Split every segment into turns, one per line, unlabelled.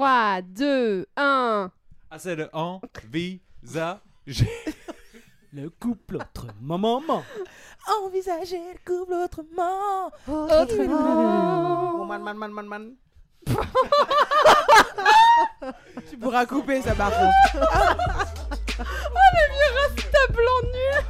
3, 2, 1.
Ah, c'est le envisage.
Le couple autrement, maman.
Envisager le couple autrement.
Autrement.
Oh, man, man, man, man, man. tu pourras couper ça par contre.
T'as blanc nul.
T'as vu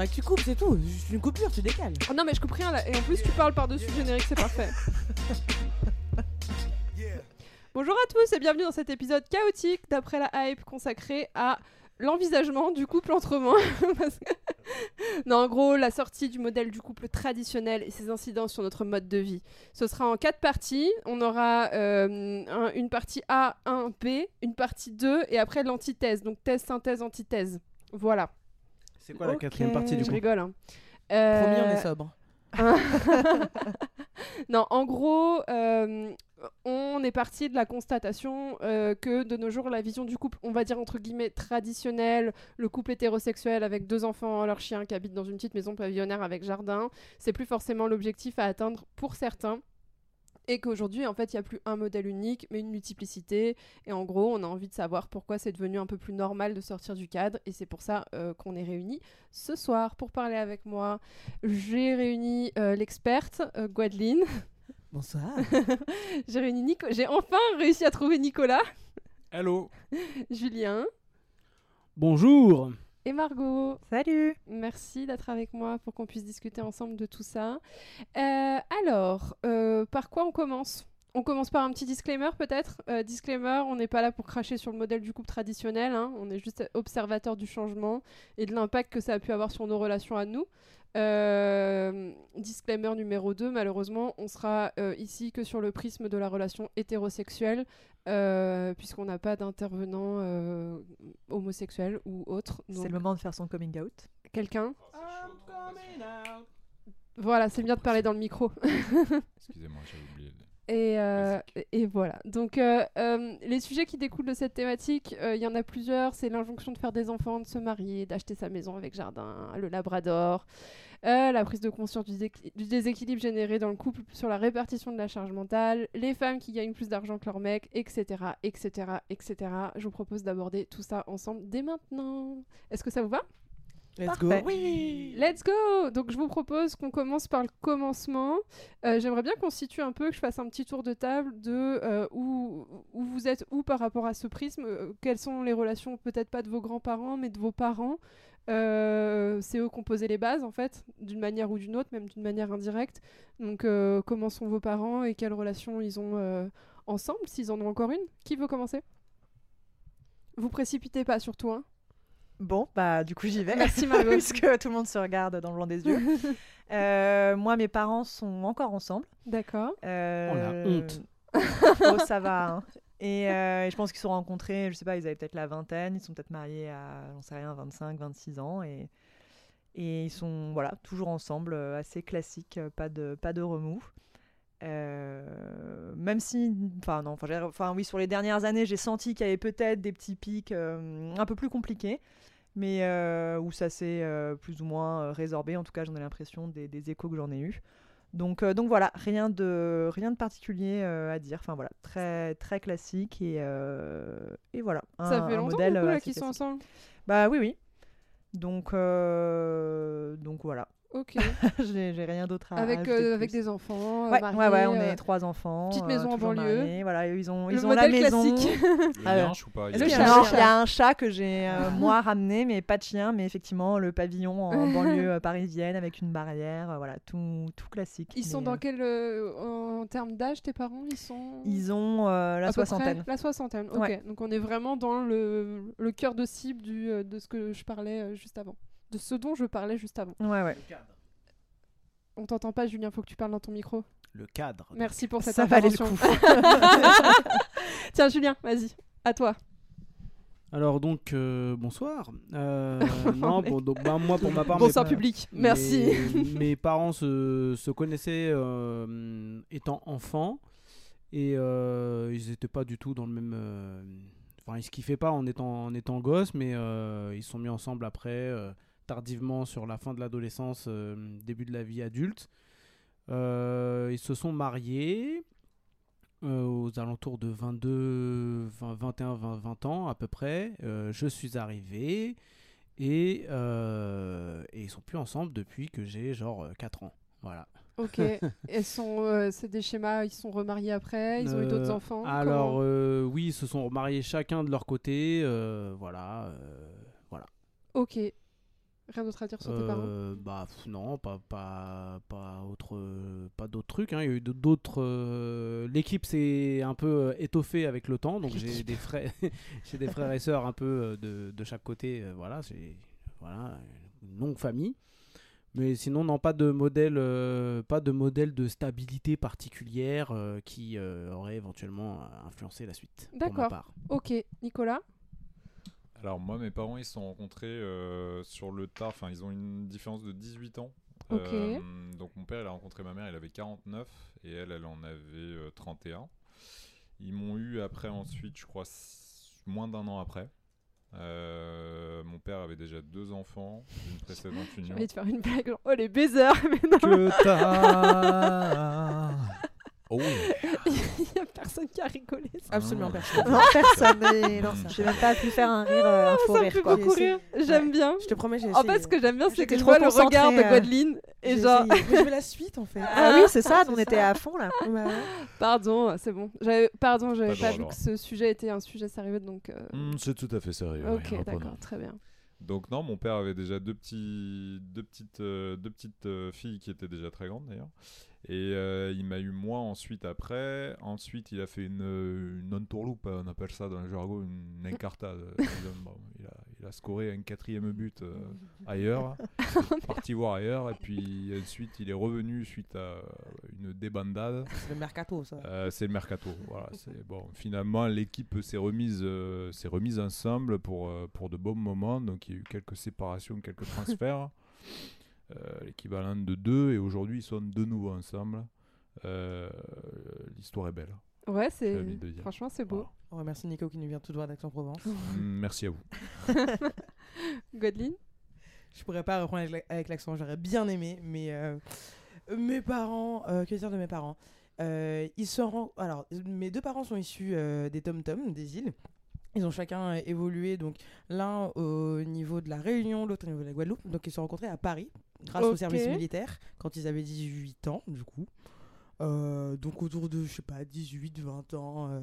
Faudrait que tu coupes, c'est tout. Juste une coupure, tu décales.
Oh non mais je coupe rien là. Et en plus tu parles par-dessus le générique, c'est parfait. Bonjour à tous et bienvenue dans cet épisode chaotique d'après la hype consacré à l'envisagement du couple. Parce que- non, en gros, la sortie du modèle du couple traditionnel et ses incidences sur notre mode de vie. Ce sera en quatre parties. On aura euh, un- une partie A, 1, B, une partie 2 et après l'antithèse. Donc thèse, synthèse, antithèse. Voilà.
C'est quoi la quatrième partie du
Je
coup
rigole. hein.
Promis, on
Euh,
est sobre.
non, en gros, euh, on est parti de la constatation euh, que de nos jours, la vision du couple, on va dire entre guillemets traditionnelle, le couple hétérosexuel avec deux enfants, leur chien qui habite dans une petite maison pavillonnaire avec jardin, c'est plus forcément l'objectif à atteindre pour certains. Et qu'aujourd'hui, en fait, il n'y a plus un modèle unique, mais une multiplicité. Et en gros, on a envie de savoir pourquoi c'est devenu un peu plus normal de sortir du cadre. Et c'est pour ça euh, qu'on est réunis ce soir pour parler avec moi. J'ai réuni euh, l'experte euh, Gwadeline.
Bonsoir.
J'ai réuni Nico. J'ai enfin réussi à trouver Nicolas,
Hello.
Julien
Bonjour.
Et Margot.
Salut.
Merci d'être avec moi pour qu'on puisse discuter ensemble de tout ça. Euh, alors, euh, par quoi on commence? On commence par un petit disclaimer peut-être? Euh, disclaimer, on n'est pas là pour cracher sur le modèle du couple traditionnel, hein. on est juste observateur du changement et de l'impact que ça a pu avoir sur nos relations à nous. Euh, disclaimer numéro 2, malheureusement, on sera euh, ici que sur le prisme de la relation hétérosexuelle, euh, puisqu'on n'a pas d'intervenant euh, homosexuel ou autre.
C'est le moment de faire son coming out.
quelqu'un Voilà, c'est bien de parler dans le micro.
Excusez-moi,
Et, euh, et voilà. Donc, euh, euh, les sujets qui découlent de cette thématique, il y en a plusieurs. C'est l'injonction de faire des enfants, de se marier, d'acheter sa maison avec jardin, le labrador, la prise de conscience du, du déséquilibre généré dans le couple sur la répartition de la charge mentale, les femmes qui gagnent plus d'argent que leur mec, etc., etc., etc. Je vous propose d'aborder tout ça ensemble dès maintenant. Est-ce que ça vous va?
Let's
Parfait.
go. Oui.
Let's go Donc je vous propose qu'on commence par le commencement. Euh, J'aimerais bien qu'on situe un peu, que je fasse un petit tour de table de euh, où, où vous êtes où par rapport à ce prisme. euh, quelles sont les relations, peut-être pas de vos grands-parents, mais de vos parents? C'est eux qui ont posé les bases en fait, d'une manière ou d'une autre, même d'une manière indirecte. Donc comment sont vos parents et quelles relations ils ont ensemble, s'ils en ont encore une? Qui veut commencer? Vous précipitez pas surtout, hein
Bon, bah du coup j'y vais.
Merci Margot.
Puisque tout le monde se regarde dans le blanc des yeux. Euh, moi, mes parents sont encore ensemble.
D'accord.
Euh,
Oh, la honte.
oh, ça va. hein. Et, euh, et je pense qu'ils se sont rencontrés, je sais pas, ils avaient peut-être la vingtaine, ils sont peut-être mariés à, j'en sais rien, 25, 26 ans. Et, et ils sont, voilà, toujours ensemble, euh, assez classique, pas de, pas de remous. Euh, même si, enfin non, enfin, oui, sur les dernières années, j'ai senti qu'il y avait peut-être des petits pics euh, un peu plus compliqués, mais euh, où ça s'est euh, plus ou moins euh, résorbé. En tout cas, j'en ai l'impression des, des échos que j'en ai eu. Donc, donc voilà, rien de, rien de particulier à dire. Enfin voilà, très, très classique et, et voilà.
Ça fait
un
longtemps
modèle,
qu'ils sont ensemble?
Bah oui, oui. Donc, donc voilà,
Ok.
j'ai j'ai rien d'autre à
avec, euh, avec des enfants, euh,
Ouais,
mariés,
ouais, ouais, on
euh,
est trois enfants.
petite
euh,
maison en banlieue.
mariés, Voilà, ils ont,
le
ils ont la
modèle
maison.
classique.
Le
Ah
ou pas Il y a
un chat
il y a un chat que j'ai euh, moi ramené, mais pas de chien, mais effectivement le pavillon en banlieue euh, parisienne avec une barrière, euh, voilà, tout, tout classique.
Ils sont dans
euh,
quel euh, en termes d'âge tes parents Ils sont
Ils ont euh, la soixantaine.
La soixantaine. Ok.
Ouais.
Donc on est vraiment dans le, le cœur de cible du, euh, de ce que je parlais euh, juste avant. De ce dont je parlais juste avant.
Ouais, ouais.
On t'entend pas, Julien. Faut que tu parles dans ton micro.
Le cadre.
Merci pour cette
Ça valait le
intervention. Tiens, Julien, vas-y. À toi.
Alors donc euh, bonsoir. Euh, non, bon, donc bah, moi pour ma part, mes,
Bonsoir public. Merci.
mes- parents se, se connaissaient euh, étant enfants et euh, ils n'étaient pas du tout dans le même. euh, Enfin, ils se kiffaient pas en étant en étant gosses, mais euh, ils se sont mis ensemble après. Tardivement sur la fin de l'adolescence, euh, début de la vie adulte. Euh, ils se sont mariés euh, aux alentours de 22, 20, 21, 20, 20 ans à peu près. Je suis arrivé et, et ils sont plus ensemble depuis que j'ai genre euh, 4 ans. Voilà.
Ok. Elles sont, euh, c'est des schémas. Ils sont remariés après. Ils ont eu d'autres enfants.
Alors euh, oui, ils se sont remariés chacun de leur côté. voilà. voilà.
Ok. Rien d'autre à dire sur tes parents.
Euh, bah non, pas pas pas autre pas d'autres trucs. hein. Il y a eu d'autres. euh, L'équipe s'est un peu euh, étoffée avec le temps, donc j'ai des frères, j'ai des frères et sœurs un peu de, de chaque côté. voilà, c'est voilà une longue famille. Mais sinon, non, pas de modèle, euh, pas de modèle de stabilité particulière euh, qui euh, aurait éventuellement influencé la suite.
D'accord. Ok. Nicolas.
Alors moi, mes parents, ils se sont rencontrés euh, sur le tard. Enfin, ils ont une différence de 18 ans. Euh, donc mon père, il a rencontré ma mère, il avait 49 et elle, elle en avait euh, 31. Ils m'ont eu après ensuite, je crois, moins d'un an après. Euh, mon père avait déjà deux enfants d'une précédente
J'ai
union.
envie de faire une blague. genre, oh les baisers. Mais non.
Que t'as-
Oh
Il y a personne qui a rigolé. ça.
Absolument
Ah.
personne.
Non, personne. j'ai même pas pu faire un rire, euh, un faux
Ça me
rire
fait
quoi.
beaucoup rire. J'aime
Ouais.
bien.
Je te promets, j'ai
En fait, ce que j'aime bien, c'est
J'étais
que je vois le regard de
euh,
Godeline et genre.
Mais je veux la suite en fait.
Ah oui, c'est ça,
c'est
on était à fond là.
Bah ouais.
pardon, c'est bon. Pardon, j'avais
Pas
pas, vu que ce sujet était un sujet sérieux, donc. euh,
Hmm, C'est tout à fait sérieux.
ok, d'accord, très bien.
Donc non, mon père avait déjà deux, petits, deux petites, euh, deux petites euh, filles qui étaient déjà très grandes d'ailleurs. Et euh, il m'a eu moi ensuite après. Ensuite, il a fait une, une entourloupe, on appelle ça dans le jargon, une incartade. Bon, il, a, il a scoré un quatrième but euh, ailleurs, parti voir ailleurs. Et puis ensuite, il est revenu suite à une débandade.
C'est le mercato ça.
Euh, c'est le mercato. Voilà, c'est bon. Finalement, l'équipe s'est remise, euh, s'est remise ensemble pour, euh, pour de bons moments. Donc, il y a eu quelques séparations, quelques transferts, l'équivalent de deux. Et aujourd'hui, ils sont de nouveau ensemble. Euh, L'histoire est belle.
Ouais, c'est. Franchement, c'est beau.
On remercie Nico qui nous vient tout droit d'Aix-en-Provence.
Mm, Merci à vous.
Godeline
Je pourrais pas reprendre avec la- avec l'accent, j'aurais bien aimé, mais euh, mes parents, euh, que dire de mes parents? Euh, Ils se Alors, mes deux parents sont issus euh, des Tom Tom, des îles. Ils ont chacun euh, évolué, donc l'un au niveau de la Réunion, l'autre au niveau de la Guadeloupe. Donc ils se sont rencontrés à Paris grâce au service militaire quand ils avaient 18 ans, du coup. Euh, donc autour de, je sais pas, 18, 20 ans, euh,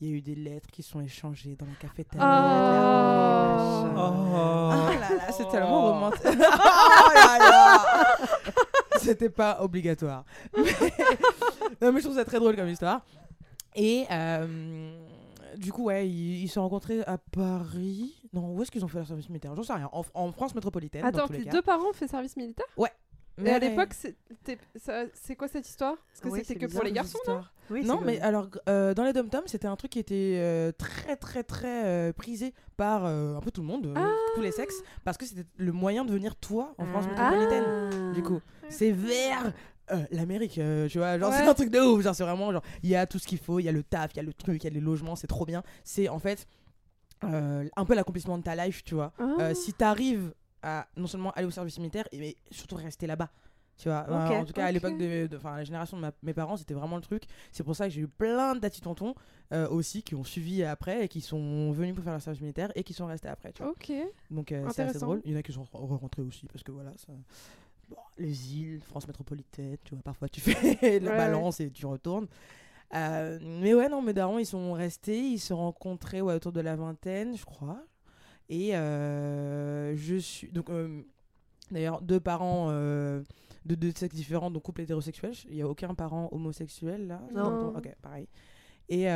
il y a eu des lettres qui sont échangées dans la cafétéria.
Ah.
machin. Ah là là, c'est tellement romantique. oh là là C'était pas obligatoire. Mais... non, mais je trouve ça très drôle comme histoire. Et euh, du coup, ouais, ils ils se sont rencontrés à Paris. Non, où est-ce qu'ils ont fait leur service militaire? J'en sais rien. En, en France métropolitaine.
Attends,
dans tous les
tes
cas.
deux parents ont fait service militaire?
Mais
Et à l'époque, c'est quoi cette histoire? Parce que
Oui,
c'était
c'est
que pour les garçons, non?
Oui,
Non, mais alors, euh, dans les dom c'était un truc qui était euh, très, très, très euh, prisé par euh, un peu tout le monde,
Ah.
tous les sexes, parce que c'était le moyen de venir toi en France
Ah.
métropolitaine. Du coup, c'est vers euh, l'Amérique, euh, tu vois. Genre, c'est
Ouais.
un truc de ouf. Genre, c'est vraiment genre, il y a tout ce qu'il faut, il y a le taf, il y a le truc, il y a les logements, c'est trop bien. C'est en fait euh, un peu l'accomplissement de ta life, tu vois.
Ah.
Euh, si t'arrives à non seulement aller au service militaire, mais surtout rester là-bas. Tu vois, Euh, en tout cas à l'époque de, de- la génération de ma- mes parents, c'était vraiment le truc. C'est pour ça que j'ai eu plein de datis tontons euh, aussi qui ont suivi après et qui sont venus pour faire leur service militaire et qui sont restés après. Tu vois.
Ok.
Donc c'est assez drôle. Il y en a qui sont re- rentrés aussi parce que voilà, ça... bon, les îles, France métropolitaine, tu vois, parfois tu fais la
Ouais,
balance et tu retournes. Euh, mais ouais, non, mes darons, ils sont restés, ils se sont rencontrés ouais, autour de la vingtaine, je crois. Et euh, je suis. Donc, euh, d'ailleurs, deux parents de deux sexes différents, donc couple hétérosexuel. Il n'y a aucun parent homosexuel là
Non.
Ok, pareil. Et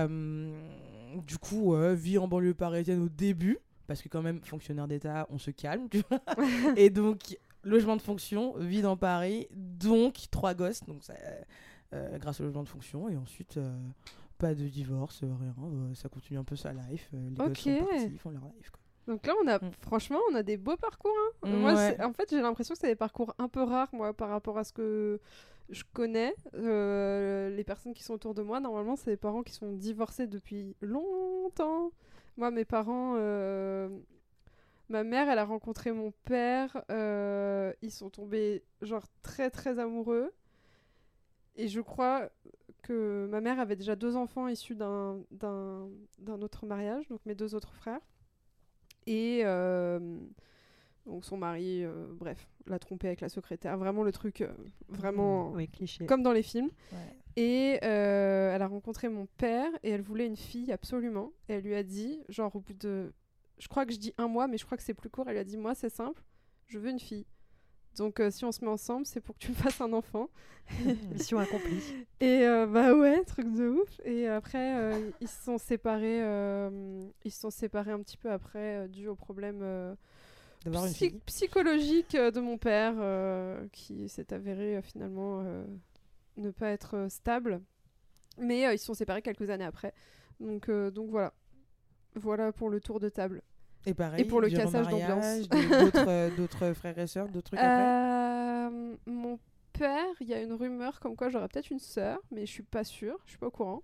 du coup, vie en banlieue parisienne au début, parce que quand même, fonctionnaire d'État, on se calme, tu vois. et donc, logement de fonction, vie dans Paris, donc trois gosses, donc ça, grâce au logement de fonction, et ensuite, euh, pas de divorce, euh, rien, euh, ça continue un peu sa life, euh, les gosses sont partis, ils font leur life. Quoi.
Donc là, on a,
Mm.
franchement, on a des beaux parcours. hein.
Mm,
Moi,
ouais.
en fait, j'ai l'impression que c'est des parcours un peu rares, moi, par rapport à ce que je connais. Euh, les personnes qui sont autour de moi, normalement, c'est des parents qui sont divorcés depuis longtemps. Moi, mes parents, euh, Ma mère, elle a rencontré mon père. euh, ils sont tombés, genre, très, très amoureux. Et je crois que ma mère avait déjà deux enfants issus d'un d'un- d'un autre mariage, donc mes deux autres frères. Et euh, donc son mari, euh, bref, l'a trompé avec la secrétaire. Vraiment le truc, euh, vraiment
Oui, cliché.
comme dans les films.
Ouais.
Et elle a rencontré mon père et elle voulait une fille absolument. Et elle lui a dit, genre au bout de, je crois que je dis un mois, mais je crois que c'est plus court. Elle lui a dit, moi c'est simple, je veux une fille. Donc euh, si on se met ensemble, c'est pour que tu me fasses un enfant.
Mission accomplie.
Et euh, bah ouais, truc de ouf. Et après, euh, ils se sont séparés. ils se sont séparés un petit peu après, dû au problème psy- psychologique de mon père, qui s'est avéré finalement ne pas être stable. Mais ils se sont séparés quelques années après. Donc, donc voilà. Voilà pour le tour de table.
Et pareil,
Et pour le cassage d'ambiance.
D'autres euh, d'autres frères et sœurs, d'autres trucs après
Euh, mon père, il y a une rumeur comme quoi j'aurais peut-être une sœur, mais je suis pas sûre, je suis pas au courant.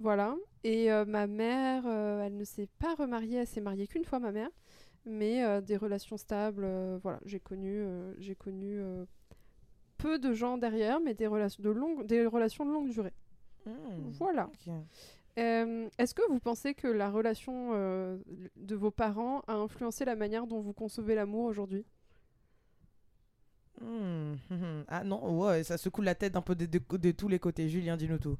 Voilà. Et euh, ma mère, euh, elle ne s'est pas remariée, elle s'est mariée qu'une fois, ma mère. Mais euh, des relations stables, voilà, j'ai connu, j'ai connu peu de gens derrière, mais des relations de longue, des relations de longue durée.
Hmm,
Voilà. Euh, Est-ce que vous pensez que la relation euh, de vos parents a influencé la manière dont vous concevez l'amour aujourd'hui?
Hmm. Ah non, ouais, ça secoue la tête un peu de, de- de tous les côtés. Julien, dis-nous tout.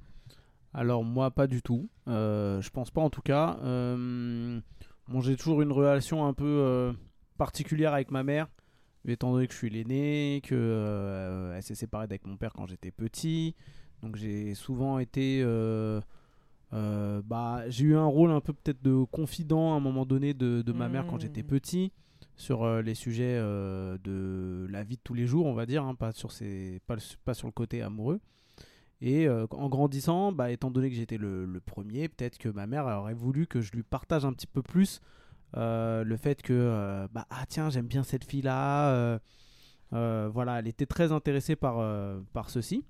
Alors moi pas du tout. Euh, je pense pas en tout cas. Euh, bon j'ai toujours une relation un peu euh, particulière avec ma mère, étant donné que je suis l'aîné, que euh, elle s'est séparée avec mon père quand j'étais petit. Donc j'ai souvent été, euh, bah j'ai eu un rôle un peu peut-être de confident à un moment donné de, de ma mère quand j'étais
Mm.
petit sur euh, les sujets euh, de la vie de tous les jours, on va dire, hein, pas sur ses, pas, sur le côté amoureux. Et en grandissant, bah, étant donné que j'étais le, le premier, peut-être que ma mère aurait voulu que je lui partage un petit peu plus le fait que, bah, ah tiens, j'aime bien cette fille-là. voilà, elle était très intéressée par, par ceci.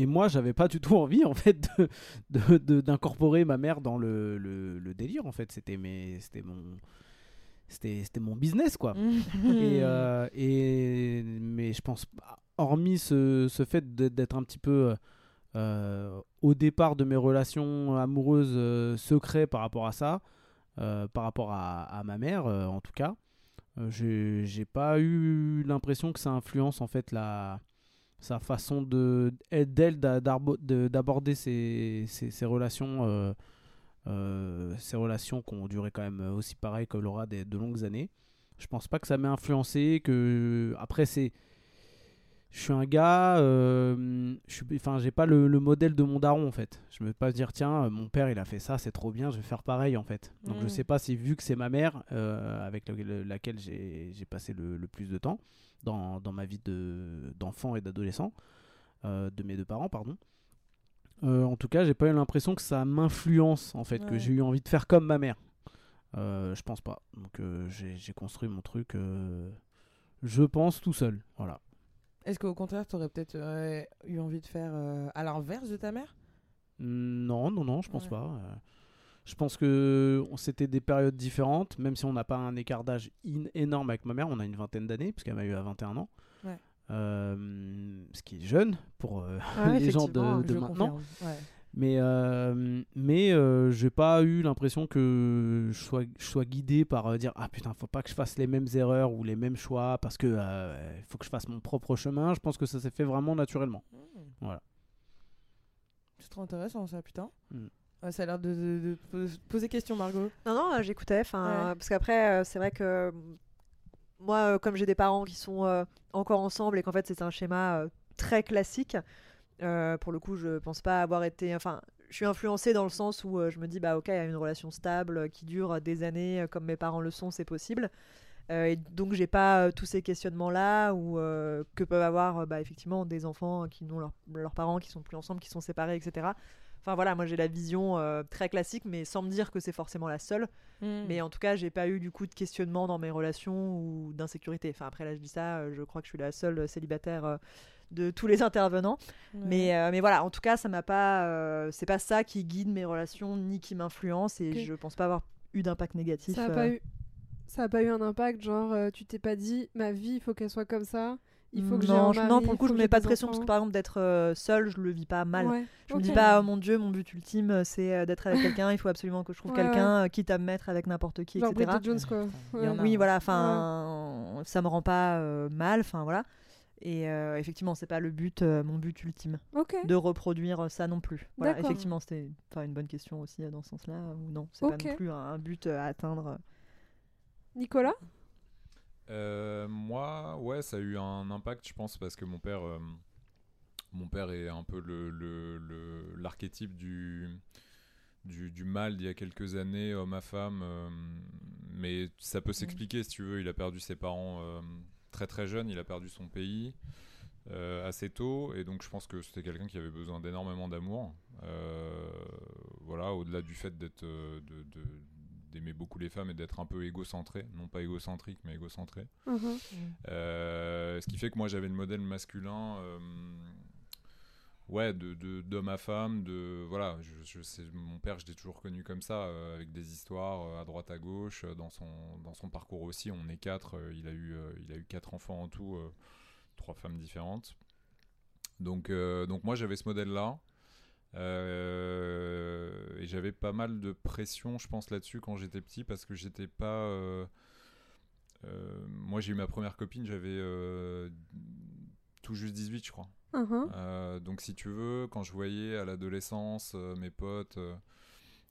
Et moi, j'avais pas du tout envie, en fait, de- de- de- d'incorporer ma mère dans le, le- le délire, en fait. C'était mon, c'était, mon business, quoi. Et, euh, et- mais je pense, hormis ce, ce fait d'être un petit peu euh, euh, au départ de mes relations amoureuses euh, secrets par rapport à ça, par rapport à, à ma mère en tout cas, j'ai j'ai pas eu l'impression que ça influence en fait la sa façon de d'elle de- d'aborder ses, ses- ses relations euh, euh, ces relations qui ont duré quand même aussi pareil que Laura des, de longues années. Je pense pas que ça m'ait influencé que après c'est je suis un gars euh, je suis enfin j'ai pas le, le modèle de mon daron en fait. Je me pas dire tiens mon père il a fait ça c'est trop bien je vais faire pareil en fait. Donc je
Mm.
sais pas si vu que c'est ma mère euh, avec le- le- laquelle j'ai j'ai passé le, le plus de temps dans, dans ma vie de d'enfant et d'adolescent euh, de mes deux parents pardon Euh, en tout cas j'ai pas eu l'impression que ça m'influence en fait que j'ai eu envie de faire comme ma mère euh, je pense pas. Donc j'ai construit mon truc, je pense, tout seul. Voilà.
Est-ce qu'au contraire, tu aurais peut-être eu envie de faire à l'inverse de ta mère?
Non, non, non, je pense
Ouais.
pas. Je pense que c'était des périodes différentes, même si on n'a pas un écart d'âge énorme avec ma mère. On a une vingtaine d'années, puisqu'elle m'a eu à 21 ans.
Ouais.
Euh, ce qui est jeune pour euh,
Ouais,
les gens de, maintenant.
Ouais.
Mais, euh, mais euh, j'ai pas eu l'impression que je sois, je sois guidé par dire Ah putain, faut pas que je fasse les mêmes erreurs ou les mêmes choix parce que il faut que je fasse mon propre chemin. Je pense que ça s'est fait vraiment naturellement.
Hmm.
Voilà.
C'est trop intéressant ça, putain.
Mm.
Ouais, ça a l'air de, de- de pos- poser question, Margot.
Non, non, euh, j'écoutais.
Ouais.
parce qu'après, euh, c'est vrai que euh, moi, euh, comme j'ai des parents qui sont euh, encore ensemble et qu'en fait c'est un schéma euh, très classique, euh, pour le coup, je pense pas avoir été. Enfin, je suis influencée dans le sens où euh, je me dis, bah ok, il y a une relation stable euh, qui dure des années, euh, comme mes parents le sont, c'est possible. Euh, et donc j'ai pas euh, tous ces questionnements là ou euh, que peuvent avoir euh, bah, effectivement des enfants qui n'ont leur- leurs parents qui sont plus ensemble, qui sont séparés, etc. Enfin voilà, moi j'ai la vision euh, très classique, mais sans me dire que c'est forcément la seule.
Hmm.
Mais en tout cas, j'ai pas eu du coup de questionnement dans mes relations ou d'insécurité. Enfin, après, là, je dis ça, euh, je crois que je suis la seule célibataire euh, de tous les intervenants.
Ouais.
Mais, euh, mais voilà, en tout cas, ça m'a pas. euh, c'est pas ça qui guide mes relations ni qui m'influence et
Ok.
je pense pas avoir eu d'impact négatif.
Ça n'a
euh,
pas eu. Ça a pas eu un impact, genre tu t'es pas dit ma vie, il faut qu'elle soit comme ça. Il faut que j'ai
non, je- pour le coup, je me mets pas de pression parce que par exemple, d'être euh, seule, je le vis pas mal.
Ouais,
Je me
ok.
dis pas, oh mon dieu, mon but ultime, euh, c'est euh, d'être avec quelqu'un, il faut absolument que je trouve
Ouais,
quelqu'un, quitte à me mettre avec n'importe qui,
Genre
etc.
Jones quoi.
A.
Oui, voilà, enfin, ça me rend pas euh, mal, enfin voilà. Et euh, effectivement, c'est pas le but, euh, mon but ultime, de reproduire ça non plus. Voilà, effectivement, c'était enfin, une bonne question aussi dans ce sens-là, ou non, c'est pas
Ok.
non plus un, un but à atteindre.
Nicolas?
Euh, moi, ouais, ça a eu un impact, je pense, parce que mon père, euh, mon père est un peu le, le- le- l'archétype du, du, du mal d'il y a quelques années, homme à femme. euh, mais ça peut s'expliquer, si tu veux. Il a perdu ses parents très très jeune, il a perdu son pays euh, assez tôt, et donc je pense que c'était quelqu'un qui avait besoin d'énormément d'amour. Euh, voilà, au-delà du fait d'être, de- de- d'aimer beaucoup les femmes et d'être un peu égocentré, non pas égocentrique, mais égocentré.
Mhm.
Euh, ce qui fait que moi j'avais le modèle masculin, euh, ouais, de, de- d'homme à femme, de voilà, je, je sais, mon père je l'ai toujours connu comme ça, euh, avec des histoires à droite à gauche, dans son dans son parcours aussi, on est quatre, il a eu il a eu quatre enfants en tout, trois femmes différentes. Donc donc moi j'avais ce modèle là. Et j'avais pas mal de pression, je pense, là-dessus quand j'étais petit parce que j'étais pas. euh, euh, moi, j'ai eu ma première copine, j'avais euh, tout juste 18, je crois. Euh, donc, si tu veux, quand je voyais à l'adolescence euh, mes potes euh,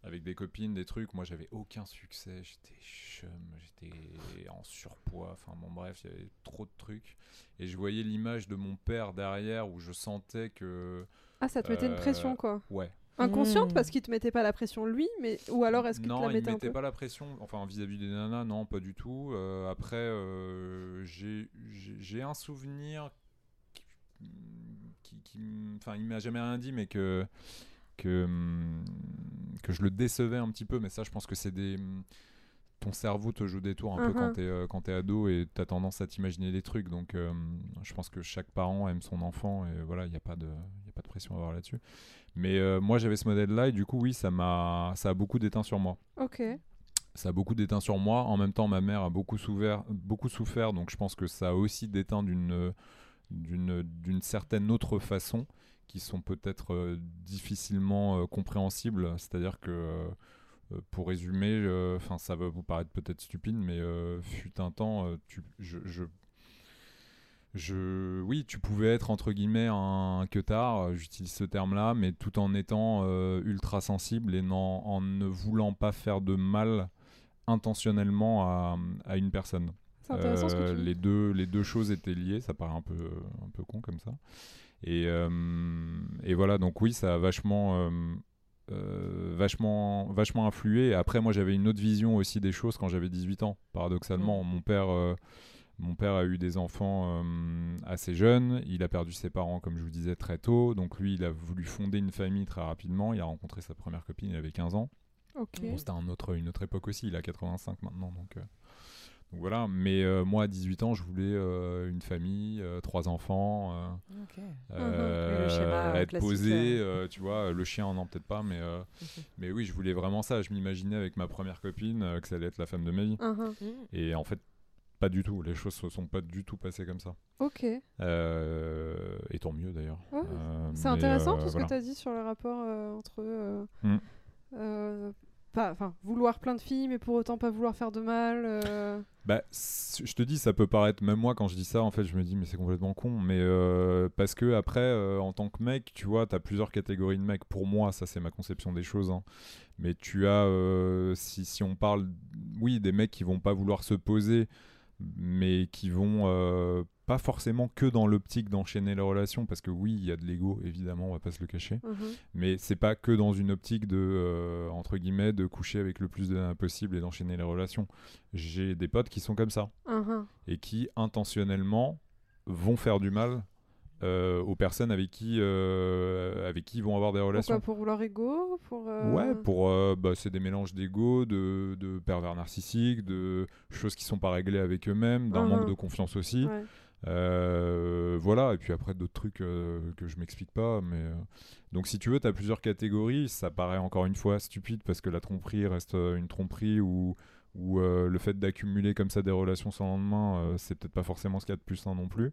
avec des copines, des trucs, moi, j'avais aucun succès. J'étais chum, j'étais en surpoids. Enfin, bon, bref, il y avait trop de trucs. Et je voyais l'image de mon père derrière où je sentais que.
Ah, ça te mettait une
Euh,
pression quoi.
Ouais.
Inconsciente
Mm.
parce qu'il te mettait pas la pression lui, mais ou alors est-ce qu'il te
non,
la
il
mettait un
mettait
peu
pas la pression. Enfin, vis-à-vis des nanas, non, pas du tout. Euh, après, euh, j'ai j'ai- j'ai un souvenir qui, qui, qui m- enfin, il m'a jamais rien dit, mais que que que je le décevais un petit peu. Mais ça, je pense que c'est des ton cerveau te joue des tours un peu
Mhm.
quand t'es euh, quand t'es ado et t'as tendance à t'imaginer des trucs. Donc, euh, je pense que chaque parent aime son enfant et voilà, il n'y a pas de y a pas de pression à avoir là-dessus. Mais euh, moi, j'avais ce modèle-là et du coup, oui, ça m'a ça a beaucoup déteint sur moi
Ok.
ça a beaucoup déteint sur moi. En même temps, ma mère a beaucoup souffert, beaucoup souffert donc je pense que ça a aussi déteint d'une d'une d'une certaine autre façon qui sont peut-être difficilement compréhensibles. C'est-à-dire que pour résumer, enfin ça va vous paraître peut-être stupide, mais euh, fut un temps, euh, tu, je, je je, oui, tu pouvais être entre guillemets un queutard, euh, j'utilise ce terme-là, mais tout en étant euh, ultra sensible et non, en ne voulant pas faire de mal intentionnellement à, à une personne.
Intéressant ce
Euh,
que tu
les deux, les deux choses étaient liées, ça paraît un peu, un peu con comme ça. Et, euh, et voilà, donc oui, ça a vachement, euh, vachement, vachement influé. Après, moi, j'avais une autre vision aussi des choses quand j'avais 18 ans. Paradoxalement, mon père, euh, mon père a eu des enfants euh, assez jeunes. Il a perdu ses parents, comme je vous disais, très tôt. Donc lui, il a voulu fonder une famille très rapidement. Il a rencontré sa première copine, il avait 15 ans. Bon, c'était un autre, une autre époque aussi, il a 85 maintenant, donc, donc voilà. Mais euh, moi, à 18 ans, je voulais euh, une famille, euh, trois enfants, euh,
Ok.
euh,
Oui, le schéma, euh,
être posé, euh, tu vois, le chien, non, peut-être pas, mais, euh, mais oui, je voulais vraiment ça. Je m'imaginais avec ma première copine euh, que ça allait être la femme de ma vie.
Mhm.
Et en fait, pas du tout. Les choses se sont pas du tout passées comme ça.
Ok.
Euh, et tant mieux d'ailleurs.
Ouais,
Euh,
C'est intéressant
euh,
tout ce
voilà.
que tu as dit sur le rapport euh, entre euh,
Mm.
euh, pas, enfin, vouloir plein de filles, mais pour autant pas vouloir faire de mal. euh.
Bah, je te dis, ça peut paraître, même moi quand je dis ça, en fait, je me dis, mais c'est complètement con. Mais euh, parce que après, euh, en tant que mec, tu vois, tu as plusieurs catégories de mecs. Pour moi, ça, c'est ma conception des choses. hein. Mais tu as, si, si on parle, oui, des mecs qui vont pas vouloir se poser, mais qui vont euh, pas forcément que dans l'optique d'enchaîner les relations, parce que oui, il y a de l'ego, évidemment, on va pas se le cacher
Mhm.
mais c'est pas que dans une optique de euh, entre guillemets de coucher avec le plus de nanas possible et d'enchaîner les relations. J'ai des potes qui sont comme ça
Mhm.
et qui intentionnellement vont faire du mal euh, aux personnes avec qui euh, avec qui ils vont avoir des relations.
Pourquoi Pour leur ego pour, euh,
Ouais, pour bah, c'est des mélanges d'ego, de, de pervers narcissiques, de choses qui sont pas réglées avec eux-mêmes, d'un manque de confiance aussi.
Ouais.
Voilà, et puis après d'autres trucs que je m'explique pas. Mais Donc si tu veux, tu as plusieurs catégories. Ça paraît encore une fois stupide parce que la tromperie reste une tromperie ou, où euh, le fait d'accumuler comme ça des relations sans lendemain, euh, c'est peut-être pas forcément ce qu'il y a de plus sain non plus.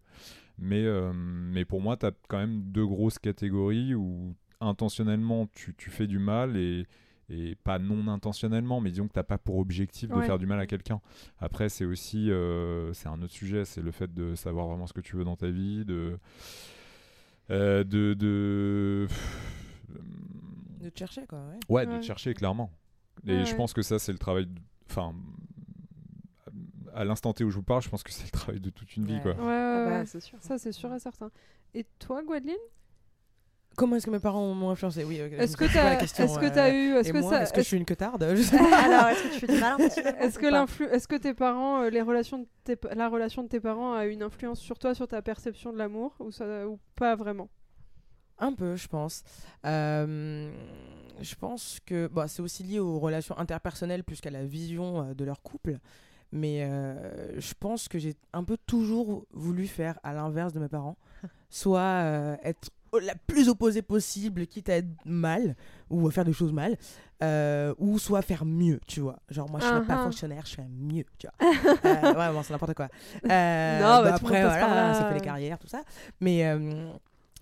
Mais, euh, mais pour moi, tu as quand même deux grosses catégories où intentionnellement tu, tu fais du mal et, et pas non intentionnellement, mais disons que tu n'as pas pour objectif de
Ouais.
faire du mal à quelqu'un. Après, c'est aussi c'est un autre sujet, c'est le fait de savoir vraiment ce que tu veux dans ta vie, de. de, de...
De te chercher, quoi. Ouais.
Ouais, de te chercher, clairement. Et
Ouais,
je pense que ça, c'est le travail. Enfin, à l'instant T où je vous parle, je pense que c'est le travail de toute une vie,
Ouais.
quoi.
Ouais,
Ah
ouais,
bah,
ouais.
c'est sûr.
Ça, c'est sûr et certain. Et toi, Gwendoline?
Comment est-ce que mes parents m'ont influencé? Oui, ok, je
Est-ce que est-ce que
euh,
eu. Est-ce que
moi,
ça.
est-ce que je suis une queutarde pas.
Alors, est-ce que tu fais du mal
est-ce que, l'influ- est-ce que tes parents, euh, les relations de tes la relation de tes parents a une influence sur toi, sur ta perception de l'amour ou, ça, ou pas vraiment?
Un peu, je pense. Euh, je pense que bon, c'est aussi lié aux relations interpersonnelles plus qu'à la vision euh, de leur couple. Mais euh, je pense que j'ai un peu toujours voulu faire à l'inverse de mes parents. Soit euh, être la plus opposée possible, quitte à être mal, ou à faire des choses mal, euh, ou soit faire mieux, tu vois. Genre, moi, je suis pas
Ah ah.
fonctionnaire, je fais mieux, tu vois. Euh, vraiment, c'est n'importe quoi. Euh,
Non, bah,
bah, après, voilà,
là.
ça fait les carrières, tout ça. Mais,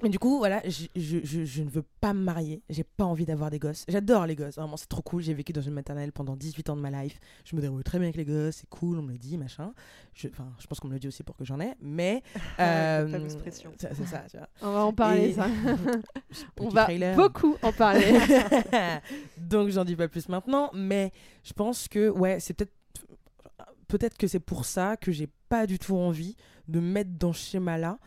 mais du coup, voilà, je, je, je, je ne veux pas me marier. J'ai pas envie d'avoir des gosses. J'adore les gosses, vraiment, c'est trop cool. J'ai vécu dans une maternelle pendant 18 ans de ma life. Je me débrouille très bien avec les gosses, c'est cool, on me le dit, machin. Je, enfin, je pense qu'on me le dit aussi pour que j'en ai, mais.
La
euh,
fameuse pression.
C'est ça, tu vois.
On va en parler,
Et-
ça. On va
trailer.
beaucoup en parler.
Donc j'en dis pas plus maintenant, mais je pense que ouais, c'est peut-être peut-être que c'est pour ça que j'ai pas du tout envie de me mettre dans ce schéma-là.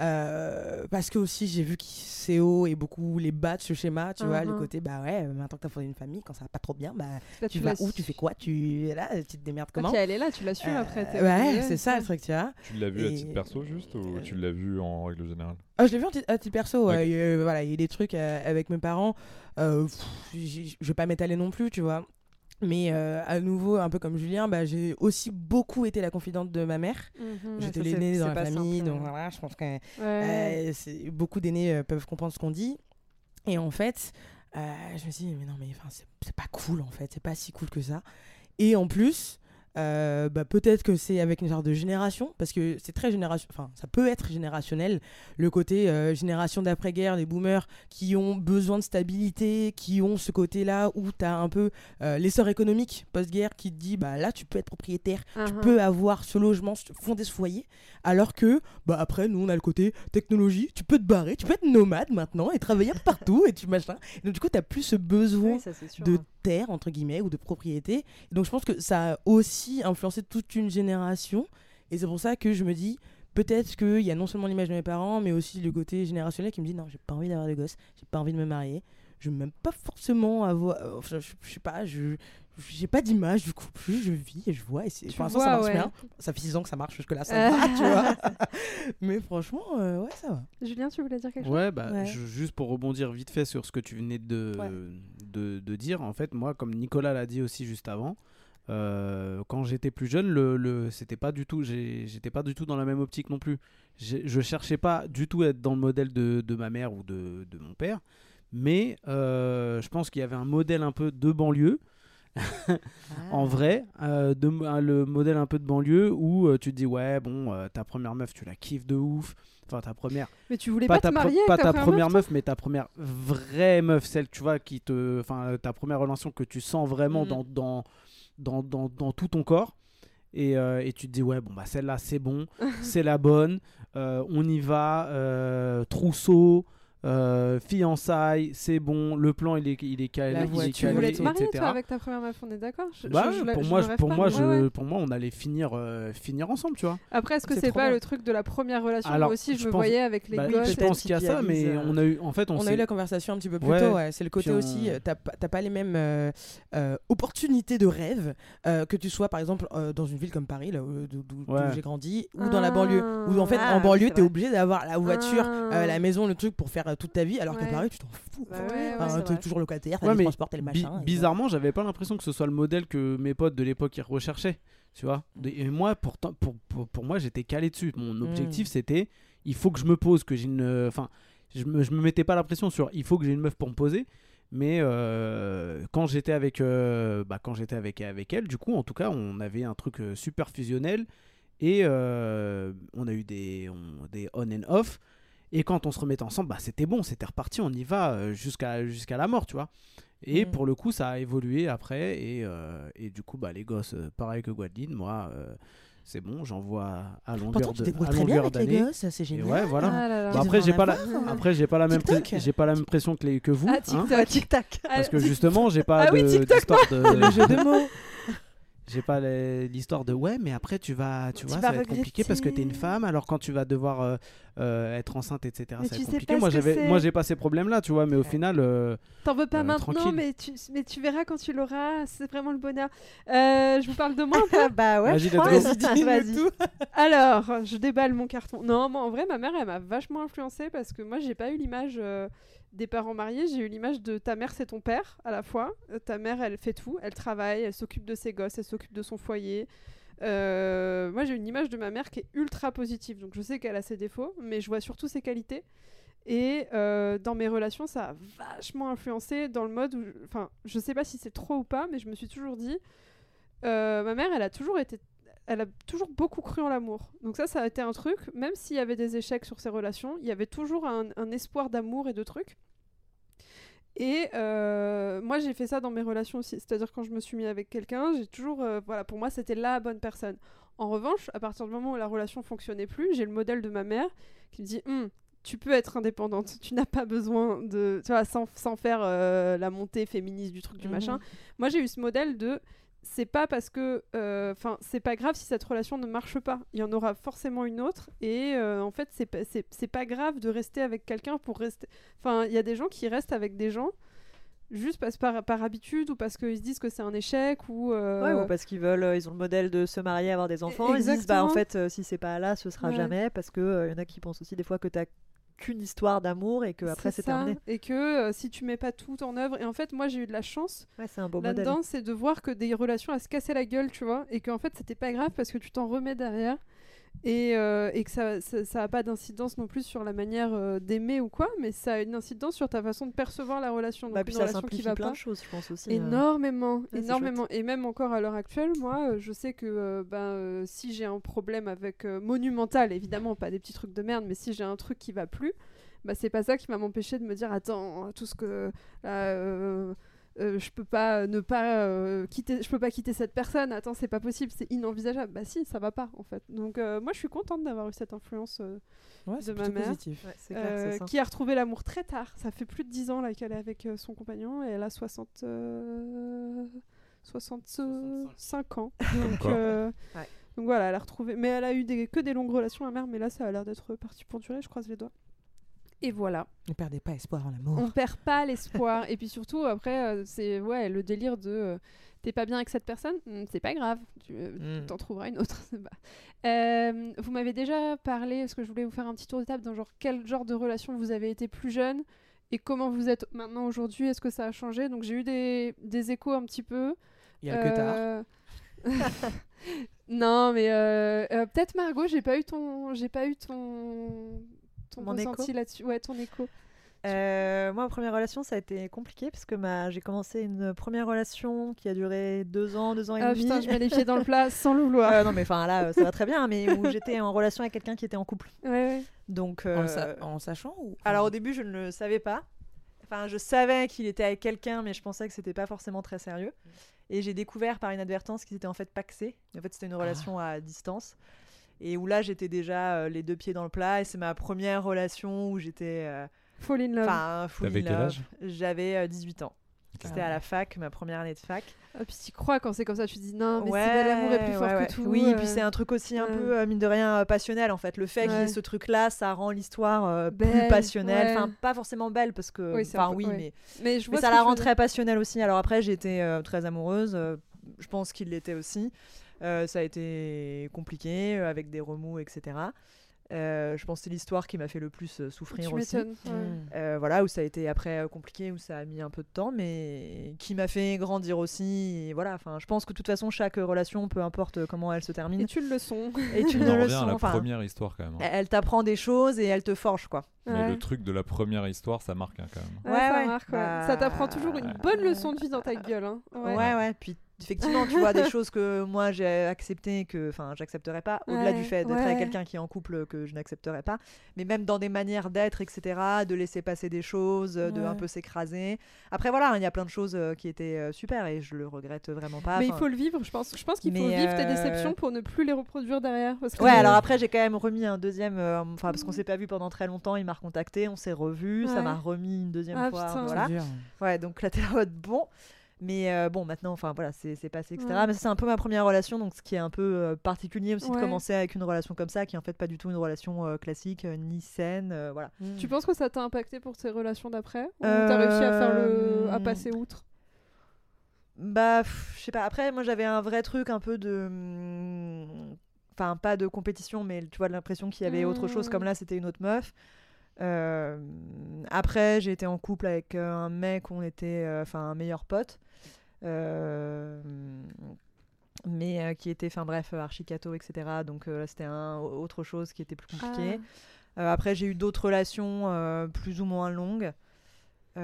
Euh, parce que aussi j'ai vu que CO et beaucoup les bas de ce schéma, tu vois, le
Mhm.
côté bah ouais, maintenant que t'as fondé une famille, quand ça va pas trop bien, bah
Là,
tu vas où,
su.
tu fais quoi, tu là, tu te démerdes
Ah,
comment
puis elle est là, tu l'assumes
Euh,
après.
Ouais,
obligé,
c'est ça le truc, tu vois.
Tu l'as vu à titre perso juste ou
euh,
tu l'as vu en règle générale
Ah, je l'ai vu à titre perso. ouais.
Ok.
Il y a- voilà, il y a eu des trucs euh, avec mes parents. euh, pff, je vais pas m'étaler non plus, tu vois. Mais euh, à nouveau, un peu comme Julien, bah, j'ai aussi beaucoup été la confidente de ma mère.
Mhm.
J'étais l'aînée dans la famille,
simple,
donc voilà, je pense que
Ouais.
euh, beaucoup d'aînés euh, peuvent comprendre ce qu'on dit. Et en fait, je me suis dit, mais non, mais c'est pas cool en fait, c'est pas si cool que ça. Et en plus, euh, bah, peut-être que c'est avec une sorte de génération, parce que c'est très génération, enfin, ça peut être générationnel, le côté euh, génération d'après-guerre, des boomers qui ont besoin de stabilité, qui ont ce côté-là où tu as un peu euh, l'essor économique post-guerre qui te dit, bah là, tu peux être propriétaire tu
Mhm.
peux avoir ce logement, fonder ce foyer, alors que bah après nous on a le côté technologie, tu peux te barrer, tu peux être nomade maintenant et travailler partout et tu machin. Et donc du coup tu plus ce besoin
Oui, ça,
de
hein.
terre entre guillemets ou de propriété. Et donc je pense que ça a aussi influencé toute une génération et c'est pour ça que je me dis peut-être qu'il y a non seulement l'image de mes parents mais aussi le côté générationnel qui me dit non j'ai pas envie d'avoir des gosses, j'ai pas envie de me marier. Je veux même pas forcément avoir. euh, enfin, je, je sais pas, je j'ai pas d'image du couple, je, je vis et je vois et c'est
Tu
pour l'instant ça
vois,
marche
ouais.
bien. Ça fait 6 ans que ça marche jusque là, ça va, tu vois. Mais franchement, euh, ouais, ça va.
Julien, tu voulais dire quelque chose?
Ouais, bah,
Ouais.
je- juste pour rebondir vite fait sur ce que tu venais de,
Ouais.
de, de dire, en fait, moi, comme Nicolas l'a dit aussi juste avant, euh, quand j'étais plus jeune, le, le, c'était pas du tout, j'étais pas du tout dans la même optique non plus. Je cherchais pas du tout à être dans le modèle de, de ma mère ou de, de mon père, mais euh, je pense qu'il y avait un modèle un peu de banlieue. En vrai, euh, de, le modèle un peu de banlieue où tu te dis ouais bon ta première meuf tu la kiffes de ouf, enfin ta première
Mais tu voulais
pas,
pas, te marier
pas
avec
ta
ta
première
meuf,
meuf, mais ta première vraie meuf, celle tu vois qui te, enfin ta première relation que tu sens vraiment dans, dans, dans, dans, dans tout ton corps. Et, euh, et tu te dis ouais bon bah celle-là c'est bon, c'est la bonne, euh, on y va, euh, trousseau, euh, fiançailles, c'est bon, le plan il est il est calé,
La
il est
Tu
calé,
voulais te marier,
etc.
toi, avec ta première meuf, on est d'accord
Bah pour moi, je- pour
pas,
moi,
mais
je,
ouais, ouais.
pour moi, on allait finir, euh, finir ensemble, tu vois.
Après, est-ce que
C'est
pas
bien.
le truc de la première relation
Alors,
Moi aussi, je,
je
me
pense-
voyais avec les
Bah,
gosses.
je pense qu'il y a ça, mais on a eu, en fait, on,
On, a eu la conversation un petit peu plus
Ouais.
tôt, ouais. c'est le côté aussi, euh, t'as pas t'as pas les mêmes euh, euh, opportunités de rêve, euh, que tu sois par exemple euh, dans une ville comme Paris, là, où- d'où j'ai grandi, ou dans la
Ah.
banlieue, où en fait
Ah,
en banlieue t'es obligé d'avoir la voiture,
Ah.
la maison, le truc pour faire euh, toute ta vie, alors qu'à
Ouais.
Paris tu t'en fous.
Bah ouais,
Enfin, t'es
vrai.
toujours locataire, t'as
Ouais,
les
mais
transports, t'as les
Bi-
machins. et
bizarrement, j'avais pas l'impression que ce soit le modèle que mes potes de l'époque ils recherchaient. Tu vois De- Et moi, pourtant, pour, pour, pour moi, j'étais calé dessus. Mon objectif, c'était il faut que je me pose, que j'ai une. Enfin, je me, je me mettais pas la pression sur il faut que j'ai une meuf pour me poser. Mais euh, quand j'étais avec, euh, bah, quand j'étais avec, avec elle, du coup, en tout cas, on avait un truc euh, super fusionnel et euh, on a eu des, on- des on and off. Et quand on se remettait ensemble, bah, c'était bon, c'était reparti, on y va euh, jusqu'à jusqu'à la mort, tu vois. Et
Mm.
pour le coup, ça a évolué après. Et, euh, et du coup, bah, les gosses, euh, pareil que Guadeline, moi, euh, c'est bon, j'envoie à longueur
Pourtant, tu
à
très bien
longueur
avec les
d'année.
gosses, c'est
Et
génial.
ouais, voilà.
Ah là là.
Bah,
Tu
après, j'ai pas la, après, j'ai pas la même, j'ai pas la même pression que, les, que vous.
Ah,
hein,
TikTok.
Ouais, tic-tac.
parce que justement, j'ai pas
Ah oui,
de- de,
Le jeu de mots.
J'ai pas l'histoire de ouais, mais après tu vas, tu
Tu
vois,
vas
ça va être compliqué parce que t'es une femme. Alors quand tu vas devoir euh, euh, être enceinte, etc.,
Mais
ça va être compliqué. Moi, j'avais, moi, j'ai pas ces problèmes-là, tu vois, mais au final, euh,
T'en veux pas
Euh,
maintenant,
tranquille.
mais tu, mais tu verras quand tu l'auras. C'est vraiment le bonheur. Euh, je vous parle de moi un peu.
Ah bah ouais,
Vas-y.
Alors, je déballe mon carton. Non, moi, en vrai, ma mère, elle m'a vachement influencée parce que moi, j'ai pas eu l'image euh, des parents mariés. J'ai eu l'image de ta mère, c'est ton père à la fois. Euh, ta mère, elle fait tout. Elle travaille, elle s'occupe de ses gosses, elle s'occupe de son foyer. Euh, moi, j'ai une image de ma mère qui est ultra positive. Donc, je sais qu'elle a ses défauts, mais je vois surtout ses qualités. Et euh, dans mes relations, ça a vachement influencé dans le mode où. Enfin, je sais pas si c'est trop ou pas, mais je me suis toujours dit. ma mère, elle a toujours été elle a toujours beaucoup cru en l'amour. Donc ça, ça a été un truc, même s'il y avait des échecs sur ses relations, il y avait toujours un, un espoir d'amour et de trucs. Et euh, moi, j'ai fait ça dans mes relations aussi. C'est-à-dire quand je me suis mis avec quelqu'un, j'ai toujours, euh, voilà, pour moi, c'était la bonne personne. En revanche, à partir du moment où la relation fonctionnait plus, j'ai le modèle de ma mère qui me dit, Hum, tu peux être indépendante, tu n'as pas besoin de, tu vois, sans, sans faire euh, la montée féministe du truc du
Mhm.
machin. Moi, j'ai eu ce modèle de c'est pas parce que enfin c'est pas grave si cette relation ne marche pas il y en aura forcément une autre et euh, en fait c'est pas c'est pas grave de rester avec quelqu'un pour rester enfin il y a des gens qui restent avec des gens juste parce par, par habitude ou parce qu'ils se disent que c'est un échec ou, euh,
Ouais, ou parce qu'ils veulent, euh, ils ont le modèle de se marier, avoir des enfants. Ils se disent, bah en fait, euh, si c'est pas là, ce sera
Ouais.
jamais, parce que euh, y en a qui pensent aussi des fois que t'as qu'une histoire d'amour et que après c'est terminé.
et que euh, si tu mets pas tout en œuvre et en fait moi j'ai eu de la chance
Ouais,
là-dedans, c'est de voir que des relations à se casser la gueule, tu vois, et qu'en fait, c'était pas grave parce que tu t'en remets derrière. Et, euh, et que ça, ça, ça a pas d'incidence non plus sur la manière euh, d'aimer ou quoi, mais ça a une incidence sur ta façon de percevoir la relation. Donc
Bah, puis
une
ça
relation qui va
plein
pas.
de choses, je pense aussi. euh.
Énormément,
c'est
énormément. Et même encore à l'heure actuelle, moi, je sais que euh, si j'ai un problème avec monumental, évidemment, pas des petits trucs de merde, mais si j'ai un truc qui va plus, bah, c'est pas ça qui va m'empêcher de me dire attends, tout ce que là, euh, euh, je peux pas ne pas euh, quitter, je peux pas quitter cette personne. Attends, c'est pas possible, c'est inenvisageable. Bah si, ça va pas en fait. Donc euh, moi, je suis contente d'avoir eu cette influence. euh,
Ouais,
de ma mère.
positif.
Ouais, c'est clair,
euh,
c'est ça.
qui a retrouvé l'amour très tard. Ça fait plus de 10 ans là qu'elle est avec euh, son compagnon et elle a 60, euh, 65 ans. Donc,
Encore.
euh,
Ouais.
donc voilà, elle a retrouvé. Mais elle a eu des, que des longues relations à mère, mais là ça a l'air d'être parti pour durer, je croise les doigts. Et voilà,
Ne perdez pas espoir en l'amour.
on perd pas l'espoir. et puis surtout, après, euh, c'est ouais, le délire de euh, t'es pas bien avec cette personne, Hmm, c'est pas grave, tu
Mm.
t'en trouveras une autre. Euh, vous m'avez déjà parlé, parce que je voulais vous faire un petit tour de table, dans genre quel genre de relation vous avez été plus jeune et comment vous êtes maintenant aujourd'hui, est-ce que ça a changé? Donc j'ai eu des, des échos un petit peu.
il y a que tard.
Non, mais euh, peut-être Margot, j'ai pas eu ton, j'ai pas eu ton, ton
Mon
ressenti
écho
là-dessus. Ouais, ton écho.
Euh, moi, ma première relation, ça a été compliqué parce que ma... j'ai commencé une première relation qui a duré deux ans, deux ans et
Ah
demi.
putain, je mets les pieds dans le plat sans le vouloir.
Euh, non, mais enfin là, euh, ça va très bien, mais où j'étais en relation avec quelqu'un qui était en couple.
Ouais, ouais.
Donc,
En,
euh,
le sa- en sachant ou
alors au début, je ne le savais pas. Enfin, je savais qu'il était avec quelqu'un, mais je pensais que c'était pas forcément très sérieux. Et j'ai découvert par une qu'ils étaient en fait paxés. En fait, c'était une relation à distance. Et où là, j'étais déjà euh, les deux pieds dans le plat. Et c'est ma première relation où j'étais. euh,
Fall in love.
Enfin, full
T'avais
in
quel
love.
âge?
J'avais euh, 18 ans. C'était à la fac, ma première année de fac.
Ah, puis tu crois quand c'est comme ça, tu te dis non, mais
Ouais,
l'amour est plus fort
ouais, ouais.
que tout.
Oui, et puis
euh,
c'est un truc aussi un
ouais.
peu, euh, mine de rien, euh, passionnel en fait. Le fait qu'il y ait ce truc-là, ça rend l'histoire euh, plus
Belle,
passionnelle.
ouais.
Enfin, pas forcément belle parce que.
Oui,
Enfin,
peu-
oui,
ouais.
mais,
Mais je
mais
vois
ça la rend très passionnelle aussi. Alors après, j'étais euh, très amoureuse. euh, je pense qu'il l'était aussi. Euh, ça a été compliqué euh, avec des remous, etc. Euh, je pense que c'est l'histoire qui m'a fait le plus souffrir
Tu
aussi.
m'étonnes. ouais.
Mm.
Euh, voilà, où ça a été après compliqué, où ça a mis un peu de temps, mais qui m'a fait grandir aussi. Et voilà, enfin, je pense que de toute façon, chaque relation, peu importe comment elle se termine,
Et tu le son.
et tu
On
ne
en
le
revient à
sens.
la première histoire quand même. hein.
elle elle t'apprend des choses et elle te forge, quoi.
Mais
Ouais.
le truc de la première histoire, ça marque hein, quand même.
Ouais,
Ouais,
ça
ouais.
marque, ouais.
Bah,
Ça t'apprend toujours une bonne leçon de vie dans ta gueule. Hein.
Ouais,
Ouais.
ouais. Puis effectivement, tu vois des choses que moi j'ai acceptées, que enfin j'accepterais pas, au-delà
Ouais,
du fait d'être
ouais.
avec quelqu'un qui est en couple que je n'accepterais pas, mais même dans des manières d'être, etc., de laisser passer des choses, de
Ouais.
un peu s'écraser. Après voilà, il y a plein de choses euh, qui étaient euh, super et je le regrette vraiment pas.
Mais il faut le vivre, je pense. Je pense qu'il faut
Mais,
vivre tes
euh,
déceptions pour ne plus les reproduire derrière. Parce que
Ouais, alors après j'ai quand même remis un deuxième, euh, enfin parce qu'on s'est pas vu pendant très longtemps, il m'a recontacté, on s'est revu, ça m'a remis une deuxième
Ah,
fois,
putain.
voilà. Ouais, donc là t'es là bon. Mais euh, bon, maintenant, enfin voilà, c'est c'est passé, etc.
Ouais.
Mais c'est un peu ma première relation, donc ce qui est un peu euh, particulier aussi de commencer avec une relation comme ça, qui est en fait pas du tout une relation euh, classique, euh, ni saine, euh, voilà.
Tu penses que ça t'a impacté pour tes relations d'après? Ou t'as réussi à faire le... à passer outre?
Bah, je sais pas. Après, moi, j'avais un vrai truc un peu de. hum, Enfin, pas de compétition, mais tu vois, l'impression qu'il y avait autre chose.
Mm.
Comme là, c'était une autre meuf. Euh, Après, j'ai été en couple avec euh, un mec où on était. euh, Enfin, un meilleur pote. Euh, Mais qui était, enfin bref, archicato, etc. Donc là, c'était un, autre chose qui était plus compliqué.
Ah.
Après, j'ai eu d'autres relations plus ou moins longues. Je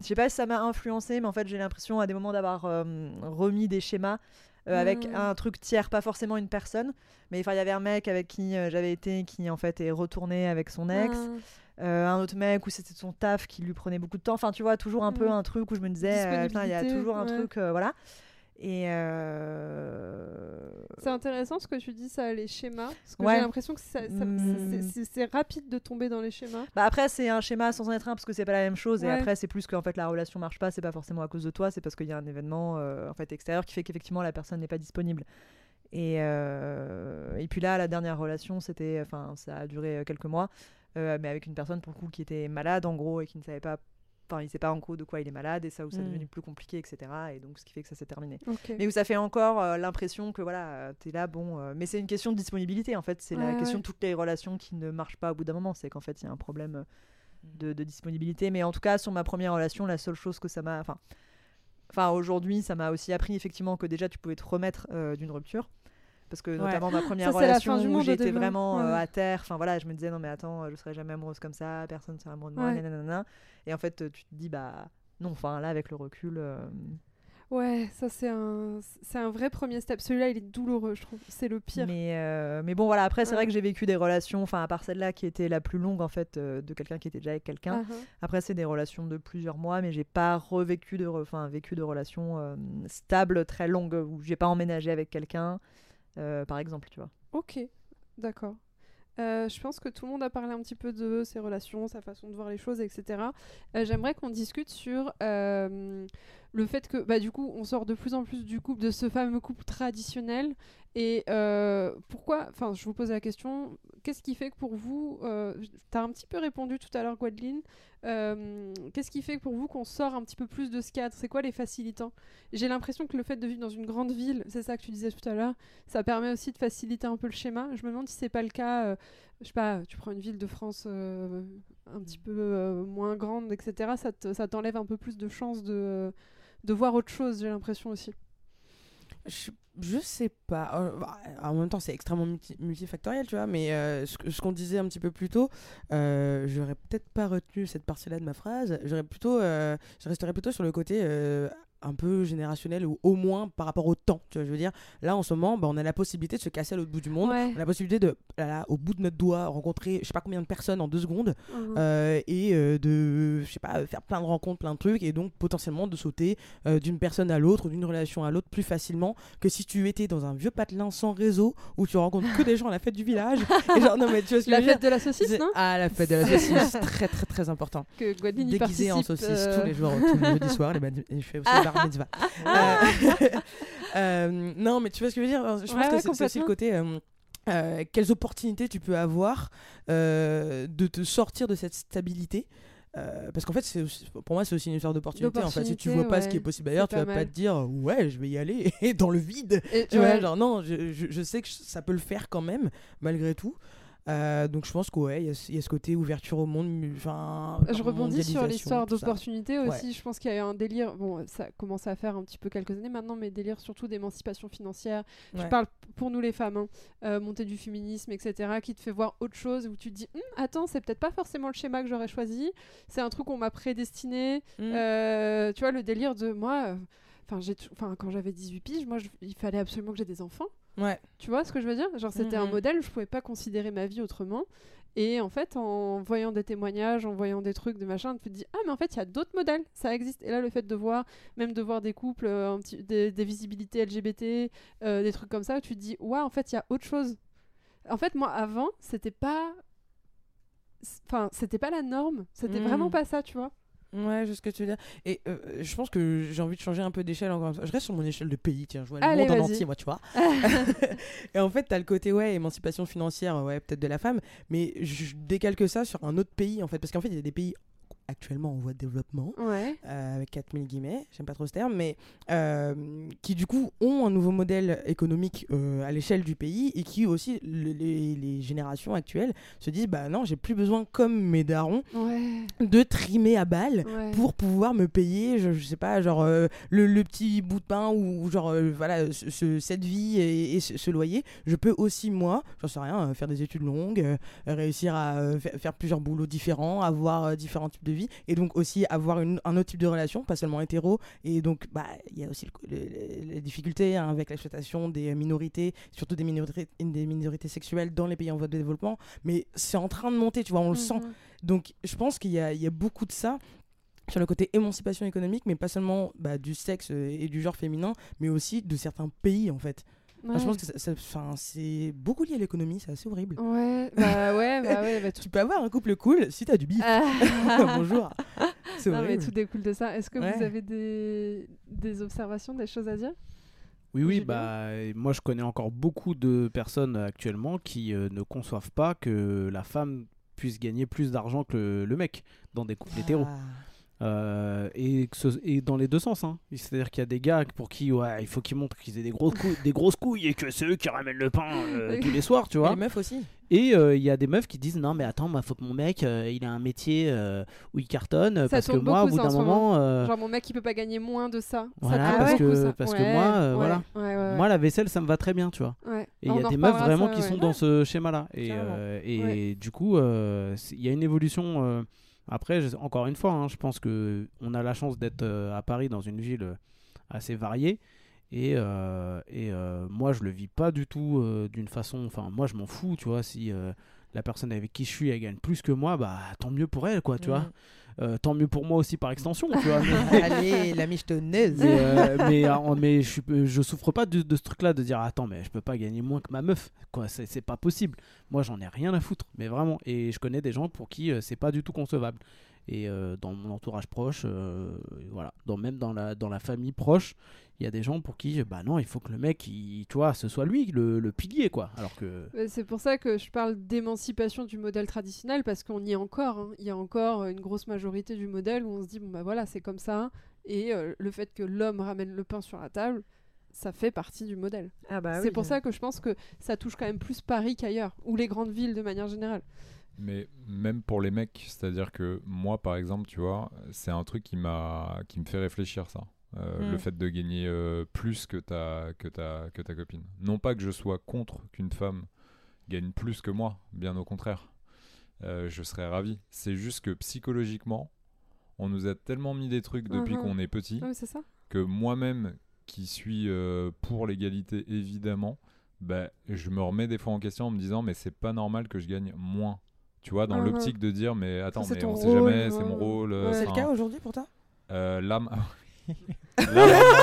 sais pas si ça m'a influencé, mais en fait, j'ai l'impression à des moments d'avoir remis des schémas euh, avec
Mm.
un truc tiers, pas forcément une personne. Mais il y avait un mec avec qui euh, j'avais été qui en fait est retourné avec son ex.
Ah.
Euh, un autre mec où c'était son taf qui lui prenait beaucoup de temps. Enfin, tu vois, toujours un peu
Mm.
un truc où je me disais, euh, il y a toujours un
ouais.
truc, euh, voilà. Et euh,
C'est intéressant ce que tu dis, ça, les schémas. Parce que
Ouais.
j'ai l'impression que ça- ça-
Mm.
c'est- rapide de tomber dans les schémas.
Bah après c'est un schéma sans en être un parce que c'est pas la même chose et après c'est plus qu'en fait la relation marche pas c'est pas forcément à cause de toi c'est parce qu'il y a un événement euh, en fait extérieur qui fait qu'effectivement la personne n'est pas disponible et euh, et puis là la dernière relation c'était enfin ça a duré quelques mois mais avec une personne pour le coup qui était malade en gros et qui ne savait pas enfin il sait pas en gros de quoi il est malade et ça où ça est
Mm.
devenu plus compliqué etc et donc ce qui fait que ça s'est terminé mais où ça fait encore euh, l'impression que voilà, euh, t'es là, bon. euh, mais c'est une question de disponibilité en fait. C'est la
Ouais,
question de toutes les relations qui ne marchent pas au bout d'un moment. C'est qu'en fait, il y a un problème euh, de, de disponibilité. Mais en tout cas, sur ma première relation, la seule chose que ça m'a. Enfin, enfin aujourd'hui, ça m'a aussi appris effectivement que déjà tu pouvais te remettre euh, d'une rupture. Parce que
Ouais.
notamment ma première relation où j'étais vraiment euh,
Ouais.
à terre, enfin voilà, je me disais non mais attends, je serai jamais amoureuse comme ça, personne ne sera amoureux de moi,
Ouais.
nanana. Et en fait, tu te dis bah non, enfin là avec le recul, euh,
Ouais, ça c'est un, c'est un vrai premier step. Celui-là, il est douloureux, je trouve. C'est le pire.
Mais, euh, mais bon, voilà, après, c'est vrai que j'ai vécu des relations, enfin, à part celle-là qui était la plus longue, en fait, de quelqu'un qui était déjà avec quelqu'un.
Ah.
Après, c'est des relations de plusieurs mois, mais j'ai pas revécu de, re- enfin, vécu de relations stables, très longues, où j'ai pas emménagé avec quelqu'un, par exemple, tu vois.
Ok, d'accord. Euh, je pense que tout le monde a parlé un petit peu de ses relations, sa façon de voir les choses, etc. Euh, J'aimerais qu'on discute sur euh, le fait que, bah, du coup, on sort de plus en plus du couple, de ce fameux couple traditionnel. Et euh, pourquoi, enfin, je vous pose la question, qu'est-ce qui fait que pour vous, euh, tu as un petit peu répondu tout à l'heure, Gwadeline, euh, qu'est-ce qui fait que pour vous qu'on sort un petit peu plus de ce cadre? C'est quoi les facilitants? J'ai l'impression que le fait de vivre dans une grande ville, c'est ça que tu disais tout à l'heure, ça permet aussi de faciliter un peu le schéma. Je me demande si c'est pas le cas. euh, je sais pas, tu prends une ville de France un petit peu moins grande, etc. Ça te- ça t'enlève un peu plus de chances de, de voir autre chose, j'ai l'impression aussi.
Je, sais pas. Euh, bah, en même temps, c'est extrêmement multi- multifactoriel, tu vois. Mais euh, ce, qu'on disait un petit peu plus tôt, euh, j'aurais peut-être pas retenu cette partie-là de ma phrase. J'aurais plutôt, je resterais plutôt sur le côté un peu générationnel ou au moins par rapport au temps. Tu vois, je veux dire, là en ce moment, bah, on a la possibilité de se casser à l'autre bout du monde.
Ouais.
On a la possibilité de, là, là, au bout de notre doigt, rencontrer je sais pas combien de personnes en deux secondes euh, et euh, de je sais pas faire plein de rencontres plein de trucs et donc potentiellement de sauter euh, d'une personne à l'autre d'une relation à l'autre plus facilement que si tu étais dans un vieux patelin sans réseau où tu rencontres que des gens à la fête du village et genre non mais tu vois ce que
La fête de la saucisse, non?
Ah la fête de la saucisse très très très important
Que
déguisé en saucisse tous les jours tous les jeudis soirs les je fais aussi bar mitzvah Euh, euh, non mais tu vois ce que je veux dire? Je pense
Ouais,
que
ouais,
c'est aussi le côté euh, euh, quelles opportunités tu peux avoir de te sortir de cette stabilité Euh, parce qu'en fait, c'est pour moi, c'est aussi une histoire d'opportunité. En fait, si tu
D'opportunité,
vois pas ce qui est
ouais.
possible ailleurs,
C'est
tu vas pas te dire ouais, je vais y aller dans le vide.
Et-
Tu vois,
ouais.
genre non, je, je- je sais que ça peut le faire quand même, malgré tout. Euh, donc je pense que ouais, y, a ce- il y a ce côté ouverture au monde. Enfin,
Je rebondis sur l'histoire d'opportunité
Ouais.
aussi. Je pense qu'il y a eu un délire. Bon, ça commence à faire un petit peu quelques années maintenant, mais délire surtout d'émancipation financière. Je parle pour nous les femmes, hein. Euh, montée du féminisme, etc., qui te fait voir autre chose où tu te dis Hum, attends, c'est peut-être pas forcément le schéma que j'aurais choisi. C'est un truc qu'on m'a prédestiné.
Mm.
Euh, tu vois, le délire de moi. Enfin, quand j'avais 18 piges, moi, je- il fallait absolument que j'ai des enfants.
Ouais.
Tu vois ce que je veux dire? Genre, c'était un modèle, je pouvais pas considérer ma vie autrement. Et en fait, en voyant des témoignages, en voyant des trucs, des machins, tu te dis Ah, mais en fait, il y a d'autres modèles, ça existe. Et là, le fait de voir, même de voir des couples, euh, un petit, des, des visibilités LGBT, euh, des trucs comme ça, tu te dis Ouais, en fait, il y a autre chose. En fait, moi, avant, c'était pas. Enfin, c'était pas la norme. C'était
Mhm.
vraiment pas ça, tu vois.
Ouais, je sais ce que tu veux dire. Et euh, je pense que j'ai envie de changer un peu d'échelle encore. Je reste sur mon échelle de pays, tiens, je vois
Allez,
le monde en entier, moi, tu vois. et en fait, t'as le côté, ouais, émancipation financière, ouais, peut-être de la femme, mais je décalque ça sur un autre pays, en fait, parce qu'en fait, il y a des pays actuellement en voie de développement,
Ouais.
euh, avec 4000 guillemets, j'aime pas trop ce terme, mais euh, qui du coup ont un nouveau modèle économique euh, à l'échelle du pays et qui aussi, le- les, les générations actuelles se disent, bah non, j'ai plus besoin, comme mes darons,
Ouais.
de trimer à balle
ouais.
pour pouvoir me payer, je, je sais pas, genre le, le petit bout de pain ou genre voilà ce- ce- cette vie et, et ce, ce loyer. Je peux aussi moi, j'en sais rien, faire des études longues, réussir à fa- faire plusieurs boulots différents, avoir différents types de vie et donc aussi avoir une- un autre type de relation, pas seulement hétéro. Et donc bah il y a aussi le- le- le- les difficultés hein, avec l'exploitation des minorités, surtout des minorités, des minorités sexuelles dans les pays en voie de développement. Mais c'est en train de monter, tu vois, on le sent.
Mhm.
Donc je pense qu'il y a, il y a beaucoup de ça sur le côté émancipation économique, mais pas seulement bah, du sexe euh, et du genre féminin, mais aussi de certains pays en fait. Enfin, je pense que ça- c'est beaucoup lié à l'économie, c'est assez horrible.
Ouais, bah ouais, bah ouais, bah tout.
Tu peux avoir un couple cool si t'as du bif.
Ah.
Bonjour. C'est
Non, mais
horrible.
tout découle de ça. Est-ce que
Ouais.
vous avez des... des observations, des choses à dire?
Oui, oui, bah, moi je connais encore beaucoup de personnes euh, actuellement qui euh, ne conçoivent pas que la femme puisse gagner plus d'argent que le, le mec dans des couples hétéros. Euh, et, ce- et dans les deux sens. Hein. C'est-à-dire qu'il y a des gars pour qui ouais, il faut qu'ils montrent qu'ils aient des grosses, couilles, des grosses couilles et que c'est eux qui ramènent le pain euh, tous les soirs, tu
Et
vois.
les meufs aussi.
Et euh, il y a des meufs qui disent non mais attends, moi faut que mon mec il a un métier où il cartonne
Ça
parce que moi au bout d'un moment,
Genre mon mec il peut pas gagner moins de ça.
Voilà,
parce
que- parce que moi, voilà. moi la vaisselle ça me va très bien, tu vois. Et il y a des meufs vraiment
ça,
qui sont dans ce schéma-là. Et,
Carrément.
euh, et
Ouais.
du coup, il y a une évolution. Après, je- encore une fois, hein, je pense que on a la chance d'être euh, à Paris dans une ville euh, assez variée. Et, euh, et euh, moi, je le vis pas du tout euh, d'une façon. Enfin, moi, je m'en fous, tu vois. Si la personne avec qui je suis, elle gagne plus que moi, bah tant mieux pour elle, quoi, tu vois. Euh, tant mieux pour moi aussi par extension, tu vois. mais-
Allez, la michetonneuse.
mais, euh, mais, euh, mais je, souffre pas de, de ce truc là de dire attends mais je peux pas gagner moins que ma meuf quoi c'est c'est pas possible moi j'en ai rien à foutre mais vraiment et je connais des gens pour qui euh, c'est pas du tout concevable et euh, dans mon entourage proche euh, voilà dans même dans la dans la famille proche il y a des gens pour qui bah non il faut que le mec il, tu vois ce soit lui le, le pilier quoi alors que
C'est pour ça que je parle d'émancipation du modèle traditionnel parce qu'on y est encore. hein. Il y a encore une grosse majorité du modèle où on se dit bon bah voilà c'est comme ça et euh, le fait que l'homme ramène le pain sur la table, ça fait partie du modèle.
Ah bah
c'est
oui.
pour ça que je pense que ça touche quand même plus Paris qu'ailleurs ou les grandes villes de manière générale.
Mais même pour les mecs, c'est-à-dire que moi, par exemple, tu vois, c'est un truc qui m'a, qui me fait réfléchir ça. Euh,
Mm.
Le fait de gagner euh, plus que ta, que, ta, que ta copine. Non pas que je sois contre qu'une femme gagne plus que moi, bien au contraire. Euh, je serais ravi. C'est juste que psychologiquement, on nous a tellement mis des trucs depuis
Mhm.
qu'on est petit
oui, c'est ça.
que moi-même, qui suis pour l'égalité évidemment, bah, je me remets des fois en question en me disant mais c'est pas normal que je gagne moins. Tu vois, dans l'optique de dire mais attends, mais on sait
rôle,
jamais, c'est mon rôle. euh,
Ouais.
C'est le cas aujourd'hui pour toi?
euh, là, ma- Là, ma-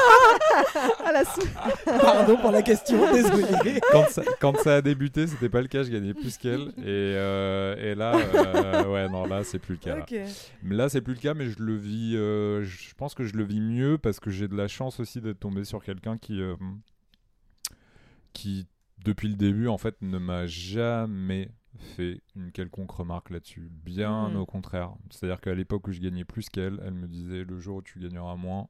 Ah, la sou-
Pardon pour la question, désolé.
quand, ça, quand ça a débuté, c'était pas le cas, je gagnais plus qu'elle. Et, euh, et là, euh, ouais, non, là, c'est plus le cas. là.
ok.
Mais là, c'est plus le cas, mais je le vis. euh, je pense que je le vis mieux parce que j'ai de la chance aussi d'être tombé sur quelqu'un qui, euh, qui, depuis le début, en fait, ne m'a jamais fait une quelconque remarque là-dessus. Bien
Mm.
au contraire. C'est-à-dire qu'à l'époque où je gagnais plus qu'elle, elle me disait le jour où tu gagneras moins,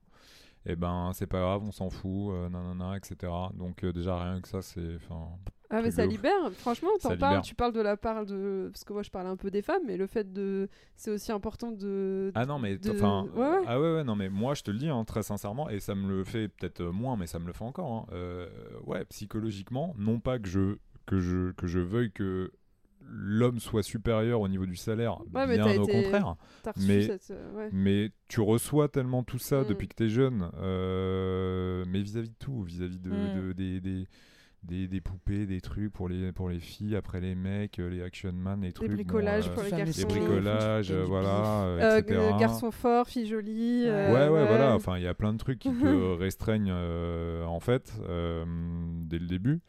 eh ben c'est pas grave, on s'en fout, euh, nanana, etc. Donc euh, déjà rien que ça, c'est.
Ah mais ça
ouf.
libère, franchement, t'en parles, tu parles de la part de... Parce que moi je parle un peu des femmes, mais le fait de... C'est aussi important de...
Ah non mais
de-
enfin
Ouais, ouais.
ah ouais ouais non mais moi je te le dis hein, très sincèrement et ça me le fait peut-être euh, moins mais ça me le fait encore hein. Euh, ouais psychologiquement non pas que je que je que je veuille que l'homme soit supérieur au niveau du salaire
Ouais, mais
bien
t'as
au
été-
contraire mais-
cette... euh, ouais.
mais tu reçois tellement tout ça
Mm.
depuis que t'es jeune euh, mais vis-à-vis de tout vis-à-vis de,
Mm.
de- des, des des, des poupées, des trucs pour les, pour les filles, après les mecs, euh, les action man, les trucs. bon,
bricolages
euh,
pour les garçons.
les
Garçons,
bricolages, euh, voilà, euh,
Euh,
etc.
euh, garçon fort, fille jolie.
Ouais,
euh,
Ouais, ouais, voilà. Enfin, il y a plein de trucs qui te restreignent euh, en fait euh, dès le début.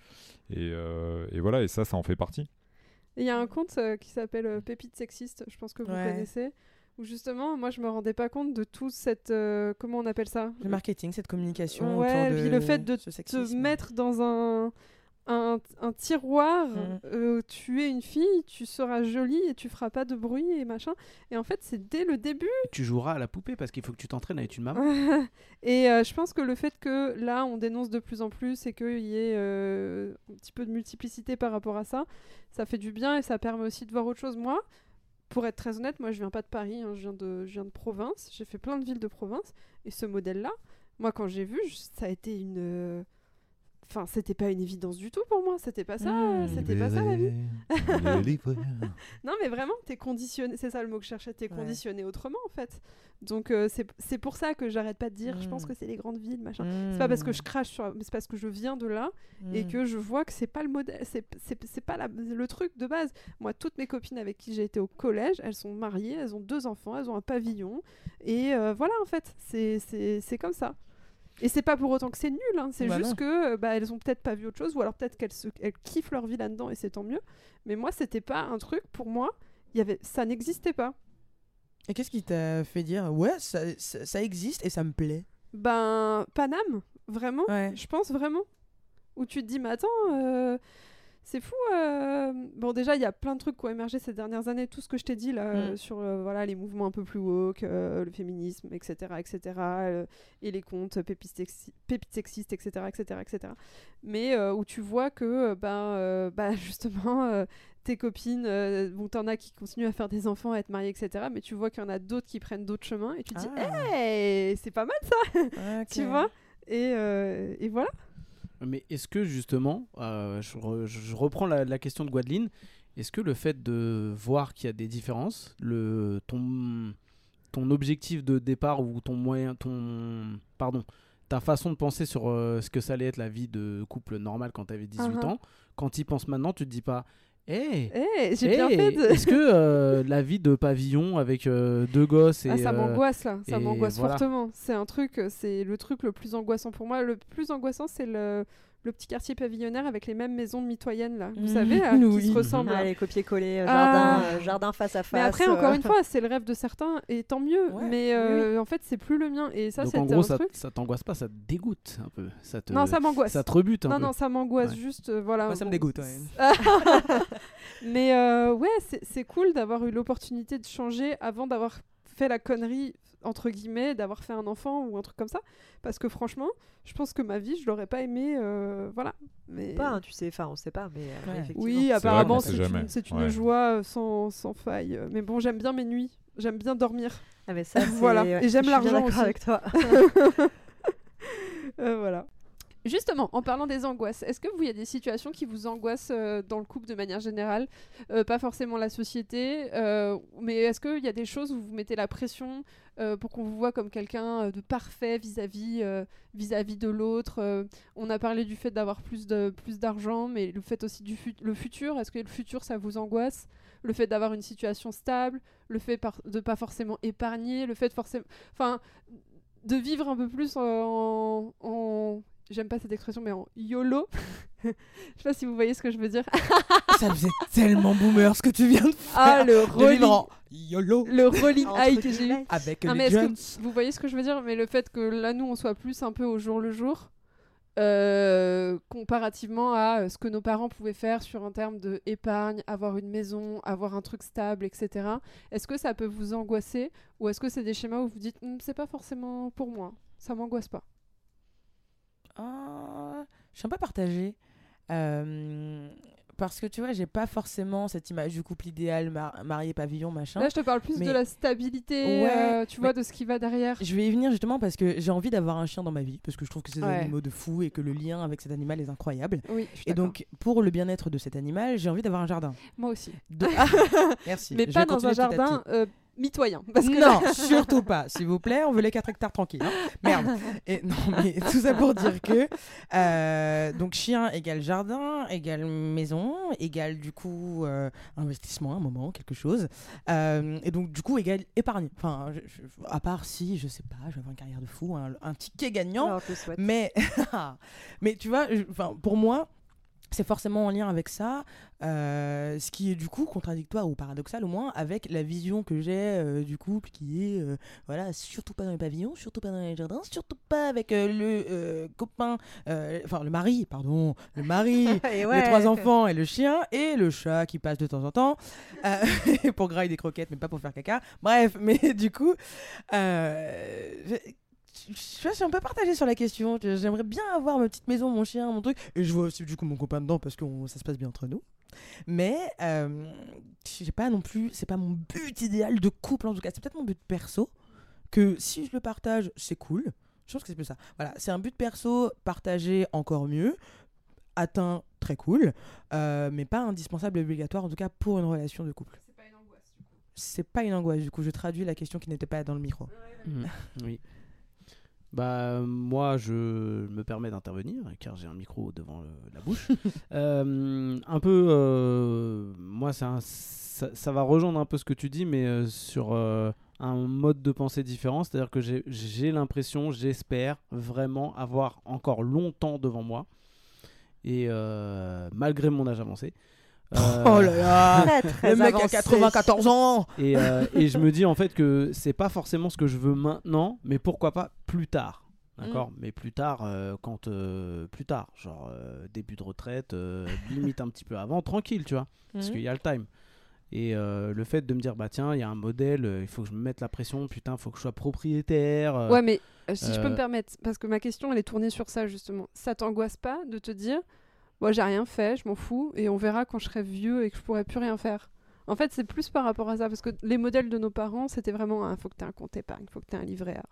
Et, euh, et voilà, et ça, ça en fait partie.
Il y a un conte euh, qui s'appelle euh, Pépite sexiste, je pense que vous
Ouais.
connaissez, où justement, moi je me rendais pas compte de tout cette. euh, comment on appelle ça?
Le marketing, cette communication.
Ouais,
autour
puis
de
le fait de
sexisme.
mettre dans un. Un, un tiroir, euh, tu es une fille, tu seras jolie et tu feras pas de bruit et machin. Et en fait, c'est dès le début.
Tu joueras à la poupée parce qu'il faut que tu t'entraînes avec une maman.
et euh, je pense que le fait que là, on dénonce de plus en plus et qu'il y ait euh, un petit peu de multiplicité par rapport à ça, ça fait du bien et ça permet aussi de voir autre chose. Moi, pour être très honnête, moi, je viens pas de Paris, hein, je, viens de, je viens de province. J'ai fait plein de villes de province. Et ce modèle-là, moi, quand j'ai vu, ça a été une. Enfin, c'était pas une évidence du tout pour moi. C'était pas ça.
Mmh.
C'était pas ça la vie. Non, mais vraiment, t'es conditionné. C'est ça le mot que je cherchais. T'es
Ouais.
conditionné autrement, en fait. Donc, euh, c'est pour ça que j'arrête pas de dire. Je pense
Mm.
que c'est les grandes villes, machin.
Mmh.
C'est pas parce que je crache sur, mais c'est parce que je viens de là et que je vois que c'est pas le modèle, c'est pas la- le truc de base. Moi, toutes mes copines avec qui j'ai été au collège, elles sont mariées, elles ont deux enfants, elles ont un pavillon et euh, voilà en fait, c'est comme ça. Et c'est pas pour autant que c'est nul, hein, c'est
Bah
juste
non.
que euh, bah, elles ont peut-être pas vu autre chose ou alors peut-être qu'elles se- elles kiffent leur vie là-dedans et c'est tant mieux. Mais moi, c'était pas un truc pour moi, y avait ça n'existait pas.
Et qu'est-ce qui t'a fait dire ouais ça, ça, ça existe et ça me plaît?
Ben Paname, vraiment.
Ouais.
Je pense vraiment. Où tu te dis, mais attends, euh, c'est fou. euh, Bon, déjà, il y a plein de trucs qui ont émergé ces dernières années. Tout ce que je t'ai dit là,
Mm.
euh, sur euh, voilà, les mouvements un peu plus woke, euh, le féminisme, etc. etc. et les comptes pépites, sexi- pépites sexistes, etc. etc., etc. Mais où tu vois que, ben, bah, justement, tes copines, bon, t'en as qui continuent à faire des enfants, à être mariées, etc. Mais tu vois qu'il y en a d'autres qui prennent d'autres chemins. Et tu te dis,
Ah.
hey, c'est pas mal ça, tu vois? Et, et voilà.
Mais est-ce que justement, euh, je, re- je reprends la, la question de Gwadeline, est-ce que le fait de voir qu'il y a des différences, le, ton, ton objectif de départ ou ton moyen, ton, pardon, ta façon de penser sur euh, ce que ça allait être la vie de couple normal quand tu avais 18
Uh-huh.
ans, quand tu y penses maintenant, tu te dis pas, hé,
Eh, j'ai bien
hey,
fait de...
Est-ce que euh, la vie de pavillon avec euh, deux gosses et
Ah, ça
euh,
m'angoisse là, ça m'angoisse
voilà.
fortement. C'est un truc, c'est le truc le plus angoissant pour moi. Le plus angoissant, c'est le, le petit quartier pavillonnaire avec les mêmes maisons mitoyennes là. Vous
Mhm.
savez, là, qui se ressemblent.
Ah, les copier-coller, euh,
Ah.
jardin, euh, jardin face à face.
Mais après, encore
euh,
une fois, c'est le rêve de certains et tant mieux.
Ouais,
mais euh, en fait, c'est plus le mien. Et ça, c'était
en gros,
un
ça,
truc.
ça t'angoisse pas, ça te dégoûte un peu. Ça te,
Non, ça m'angoisse.
ça te rebute un
Non,
peu.
non, ça m'angoisse
Ouais.
juste. euh, voilà.
Moi, ça me dégoûte, ouais.
Mais euh, ouais, c'est- c'est cool d'avoir eu l'opportunité de changer avant d'avoir fait la connerie, entre guillemets, d'avoir fait un enfant ou un truc comme ça. Parce que franchement, je pense que ma vie, je l'aurais pas aimé. euh, voilà. Mais...
Pas, hein, tu sais, enfin, on sait pas, mais euh,
Ouais.
effectivement.
Oui, apparemment, c'est une, c'est une
Ouais.
joie euh, sans, sans faille. Mais bon, j'aime bien mes nuits. J'aime bien dormir.
Ah, mais ça, c'est-
Voilà. Et j'aime
je suis bien
l'argent
avec toi.
Euh, voilà. Justement, en parlant des angoisses, est-ce que vous, il y a des situations qui vous angoissent euh, dans le couple de manière générale? Euh, Pas forcément la société, euh, mais est-ce qu'il y a des choses où vous mettez la pression pour qu'on vous voit comme quelqu'un de parfait vis-à-vis de l'autre? On a parlé du fait d'avoir plus d'argent, mais le fait aussi du fut- le futur. Est-ce que le futur ça vous angoisse? Le fait d'avoir une situation stable, le fait de pas forcément épargner, le fait de forcément, de vivre un peu plus en- j'aime pas cette expression, mais en YOLO. Je sais pas si vous voyez ce que je veux dire.
ça faisait tellement boomer ce que tu viens de faire.
Ah, le rolling,
en YOLO
le rolling high que j'ai eu.
avec
mais
les
est-ce
Jones.
que vous voyez ce que je veux dire? Mais le fait que là, nous, on soit plus un peu au jour le jour, euh, comparativement à euh, ce que nos parents pouvaient faire sur un terme de épargne, avoir une maison, avoir un truc stable, etc. Est-ce que ça peut vous angoisser? Ou est-ce que c'est des schémas où vous dites Hum, c'est pas forcément pour moi, ça m'angoisse pas
Ah, je suis un peu partagée. Euh, parce que tu vois, j'ai pas forcément cette image du couple idéal, mar- marié, pavillon, machin.
Là, je te parle plus
mais-
de la stabilité,
Ouais,
euh, tu vois, de ce qui va derrière.
Je vais y venir justement parce que j'ai envie d'avoir un chien dans ma vie, parce que je trouve que c'est des
Ouais.
animaux de fou et que le lien avec cet animal est incroyable.
Oui,
Et donc, pour le bien-être de cet animal, j'ai envie d'avoir un jardin.
moi aussi.
De- Ah, merci.
Mais
Je
pas dans un jardin euh, mitoyen. Parce que
Non, surtout pas. S'il vous plaît, on veut les 4 hectares tranquilles. hein. Merde. Et non, mais tout ça pour dire que euh, donc chien égale jardin égale maison égale du coup euh, investissement, un moment, quelque chose. Euh, et donc du coup égale épargne. Enfin, je- je- à part si je sais pas, je vais avoir une carrière de fou, un, un ticket gagnant.
Alors, te souhaite.
Mais, mais tu vois, je- pour moi, c'est forcément en lien avec ça, euh, ce qui est du coup contradictoire ou paradoxal au moins avec la vision que j'ai euh, du couple qui est, euh, voilà, surtout pas dans les pavillons, surtout pas dans les jardins, surtout pas avec le copain, enfin le mari, pardon, le mari,
ouais.
les trois enfants et le chien et le chat qui passe de temps en temps pour grailler des croquettes mais pas pour faire caca. Bref, mais du coup, je, je- je suis un peu partagée sur la question. J'aimerais bien avoir ma petite maison, mon chien, mon truc. Et je vois aussi du coup mon copain dedans parce que on- ça se passe bien entre nous. Mais euh, j'ai pas non plus, c'est pas mon but idéal de couple en tout cas. C'est peut-être mon but perso que si je le partage, c'est cool. Je pense que c'est plus ça. Voilà, c'est un but perso partagé encore mieux, atteint très cool, euh, mais pas indispensable et obligatoire en tout cas pour une relation de couple.
C'est pas une angoisse. du coup.
C'est pas une angoisse du coup. Je traduis la question qui n'était pas dans le micro.
Mm, oui. Bah moi je me permets d'intervenir car j'ai un micro devant le- la bouche. Euh, un peu, euh, moi un- ça, ça va rejoindre un peu ce que tu dis, mais euh, sur un mode de pensée différent. C'est-à-dire que j'ai- l'impression, j'espère vraiment avoir encore longtemps devant moi et malgré mon âge avancé. Euh,
Oh là là
Très, très
Le mec a
avancé.
94 ans
et, euh, et je me dis en fait que c'est pas forcément ce que je veux maintenant, mais pourquoi pas plus tard. D'accord Mais plus tard, euh, quand. euh, plus tard, genre euh, début de retraite, euh, limite un petit peu avant, tranquille, tu vois, parce
Mhm.
qu'il y a le time. Et euh, le fait de me dire, bah tiens, il y a un modèle, il faut que je me mette la pression, putain, il faut que je sois propriétaire. euh,
Ouais, mais euh, si je peux me permettre, parce que ma question, elle est tournée sur ça, justement. Ça t'angoisse pas de te dire, moi, j'ai rien fait, je m'en fous, et on verra quand je serai vieux et que je pourrai plus rien faire En fait, c'est plus par rapport à ça, parce que les modèles de nos parents, c'était vraiment, il faut que tu aies un compte épargne, faut que tu aies un livret A,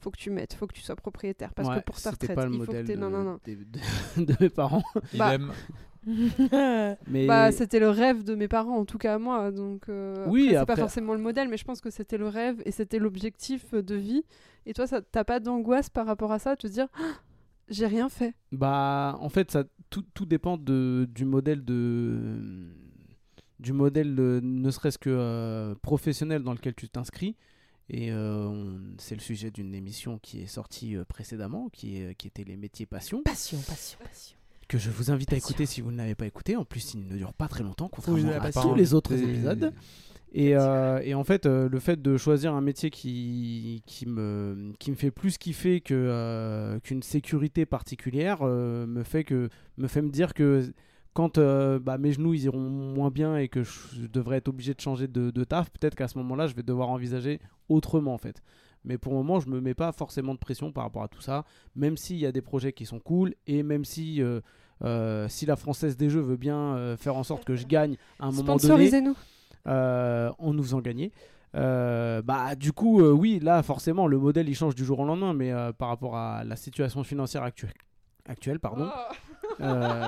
faut que tu mettes, faut que tu sois propriétaire, parce
Ouais,
que pour ta retraite,
pas le
il faut que
de,
Non, non, non.
de- de mes parents.
Bah.
Mais
Bah, c'était le rêve de mes parents, en tout cas à moi. Donc, euh,
Oui,
après, c'est
après-
pas forcément le modèle, mais je pense que c'était le rêve et c'était l'objectif de vie. Et toi, ça t'as pas d'angoisse par rapport à ça, te dire, Ah, j'ai rien fait.
Bah, en fait, ça, tout, tout dépend de, du modèle de du modèle de- ne serait-ce que euh, professionnel dans lequel tu t'inscris. Et euh, c'est le sujet d'une émission qui est sortie euh, précédemment, qui, est, qui était les métiers passion,
Passion, passion, passion.
que je vous invite à écouter si vous ne l'avez pas écouté. En plus, il ne dure pas très longtemps, contrairement
la
à tous les autres
Et-
épisodes. Et, euh, et en fait, euh, le fait de choisir un métier qui, qui, me, qui me fait plus kiffer que, euh, qu'une sécurité particulière euh, me, fait que, me fait me dire que quand euh, bah, mes genoux ils iront moins bien et que je devrais être obligé de changer de, de taf, peut-être qu'à ce moment-là, je vais devoir envisager autrement en fait. Mais pour le moment, je me mets pas forcément de pression par rapport à tout ça, même s'il y a des projets qui sont cool et même si, euh, euh, si la Française des Jeux veut bien euh, faire en sorte que je gagne à un moment donné
Sponsorisez-nous.
Euh, en nous faisant gagner. Euh, bah du coup euh, oui là forcément le modèle il change du jour au lendemain mais euh, par rapport à la situation financière actuelle actuelle pardon euh,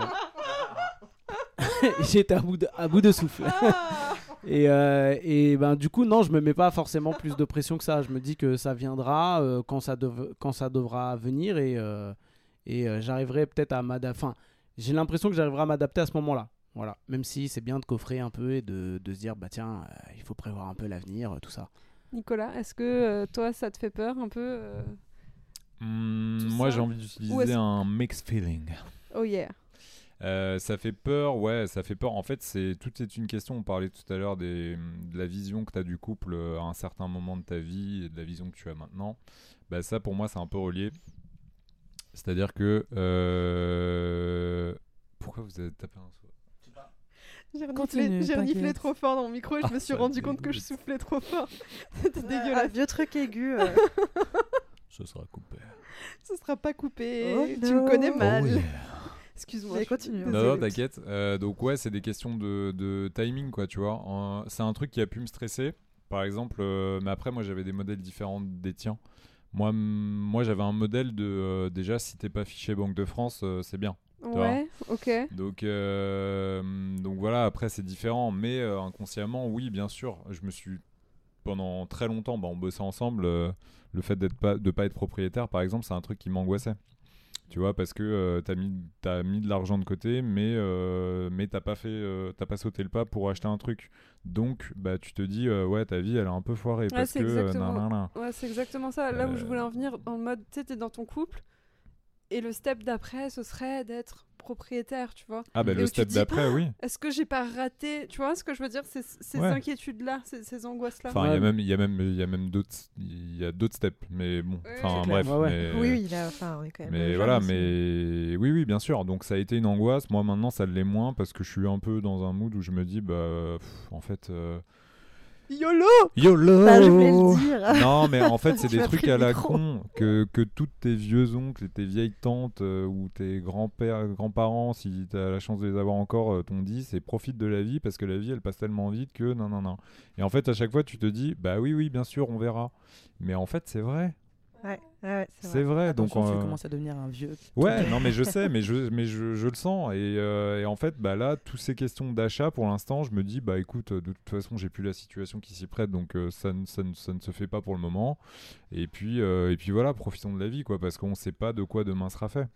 j'étais à bout de, à bout de souffle. Et, euh, et ben du coup non je me mets pas forcément plus de pression que ça. Je me dis que ça viendra quand ça dev- quand ça devra venir et et j'arriverai peut-être à m'adapter enfin j'ai l'impression que j'arriverai à m'adapter à ce moment-là voilà, même si c'est bien de coffrer un peu et de, de se dire, bah tiens, euh, il faut prévoir un peu l'avenir, euh, tout ça.
Nicolas, est-ce que euh, toi, ça te fait peur un peu euh Tout
moi, j'ai envie d'utiliser un mixed feeling.
Oh yeah.
Euh, ça fait peur, ouais, ça fait peur. En fait, c'est tout est une question. On parlait tout à l'heure des- de la vision que tu as du couple à un certain moment de ta vie et de la vision que tu as maintenant. Bah, ça, pour moi, c'est un peu relié. C'est-à-dire que. euh, Pourquoi vous avez tapé un
J'ai reniflé, j'ai reniflé
t'inquiète.
trop fort dans mon micro et je
Ah,
me suis rendu compte que je soufflais trop fort. C'était
Un
dégueulasse.
vieux truc aigu. euh.
Ce sera coupé.
Ce sera pas coupé.
Oh
tu me connais
Oh
mal.
yeah.
Excuse-moi.
Continue.
Non, non, t'inquiète. Euh, donc ouais, c'est des questions de, de timing, quoi, tu vois. C'est un truc qui a pu me stresser. Par exemple, euh, mais après, moi, j'avais des modèles différents des tiens. Moi, m- moi j'avais un modèle de... euh, déjà, si t'es pas fiché Banque de France, euh, c'est bien.
Ouais, ok.
Donc, euh, donc voilà, après, c'est différent. Mais euh, inconsciemment, oui, bien sûr, je me suis... Pendant très longtemps, bah, on bossait ensemble. euh, le fait d'être pas, de pas être propriétaire, par exemple, c'est un truc qui m'angoissait. Tu vois, parce que t'as mis, t'as mis de l'argent de côté, mais, mais t'as pas fait, t'as pas sauté le pas pour acheter un truc. Donc, bah, tu te dis, ouais, ta vie, elle est un peu foirée. parce
c'est
que, nanana.
Ouais, c'est exactement ça. Là où je voulais en venir, dans le mode, tu sais, t'es dans ton couple, et le step d'après, ce serait d'être propriétaire, tu vois.
Ah, bah,
Et
le step d'après, oui.
Est-ce que j'ai pas raté Tu vois ce que je veux dire C'est ces
Ouais.
inquiétudes-là, ces, ces angoisses-là.
Enfin, il y a
Ouais.
même, il y a même, il y a même d'autres, il y a d'autres steps, mais bon,
Ouais,
enfin, bref.
clair. Ouais, ouais.
mais-
Oui, oui, là, enfin, on est quand même.
Mais voilà,
aussi.
mais oui, oui, bien sûr. Donc ça a été une angoisse. Moi maintenant, ça l'est moins parce que je suis un peu dans un mood où je me dis, bah, pff, en fait, euh,
YOLO
YOLO
Bah, je voulais le dire.
Non, mais en fait, c'est des trucs à la con que, que tous tes vieux oncles et tes vieilles tantes euh, ou tes grands-pères, grands-parents, si tu as la chance de les avoir encore, euh, t'ont dit, c'est profite de la vie parce que la vie, elle passe tellement vite que non, non, non. Et en fait, à chaque fois, tu te dis, bah oui, oui, bien sûr, on verra. Mais en fait, c'est vrai.
Ouais, ouais, c'est vrai.
vrai. Donc,
tu
euh,
commences à devenir un vieux.
Ouais, non, mais je sais, mais je, mais je, je le sens. Et, euh, et en fait, bah là, toutes ces questions d'achat, pour l'instant, je me dis, bah écoute, de toute façon, j'ai plus la situation qui s'y prête, donc euh, ça, ne- ça, ne- ça ne se fait pas pour le moment. Et puis, euh, et puis voilà, profitons de la vie, quoi, parce qu'on sait pas de quoi demain sera fait.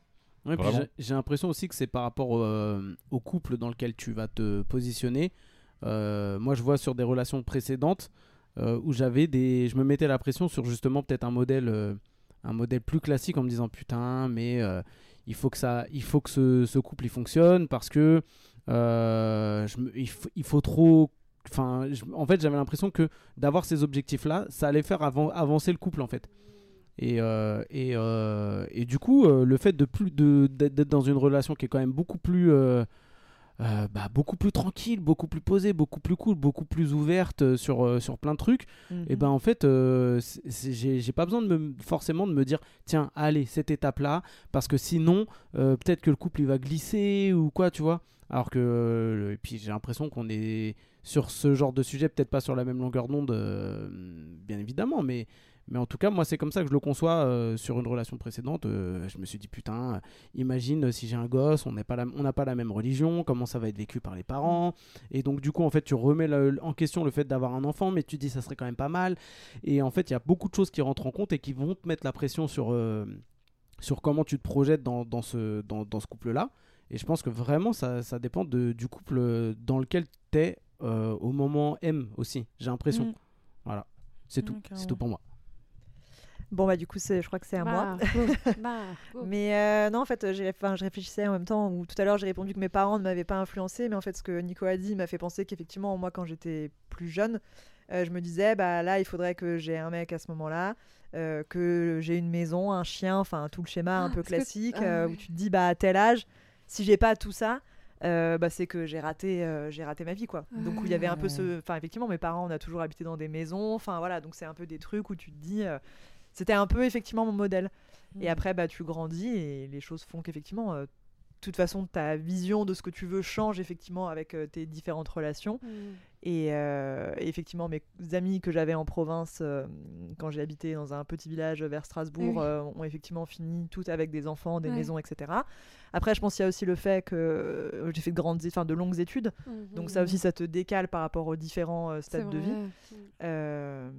Ouais, j'ai- l'impression aussi que c'est par rapport euh, au couple dans lequel tu vas te positionner. Euh, moi, je vois sur des relations précédentes où j'avais des, je me mettais la pression sur justement peut-être un modèle, euh, un modèle plus classique en me disant putain, mais euh, il faut que ça, il faut que ce, couple il fonctionne parce que euh, je me- il, il faut trop. Enfin, en fait, j'avais l'impression que d'avoir ces objectifs-là, ça allait faire avan- avancer le couple en fait. Et, euh, et, euh, et du coup, euh, le fait de plus d'être dans une relation qui est quand même beaucoup plus euh, bah, beaucoup plus tranquille, beaucoup plus posée, beaucoup plus cool, beaucoup plus ouverte euh, sur, euh, sur plein de trucs,
Mhm.
et ben en fait, euh, j'ai pas besoin de me, forcément de me dire tiens, allez, cette étape-là, parce que sinon, peut-être que le couple il va glisser ou quoi, tu vois. Alors que, et puis j'ai l'impression qu'on est sur ce genre de sujet, peut-être pas sur la même longueur d'onde, bien évidemment, mais, mais en tout cas, moi c'est comme ça que je le conçois euh, sur une relation précédente. euh, je me suis dit putain, imagine euh, si j'ai un gosse, on pas n'a pas la même religion, comment ça va être vécu par les parents? Et donc du coup, en fait, tu remets le- en question le fait d'avoir un enfant, mais tu dis ça serait quand même pas mal. Et en fait, il y a beaucoup de choses qui rentrent en compte et qui vont te mettre la pression sur, euh, sur comment tu te projettes dans, dans ce, dans, dans ce couple-là. Et je pense que vraiment, ça, ça dépend de, du couple dans lequel tu es au moment M aussi, j'ai l'impression.
Mm.
Voilà, c'est
Mm,
tout. C'est tout pour moi.
Bon, bah, du coup, je crois que c'est à moi.
Bah.
Mais euh, non, en fait, je réfléchissais en même temps où tout à l'heure j'ai répondu que mes parents ne m'avaient pas influencé, mais en fait, ce que Nico a dit m'a fait penser qu'effectivement, moi, quand j'étais plus jeune, euh, je me disais, bah là, il faudrait que j'ai un mec à ce moment-là, euh, que j'ai une maison, un chien, enfin, tout le schéma un
Ah,
peu
que-
classique,
ah
où tu te dis, bah à tel âge, si j'ai pas tout ça, euh, bah, c'est que j'ai raté, euh, j'ai raté ma vie, quoi. Donc, où il y avait un peu ce. Enfin, effectivement, mes parents, on a toujours habité dans des maisons, enfin, voilà, donc c'est un peu des trucs où tu te dis. euh, c'était un peu effectivement mon modèle. Et
Mm.
après, bah, tu grandis et les choses font qu'effectivement, euh, de toute façon, ta vision de ce que tu veux change effectivement avec euh, tes différentes relations.
Mm.
Et euh, et effectivement, mes amis que j'avais en province, quand j'ai habité dans un petit village vers Strasbourg, ont effectivement fini toutes avec des enfants, des
Ouais.
maisons, etc. Après, je pense qu'il y a aussi le fait que j'ai fait de, grandes, enfin, de longues études. Donc ça aussi, ça te décale par rapport aux différents stades de vie. Euh,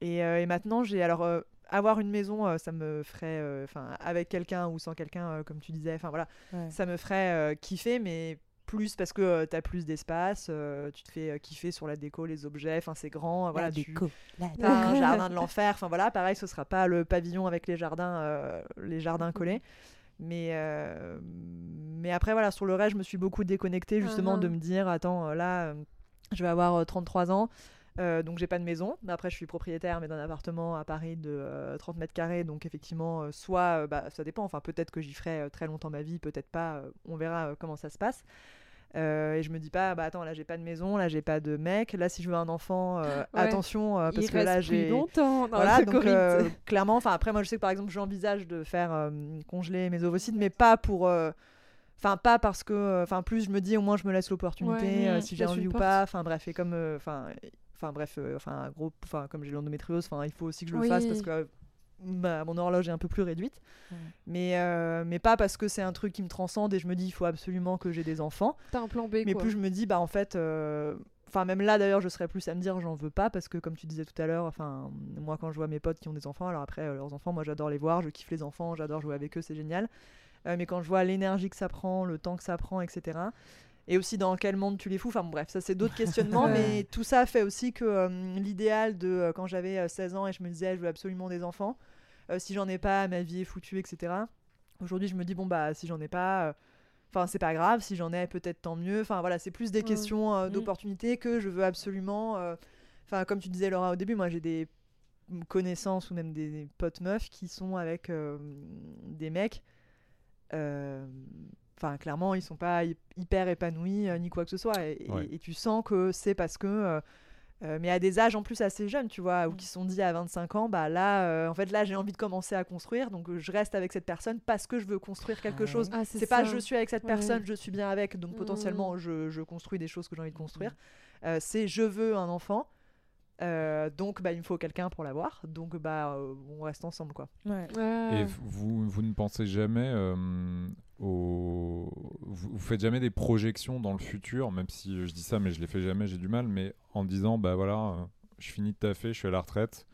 et, euh, et maintenant, j'ai alors euh, avoir une maison, euh, ça me ferait, euh, enfin, avec quelqu'un ou sans quelqu'un, euh, comme tu disais, enfin voilà,
Ouais.
ça me ferait euh, kiffer, mais plus parce que tu as plus d'espace, tu te fais kiffer sur la déco, les objets, enfin c'est grand, voilà,
La
tu
déco, la
as un jardin de l'enfer, enfin voilà, pareil, ce sera pas le pavillon avec les jardins, les jardins collés. Mais, mais après, voilà, sur le reste, je me suis beaucoup déconnectée justement de
Mhm.
me dire, attends, là, je vais avoir euh, 33 ans, Euh, donc j'ai pas de maison. Mais Après, je suis propriétaire, mais d'un appartement à Paris de euh, 30 mètres carrés. Donc effectivement, euh, soit, euh, bah, ça dépend. Enfin, peut-être que j'y ferai euh, très longtemps ma vie, peut-être pas. euh, on verra euh, comment ça se passe. Euh, et je me dis pas, bah attends, là j'ai pas de maison, là j'ai pas de mec. Là, si je veux un enfant, euh,
Ouais.
attention, euh, parce
Il
que là
reste
j'ai.
longtemps. dans
Voilà, donc euh, clairement, enfin après moi je sais que par exemple j'envisage de faire euh, congeler mes ovocytes, mais pas pour, euh, enfin pas parce que, euh, enfin plus je me dis au moins je me laisse l'opportunité
Ouais,
euh, si j'ai envie ou
porte.
pas, enfin bref et comme, euh, enfin, enfin bref, euh, enfin gros, enfin comme j'ai l'endométriose, enfin il faut aussi que je le fasse parce que ma- mon horloge est un peu plus réduite,
Ouais.
mais euh, mais pas parce que c'est un truc qui me transcende et je me dis il faut absolument que j'ai des enfants.
T'as un plan B,
Mais
quoi.
plus je me dis, bah en fait, euh, enfin même là d'ailleurs, je serais plus à me dire, j'en veux pas parce que comme tu disais tout à l'heure, enfin moi quand je vois mes potes qui ont des enfants, alors après euh, leurs enfants, moi j'adore les voir, je kiffe les enfants, j'adore jouer avec eux, c'est génial. Mais quand je vois l'énergie que ça prend, le temps que ça prend, etc. Et aussi dans quel monde tu les fous? Enfin bon, bref, ça c'est d'autres questionnements, mais tout ça fait aussi que euh, l'idéal de euh, quand j'avais euh, 16 ans et je me disais, je veux absolument des enfants. euh, si j'en ai pas, ma vie est foutue, etc. Aujourd'hui, je me dis, bon, bah, si j'en ai pas, euh, enfin, c'est pas grave. Si j'en ai, peut-être tant mieux. Enfin, voilà, c'est plus des questions euh,
Mm.
d'opportunité que je veux absolument. euh, Enfin, comme tu disais, Laura, au début, moi, j'ai des connaissances ou même des, des potes meufs qui sont avec euh, des mecs. euh, Enfin, clairement, ils sont pas hy- hyper épanouis euh, ni quoi que ce soit. Et, et-
Ouais.
et tu sens que c'est parce que. euh, euh, mais à des âges en plus assez jeunes, tu vois, ou
Mm.
qui sont dit à 25 ans, bah là, euh, en fait, là, j'ai envie de commencer à construire, donc je reste avec cette personne parce que je veux construire quelque
Ouais.
chose.
Ah,
C'est pas je suis avec cette
Ouais.
personne, je suis bien avec, donc
Mm.
potentiellement je, je construis des choses que j'ai envie de construire. Euh, c'est je veux un enfant, euh, donc bah, il me faut quelqu'un pour l'avoir, donc bah euh, on reste ensemble quoi.
Ouais.
Ouais.
Et vous, vous ne pensez jamais euh, au... Vous, vous faites jamais des projections dans le futur, même si je dis ça, mais je les fais jamais, j'ai du mal, mais en disant, bah voilà, euh, je finis de taffer, je suis à la retraite,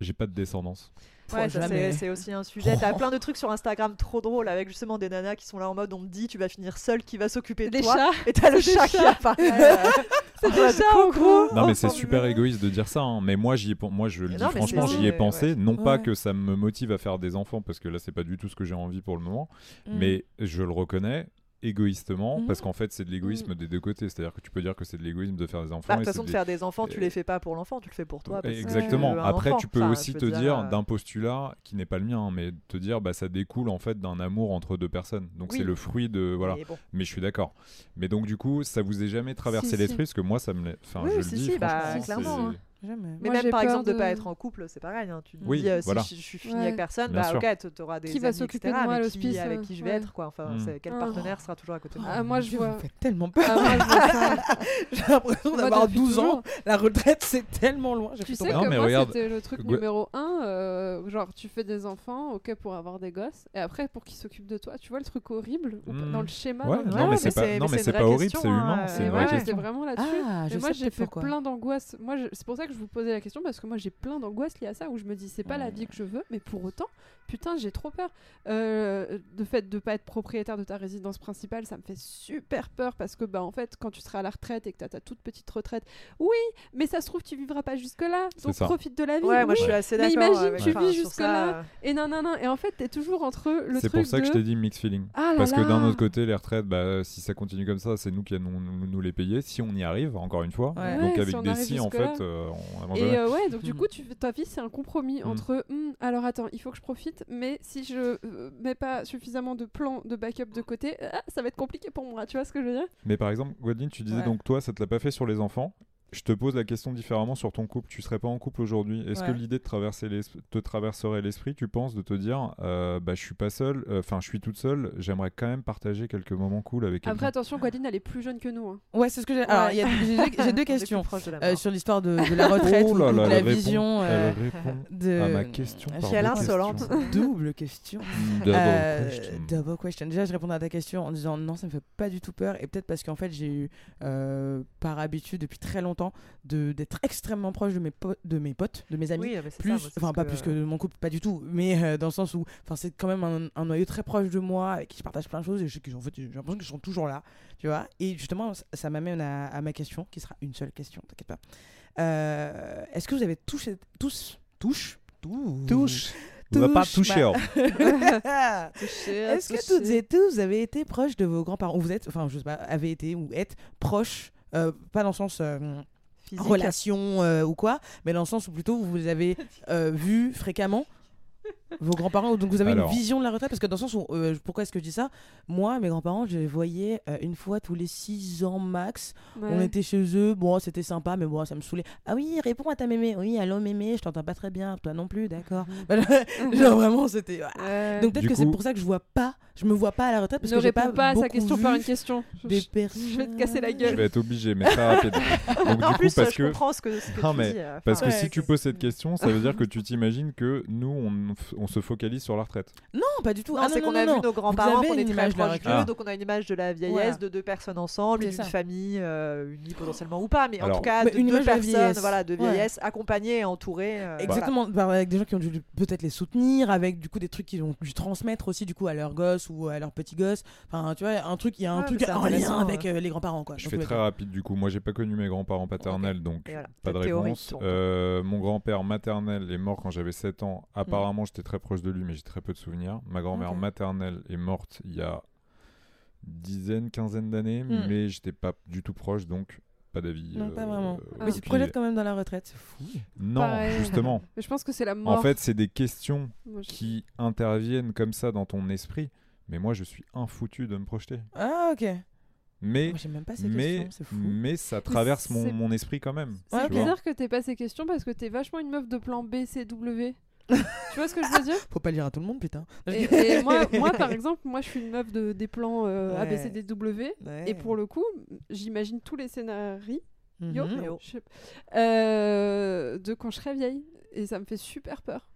j'ai pas de descendance.
Ouais, c'est aussi un sujet. T'as plein de trucs sur Instagram trop drôles avec justement des nanas qui sont là en mode on me dit tu vas finir seule, qui va s'occuper de
Des
toi
chats.
Et t'as le
des
chat qui apparaît.
C'est
mode,
chats, en gros.
Non, mais c'est super égoïste de dire ça, hein, mais moi, j'y ai, pen- moi je le
Mais
dis
non, mais
franchement,
c'est-
j'y ai
ouais.
pensé. Non pas
Ouais.
que ça me motive à faire des enfants, parce que là, c'est pas du tout ce que j'ai envie pour le moment,
Mm.
mais je le reconnais égoïstement
Mhm.
parce qu'en fait c'est de l'égoïsme des deux côtés c'est à dire que tu peux dire que c'est de l'égoïsme de faire des enfants
Bah, de toute façon, de faire des enfants, tu les fais pas pour l'enfant, tu le fais pour toi. parce que
Exactement.
tu
Après,
enfant.
tu peux
Enfin,
aussi te dire,
euh,
d'un postulat qui n'est pas le mien, hein, mais te dire, bah, ça découle en fait d'un amour entre deux personnes. Donc
Oui.
c'est le fruit de voilà.
mais bon.
Mais je suis d'accord. Mais donc du coup, ça vous est jamais traversé
Si,
l'esprit?
Si.
parce que moi, ça me, l'est- enfin,
Oui,
je le
si,
dis
si, bah, clairement, hein.
Jamais.
Mais
Moi,
même par exemple de...
de-
pas être en couple, c'est pareil. hein. Tu te
Oui,
dis euh,
voilà.
si je, je suis finie
Ouais.
avec personne,
Bien
bah
sûr.
ok, tu auras des
Qui va s'occuper de moi à l'hospice,
avec
euh,
qui je vais
ouais.
être quoi. Enfin,
Mm.
quel
Ah.
partenaire sera toujours à côté de moi.
Ah, moi, je
Dieu,
vois.
faites tellement peur.
Ah.
J'ai l'impression d'avoir
depuis
12 ans.
toujours.
La retraite, c'est tellement loin. J'ai
Tu
fait
sais que moi, c'était le truc numéro un, euh, genre tu fais des enfants, ok pour avoir des gosses, et après pour qu'ils s'occupent de toi. Tu vois le truc horrible
Mm.
dans le schéma
non, mais c'est pas, horrible, c'est humain,
hein,
c'est
ouais.
question.
c'est vraiment là-dessus.
Ah,
moi j'ai fait plein d'angoisses. Moi c'est pour ça que je vous posais la question parce que moi j'ai plein d'angoisses liées à ça où je me dis c'est pas la vie que je veux, mais pour autant putain j'ai trop peur. Euh, de fait de pas être propriétaire de ta résidence principale, ça me fait super peur parce que bah en fait quand tu seras à la retraite et que t'as ta toute petite retraite, oui, mais ça se trouve tu vivras pas jusque là, donc
ça.
profite de la vie.
Ouais, moi je suis assez
Mais
d'accord.
imagine,
avec-
tu vis
sur
jusque
ça,
là.
euh,
Et non non non et en fait t'es toujours entre le
C'est pour ça que je t'ai dit mix feeling.
Ah là
Parce que d'un
là.
autre côté, les retraites, bah, si ça continue comme ça, c'est nous qui allons nous, nous les payer, si on y arrive, encore une fois.
Ouais.
Donc
Ouais,
avec
si
des si, en
jusque-là.
fait, euh, on avance
Et euh, ouais, donc du coup, tu, ta vie, c'est un compromis
Hmm.
entre hmm, alors attends, il faut que je profite, mais si je euh, mets pas suffisamment de plans de backup de côté, ah, ça va être compliqué pour moi. Tu vois ce que je veux dire?
Mais par exemple, Gwendoline, tu disais
Ouais.
donc toi, ça te l'a pas fait sur les enfants. Je te pose la question différemment sur ton couple. Tu serais pas en couple aujourd'hui. Est-ce que l'idée de traverser l'es- te traverserait l'esprit, tu penses, de te dire, euh, bah, je suis pas seule, enfin, je suis toute seule. J'aimerais quand même partager quelques moments cool avec
Après,
quelqu'un?
attention, Gwadine, elle est plus jeune que nous. hein.
Ouais, c'est ce que j'ai. Alors, il y a- j'ai deux- j'ai questions
de
euh, sur l'histoire de, de la retraite
Oh là
ou de la
répond-
vision. euh,
Elle répond
de...
à ma question.
Je
par
suis
elle
deux
insolente.
Double question.
Double
Euh,
question.
double question. Déjà, je répondais à ta question en disant non, ça me fait pas du tout peur. Et peut-être parce qu'en fait, j'ai eu euh, par habitude depuis très longtemps de d'être extrêmement proche de mes, de mes potes, de mes amis.
Oui, c'est ça,
plus, enfin pas plus que mon couple, pas du tout, mais euh, dans le sens où, enfin c'est quand même un, un noyau très proche de moi, avec qui je partage plein de choses et je sais qu'ils en fait, j'ai l'impression qu'ils sont toujours là, tu vois. Et justement, ça, ça m'amène à, à ma question, qui sera une seule question, t'inquiète pas. Euh, Est-ce que vous avez touché, tous, touche, tous,
Touche. On va pas
touche
toucher.
ma-
hein.
Est-ce que toutes et tous vous avez été proches de vos grands-parents ou vous êtes, enfin je sais pas, avez été ou êtes proches, euh, pas dans le sens euh, relation euh, ou quoi, mais dans le sens où plutôt vous avez euh, vus fréquemment vos grands-parents, donc vous avez
Alors.
une vision de la retraite parce que dans le sens où euh, pourquoi est-ce que je dis ça? Moi, mes grands-parents, je les voyais euh, une fois tous les 6 ans max. On était chez eux, bon, c'était sympa, mais bon, ça me saoulait. Ah oui, réponds à ta mémé. Oui, allô mémé, je t'entends pas très bien, toi non plus, d'accord. Genre vraiment, c'était. ah.
Ouais.
Donc peut-être que c'est
coup-
pour ça que je vois pas, je me vois pas à la retraite parce
ne
que
réponds
pas,
pas à sa
beaucoup
question par une question. Je-
Des
je-
personnes.
je vais te casser la
Je
gueule.
vais être obligé, mais très rapide. Donc,
en
du
plus,
coup, parce
je
que.
comprends ce que, ce que
Non,
tu
mais
dis. euh,
Parce que si tu poses cette question, ça veut dire que tu t'imagines que nous, on, on se focalise sur la retraite.
Non, pas du tout.
Non,
Ah,
c'est qu'on a
non.
vu nos grands-parents, qu'on est
une
très
image de la
proches d'eux,
retraite.
donc on a une image de la vieillesse,
Voilà.
de deux personnes ensemble, d'une famille euh, unie potentiellement ou pas, mais en
Alors-
tout cas de
une
deux
image de la
personnes,
vieillesse.
voilà, de
Ouais.
vieillesse, accompagnées et entourées. euh,
Exactement, bah, avec des gens qui ont dû peut-être les soutenir, avec du coup des trucs qu'ils ont dû transmettre aussi du coup à leurs gosses ou à leurs petits gosses. Enfin, tu vois, un truc, il y a un
Ouais,
truc en lien avec euh, les grands-parents quoi.
Je fais très rapide du coup. Moi, j'ai pas connu mes grands-parents paternels, donc
voilà,
pas de réponse. Euh, mon grand-père maternel est mort quand j'avais 7 ans. Apparemment, j'étais très proche de lui, mais j'ai très peu de souvenirs. Ma grand-mère maternelle est morte il y a dizaine, quinzaine d'années,
Hmm.
mais j'étais pas du tout proche, donc pas d'avis.
Non,
euh,
pas vraiment.
euh,
Mais tu te projettes quand même dans la retraite, c'est fou.
Non,
Pareil.
justement.
Mais je pense que c'est la mort.
En fait, c'est des questions
Moi, je-
qui interviennent comme ça dans ton esprit. Mais moi, je suis infoutu de me projeter.
Ah ok.
Mais,
Moi même pas ces
mais,
questions, c'est fou.
mais ça traverse mon, esprit quand même.
C'est
Ouais,
bizarre que t'aies pas ces questions parce que t'es vachement une meuf de plan B, C, W. tu vois ce que je veux dire?
Faut pas le dire à tout le monde putain.
et, et moi, moi, par exemple, moi, je suis une meuf de, des plans euh, A, B, C,
Ouais.
D, W.
Ouais.
Et pour le coup, j'imagine tous les scénarios
Mhm.
pas. Euh, de quand je serai vieille. Et ça me fait super peur.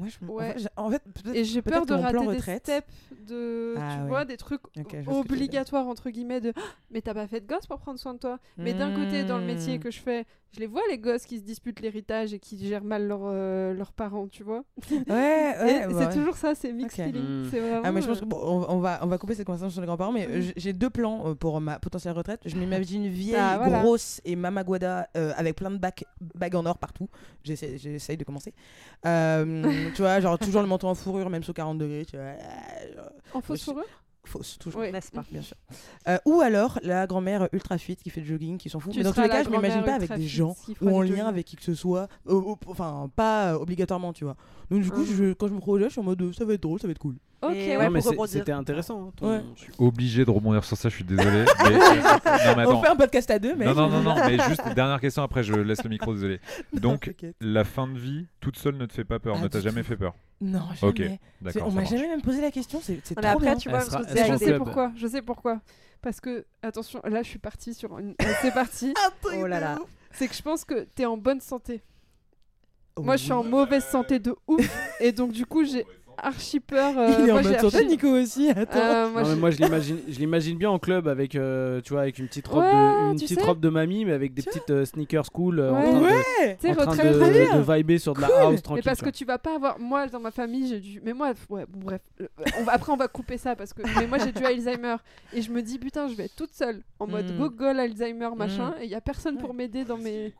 Moi, je...
Ouais.
en fait, en fait, peut-être-
Et j'ai peur de
plan
rater des
retraite-
steps, de,
Ah
tu
ouais.
vois, des trucs
Ok, je vois ce que tu veux dire.
obligatoires, entre guillemets, de Ah, mais t'as pas fait de gosse pour prendre soin de toi. Mais d'un côté, dans le métier
Hmm.
que je fais, je les vois, les gosses qui se disputent l'héritage et qui gèrent mal leur, euh, leurs parents, tu vois.
Ouais, ouais, bah
c'est
ouais.
toujours ça, c'est mixed
Ok.
feeling. C'est vraiment.
Ah mais je pense
euh,
que bon, on, va on va couper cette conversation sur les grands-parents mais j- j'ai deux plans euh, pour ma potentielle retraite. Je m'imagine une vieille
Ah, voilà.
grosse et mamaguada euh, avec plein de bagues en or partout. J'essaie j'essaye de commencer. Euh, tu vois genre toujours le manteau en fourrure même sous 40 degrés. Tu vois, euh,
En fausse fourrure
fausse toujours.
Oui.
N'est-ce pas
Bien sûr. Euh, ou alors la grand-mère ultra fit qui fait du jogging, qui s'en fout.
Tu
Mais dans tous les cas, je m'imagine pas avec des gens ou en lien
jogging.
avec qui que ce soit. euh, enfin, pas euh, obligatoirement, tu vois. Donc du coup, je, quand je me projette, je suis en mode ça va être drôle, ça va être cool.
Ok, ouais.
Non,
pour
c'était intéressant. hein, ton-
Ouais.
Obligé de rebondir sur ça, je suis désolé. mais... non, mais
On fait un podcast à deux, mais.
Non, non, non, non, mais juste dernière question, après je laisse le micro, désolé. Donc, la fin de vie, toute seule, ne te fait pas peur,
Ah,
ne t'a jamais fait peur.
Non, jamais. C'est-
D'accord.
On m'a jamais même posé la question, c'est trop
après,
bien.
tu vois, parce que
je sais
club.
pourquoi, je sais pourquoi. Parce que, attention, là je suis partie sur une. c'est parti.
Oh là là.
C'est que je pense que t'es en bonne santé. Moi je suis en mauvaise santé de ouf. et donc du coup j'ai archi peur. euh,
Il est en
moi,
santé,
archi-
Nico aussi. Attends.
Euh, moi,
Non, mais
je-
moi je l'imagine, je l'imagine bien en club avec, euh, tu vois, avec une petite robe
Ouais,
de, une
tu
petite robe de mamie, mais avec des petites euh, sneakers cool, euh,
Ouais.
en train de,
ouais.
Tu sais,
en train de, de vibrer sur de la house
Mais
tranquille.
parce
tu
que tu vas pas avoir. Moi, dans ma famille, j'ai dû. Mais moi, ouais, bon, bref. On va... Après, on va couper ça parce que. Mais moi, j'ai du Alzheimer. Et je me dis, putain, je vais être toute seule. En mode
Mm.
gogol, Alzheimer, machin.
Mm.
Et il y a personne pour m'aider dans mes.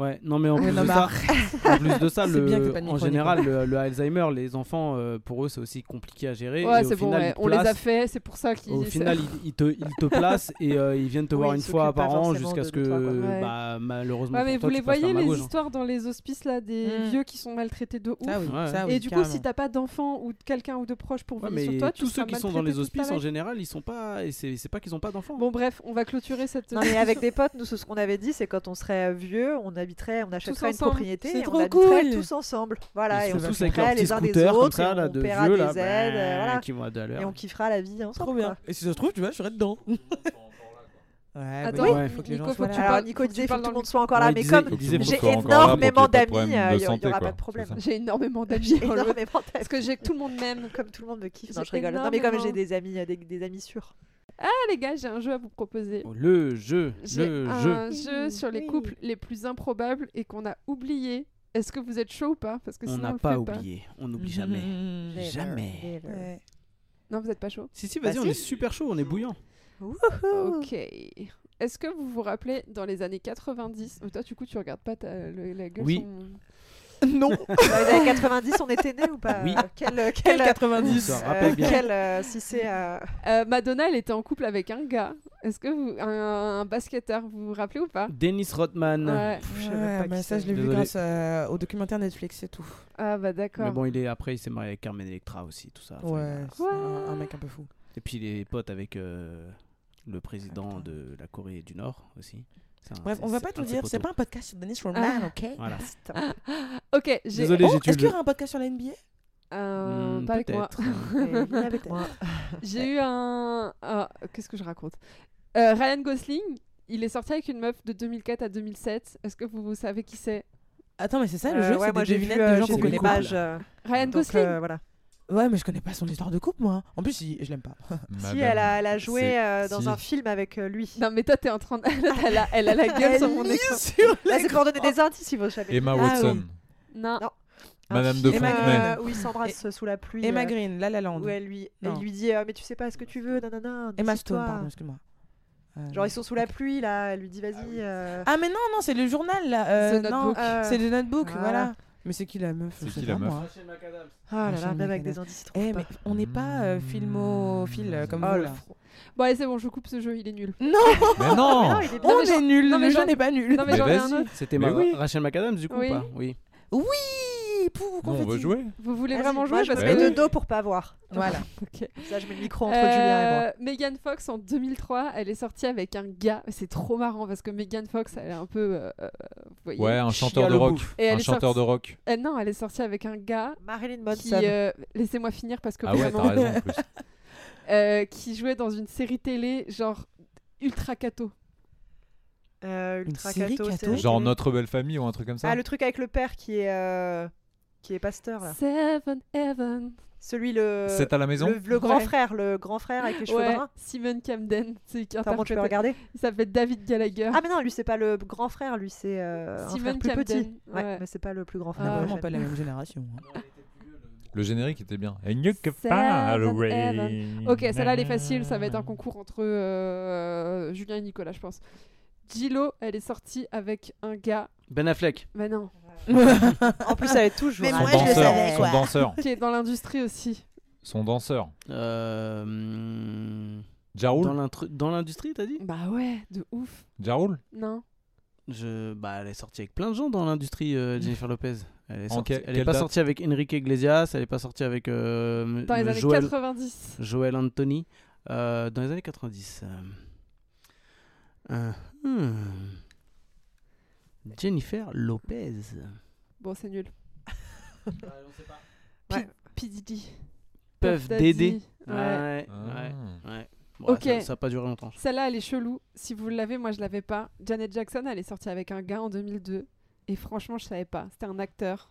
Ouais, non mais en plus,
non,
de ça, en plus de ça,
C'est bien que
le, en général, le, le Alzheimer, les enfants, euh, pour eux, c'est aussi compliqué à gérer.
Ouais, c'est bon,
final,
ouais. On les a fait, c'est pour ça qu'ils.
Au final, ils, ils te, ils te placent et euh, ils viennent te
Oui,
voir une fois par an jusqu'à ce que.
Ouais.
bah, malheureusement,
Ouais, mais
pour toi,
vous les voyez, les
gauche, hein.
histoires dans les hospices là, des
Mm.
vieux qui sont maltraités de ouf.
Oui, ça, oui,
Et du coup, si t'as pas d'enfant ou de quelqu'un ou de proche pour
mais
sur toi, tu
tous ceux qui sont dans les hospices en général, ils sont pas. Et c'est pas qu'ils ont pas d'enfants.
Bon, bref, on va clôturer cette.
Non mais avec des potes, nous ce qu'on avait dit c'est quand on serait vieux, on habiterait, on achèterait une propriété
C'est
et
trop
on habiterait
cool.
tous ensemble. Voilà,
ils
et on s'occuperait les uns des autres,
ça,
et
là,
on
de
paiera
vieux,
des
là,
aides, euh,
bah,
voilà.
qui vont à deux à
Et on kiffera la vie ensemble.
Trop bien.
quoi.
Et si ça se trouve, tu vois, je serais dedans. Ouais,
Attends,
bah,
Ouais.
faut que les gens
Nico, faut
soient
que
là.
tu
Alors
parles-
Nico disait faut que tout le monde soit encore là, mais
disait-
comme
disait
j'ai énormément d'amis, euh, il y aura pas de problème.
J'ai énormément d'amis. Parce que j'ai tout le monde m'aime.
Comme tout le monde me kiffe. Non, je rigole. Non, mais comme j'ai des amis, euh, des, des amis sûrs.
Ah les gars, j'ai un jeu à vous proposer.
Oh, Le jeu,
J'ai
le
un
jeu.
sur les couples les plus improbables et qu'on a oublié. Est-ce que vous êtes chaud ou pas? Parce que
On n'a pas oublié. On n'oublie jamais.
Mmh.
Jamais.
Ouais.
Non, vous êtes pas chaud?
Si, si,
Bah
vas-y, on
si.
est super chaud, on est bouillant.
Ok. Est-ce que vous vous rappelez dans les années 90 Oh, Toi, du coup, tu regardes pas ta, le- la gueule
Oui.
Non.
Dans les années 90, on était nés ou pas
Oui.
Euh, Quel, euh,
Quel
quel,
90
On s'en
euh,
rappelle bien.
quel, euh, si c'est euh,
Euh, Madonna, elle était en couple avec un gars. Est-ce que vous, un, un basketteur, vous vous rappelez ou pas?
Dennis Rodman.
Ouais.
pff, je sais même
Ouais,
pas
mais ça,
c'est.
je l'ai vu
Désolé.
grâce à- au documentaire Netflix, c'est tout.
Ah bah d'accord.
Mais bon, il est après, il s'est marié avec Carmen Electra aussi, tout ça. Enfin,
Ouais, c'est un, un mec un peu fou.
Et puis il est pote avec euh, le président de la Corée du Nord aussi.
Bref, on va pas tout dire, c'est pas un podcast sur Dennis Rodman,
Ah.
ok?
Voilà.
Ok, j'ai.
Désolé,
Oh,
j'ai
est-ce qu'il y aura un podcast sur la NBA
Euh,
Hmm,
pas avec moi.
peut-être, hein.
Moi.
J'ai eu un. ah, Qu'est-ce que je raconte? Euh, Ryan Gosling, il est sorti avec une meuf de 2004 à 2007. Est-ce que vous, vous savez qui c'est?
Attends, mais c'est ça le
Euh,
jeu,
ouais,
c'est
moi
des
j'ai vu,
devinettes
euh,
de gens
j'ai
qu'on connaît pas.
euh,
Ryan
donc,
Gosling?
euh, voilà.
Ouais, mais je connais pas son histoire de couple, moi. En plus, il- je l'aime pas.
Si elle a, elle a joué
C'est-
euh, dans
si.
un film avec euh, lui.
Non, mais toi, t'es en train de. elle, a, elle a la gueule sur mon écran.
sur
Là, c'est pour donner des indices si vous savez.
Emma
Ah,
Watson.
Non.
Non.
Madame de
film,
Fontenay.
euh, où ils s'embrassent sous la pluie.
Emma
euh,
Green, La La Land.
où elle lui,
Non.
il lui dit euh, Mais tu sais pas ce que tu veux, nanana.
Emma
décide-toi.
Stone, pardon, excuse-moi. Euh,
Genre, ils sont sous la pluie là. Elle lui dit Vas-y. euh,
Ah, mais non, non, c'est le journal, là. euh,
The
non,
Notebook.
euh,
c'est le notebook,
voilà.
voilà. Mais c'est qui la meuf
C'est qui la meuf.
Ah là là, même avec des indices,
Eh, mais on n'est pas euh, filmophile euh, comme
Oh,
vous, là.
fro-
Bon, allez, c'est bon, je coupe ce jeu, il est nul.
Non,
Mais
Mais
non
on est nul,
non, mais
le jeu n'est pas nul.
Non, mais.
C'était
Mais
ma
oui.
Rachel McAdams du coup
Oui.
ou pas? Oui.
Oui, pouf,
Non, on veut jouer.
Vous voulez vraiment
moi,
jouer
je me
parce
mets de dos pour pas voir.
Voilà.
Ok.
Ça, je mets le micro entre Julien et moi.
Euh, Megan Fox en 2003, elle est sortie avec un gars. C'est trop marrant parce que Megan Fox, elle est un peu. euh, euh, vous voyez.
Ouais, un chanteur de rock.
bouffe.
Et elle
Un chanteur de rock.
Non, elle est sortie avec un gars
Marilyn. Manson.
euh, Laissez-moi finir parce que
Ah ouais,
vraiment.
t'as raison en plus.
euh, qui jouait dans une série télé genre ultra cato.
Euh, Ultra
série
Cato,
Genre. Notre Belle Famille ou un truc comme ça
Ah, le truc avec le père qui est, euh, qui est pasteur là.
Seven Heaven.
Celui le.
C'est à la maison
le, le grand
Ouais.
frère, le grand frère avec les cheveux
Ouais,
bruns.
Simon Camden. C'est qui
bon, tu peux regarder.
Il s'appelle David Gallagher.
Ah, mais non, lui, c'est pas le grand frère, lui, c'est euh, un
Simon
frère plus
Camden,
petit. Ouais,
ouais.
mais c'est pas le plus grand
On
frère.
n'a
Ah,
vraiment pas la même génération. hein.
Le générique était bien. And you can
Seven. Ok, celle-là elle est facile, ça va être un concours entre euh, Julien et Nicolas, je pense. Gillo, elle est sortie avec un gars,
Ben Affleck.
bah non,
En plus, elle est toujours.
Mais
Son
moi, je le
danseur.
savais,
Son
quoi.
danseur.
qui est dans l'industrie aussi.
Son danseur.
Euh, dans
Jaroul
l'intru- dans l'industrie, t'as dit?
Bah ouais, de ouf.
Jaroul
Non.
Je, bah, elle est sortie avec plein de gens dans l'industrie, euh, Jennifer Lopez. Elle est,
En
sortie-
quelle-
elle est
quelle
pas
date?
sortie avec Enrique Iglesias, elle est pas sortie avec euh,
Dans les années
Joel,
90.
Joel Anthony. Euh, dans les années 90. euh. Euh, hmm. Jennifer Lopez.
Bon, c'est nul.
Ouais.
P. Diddy.
Puff
Daddy.
Daddy.
Ouais.
Ouais,
Ah.
ouais, ouais. Bon,
Ok.
ça, ça a pas duré longtemps.
Celle-là, elle est chelou. Si vous l'avez, moi, je l'avais pas. Janet Jackson, elle est sortie avec un gars en 2002. Et franchement, je savais pas. C'était un acteur.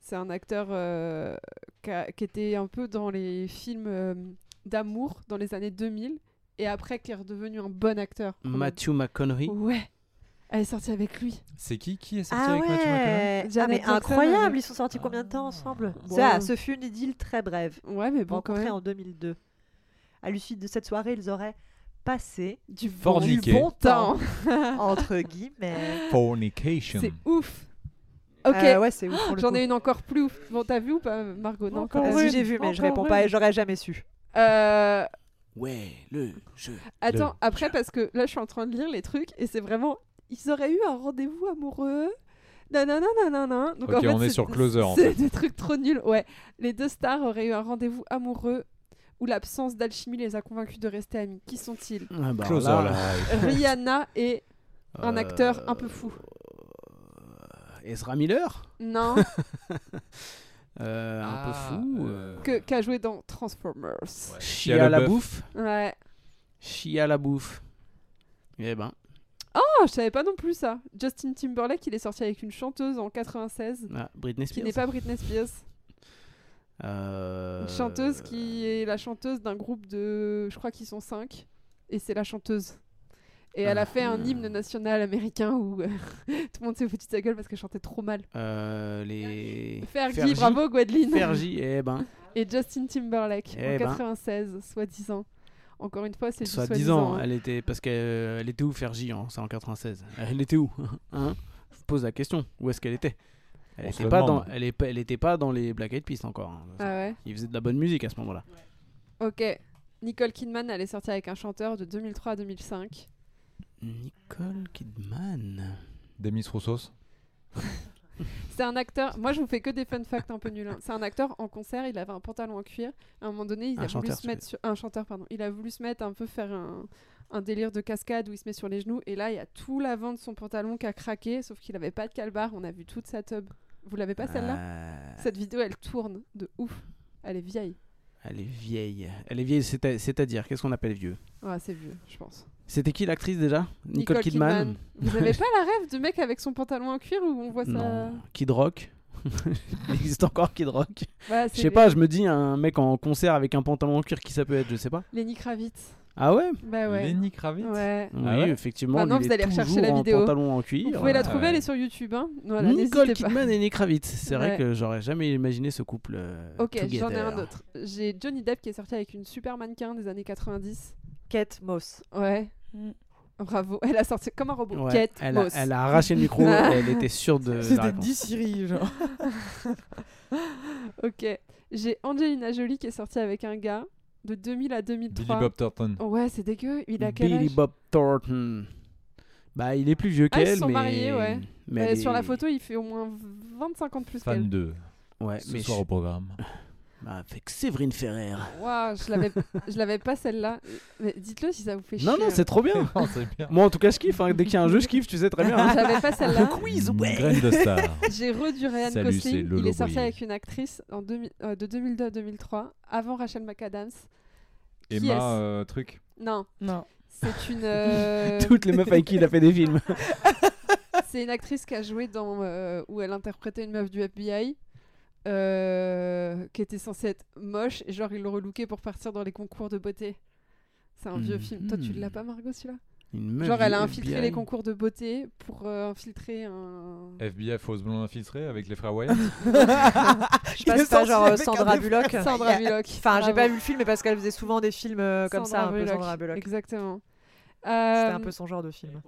C'est un acteur euh, qui, a- qui était un peu dans les films euh, d'amour dans les années 2000. Et après, qui est redevenu un bon acteur.
Matthew McConaughey.
Ouais. Elle est sortie avec lui.
C'est qui qui est sorti
Ah
avec Matthew McConaughey
ouais, ah,
Janet
mais incroyable,
avec-
ils sont sortis combien de temps ensemble?
Bon.
Ça, ce fut une idylle très brève,
Ouais, mais bon, même.
en 2002. À l'issue de cette soirée, ils auraient passé
Du
Fort
bon,
niqué.
du bon temps.
entre guillemets.
Fornication.
C'est ouf. Ok.
Euh, ouais, c'est ouf
J'en ai une encore plus ouf. Bon, t'as vu ou pas, Margot? Non,
Encore une,
j'ai vu, mais je
encore
réponds
une.
pas et j'aurais jamais su.
Euh,
Ouais, le jeu.
Attends,
Le
après, parce que là, je suis en train de lire les trucs et c'est vraiment. Ils auraient eu un rendez-vous amoureux. Nanana, nanana. Donc,
Ok,
en fait,
on est sur Closer, en
C'est des trucs trop nuls. Ouais. Les deux stars auraient eu un rendez-vous amoureux où l'absence d'alchimie les a convaincus de rester amis. Qui sont-ils?
Ah, bah,
Closer
là,
Live.
Rihanna et un
euh,
acteur un peu fou.
Ezra Miller?
Non,
Euh, Un
Ah,
peu fou.
euh,
euh,
que- qui a joué dans Transformers.
Ouais.
Chia
Shia
la bouffe.
Ouais.
Chia la bouffe. Eh ben.
Je savais pas non plus ça. Justin Timberlake, il est sorti avec une chanteuse en 96
Ah, Britney
qui
Spears.
n'est pas Britney Spears.
Euh,
Une chanteuse qui est la chanteuse d'un groupe de. Je crois qu'ils sont cinq. Et c'est la chanteuse. Et elle a fait un
Ah.
hymne national américain où euh, tout le monde s'est foutu de sa gueule parce qu'elle chantait trop mal.
Euh, les.
Fergie, bravo Gwendoline.
Fergie, eh ben.
Et Justin Timberlake
Eh
en
ben.
96, soi-disant. Encore une fois, c'est du
Soit
soi-disant.
10 ans,
hein.
elle était parce qu'elle était où Fergie en, c'est en 96 Elle était où hein? Je vous pose la question. Où est-ce qu'elle était? Elle
On se
était
le
pas dans, elle est elle était pas dans les Black Eyed Peas encore. hein.
Ah ouais?
Il faisait de la bonne musique à ce moment-là.
Ok. Nicole Kidman, elle est sortie avec un chanteur de 2003 à 2005.
Nicole Kidman.
Demis Roussos.
C'est un acteur. Moi, je vous fais que des fun facts un peu nuls. hein. C'est un acteur en concert. Il avait un pantalon en cuir. À un moment donné, il
Un
a voulu
chanteur,
se
tu
mettre sur un chanteur, pardon. Il a voulu se mettre un peu faire un, un délire de cascade où il se met sur les genoux. Et là, il y a tout l'avant de son pantalon qui a craqué, sauf qu'il avait pas de calbar. On a vu toute sa tub. Vous l'avez pas celle-là?
Euh,
Cette vidéo, elle tourne de ouf. Elle est vieille.
Elle est vieille. Elle est vieille, c'est- c'est-à-dire, qu'est-ce qu'on appelle vieux?
Ouais, c'est vieux, je pense.
C'était qui l'actrice déjà Nicole, Kidman,
Vous avez pas la rêve du mec avec son pantalon en cuir où on voit ça
Non. Kid Rock Il existe encore Kid Rock
Ouais,
Je sais pas, je me dis un mec en concert avec un pantalon en cuir, qui ça peut être Je sais pas.
Lenny Kravitz.
Ah ouais
Bah ouais.
Lenny Kravitz.
Ouais.
Oui,
Ah ouais
effectivement.
Maintenant, vous allez rechercher
toujours
la
en
vidéo.
pantalon en cuir.
Vous pouvez la
Ouais.
trouver, elle est sur YouTube. Hein. Voilà,
Nicole. Kidman et Lenny Kravitz. C'est vrai que j'aurais jamais imaginé ce couple. euh,
Ok, j'en ai un autre. J'ai Johnny Depp qui est sorti avec une super mannequin des années 90.
Kate Moss.
Ouais.
Mm.
Bravo. Elle a sorti comme un robot.
Ouais,
Kate
elle, a,
Moss.
elle a arraché le micro et elle était sûre de. la
C'était
réponse.
10 Siri, genre.
Ok. J'ai Angelina Jolie qui est sortie avec un gars de 2000 à 2003.
Billy Bob Thornton.
Oh ouais, c'est dégueu. Il a quel
Billy
âge
Bob Thornton. Bah, il est plus vieux
Ah, ils
qu'elle,
sont
mais.
mariés, ouais.
Mais
Euh, Sur la photo, il fait au moins 25 ans de plus
Fan
qu'elle.
2.
Ouais,
Ce
mais
soir
je-
au programme.
bah, avec Séverine Ferrer.
Waouh, je l'avais, je l'avais pas celle-là. Mais dites-le si ça vous fait chier.
Non, non, c'est trop bien.
Non, c'est bien.
Moi, en tout cas, je kiffe. hein. Dès qu'il y a un jeu, je kiffe, tu sais très bien. hein.
J'avais pas celle-là.
quiz,
Une
ouais.
graine de star.
J'ai redu Ryan
Salut, c'est
Gosling.
Lolo
Il est sorti
Boyer.
avec une actrice en 2000 euh, de 2002 à 2003, avant Rachel McAdams. Qui est-ce
Emma, euh, truc.
Non,
Non.
c'est une, euh,
Toutes les meufs avec qui il a fait des films.
c'est une actrice qui a joué dans euh, où elle interprétait une meuf du FBI. Euh, qui était censée être moche et genre ils l'ont relooké pour partir dans les concours de beauté. C'est un vieux
Mhm.
film. Toi tu l'as pas Margot celui-là? Genre elle a infiltré
FBI.
les concours de beauté pour euh, infiltrer un.
FBI fausse blonde infiltrée avec les frères Wyatt?
Je passe pas genre Sandra Bullock.
Sandra Bullock.
Enfin, j'ai pas vu le film, mais parce qu'elle faisait souvent des films euh, comme ça, un peu. Sandra Bullock.
Exactement.
C'était
Euh,
un peu son genre de film.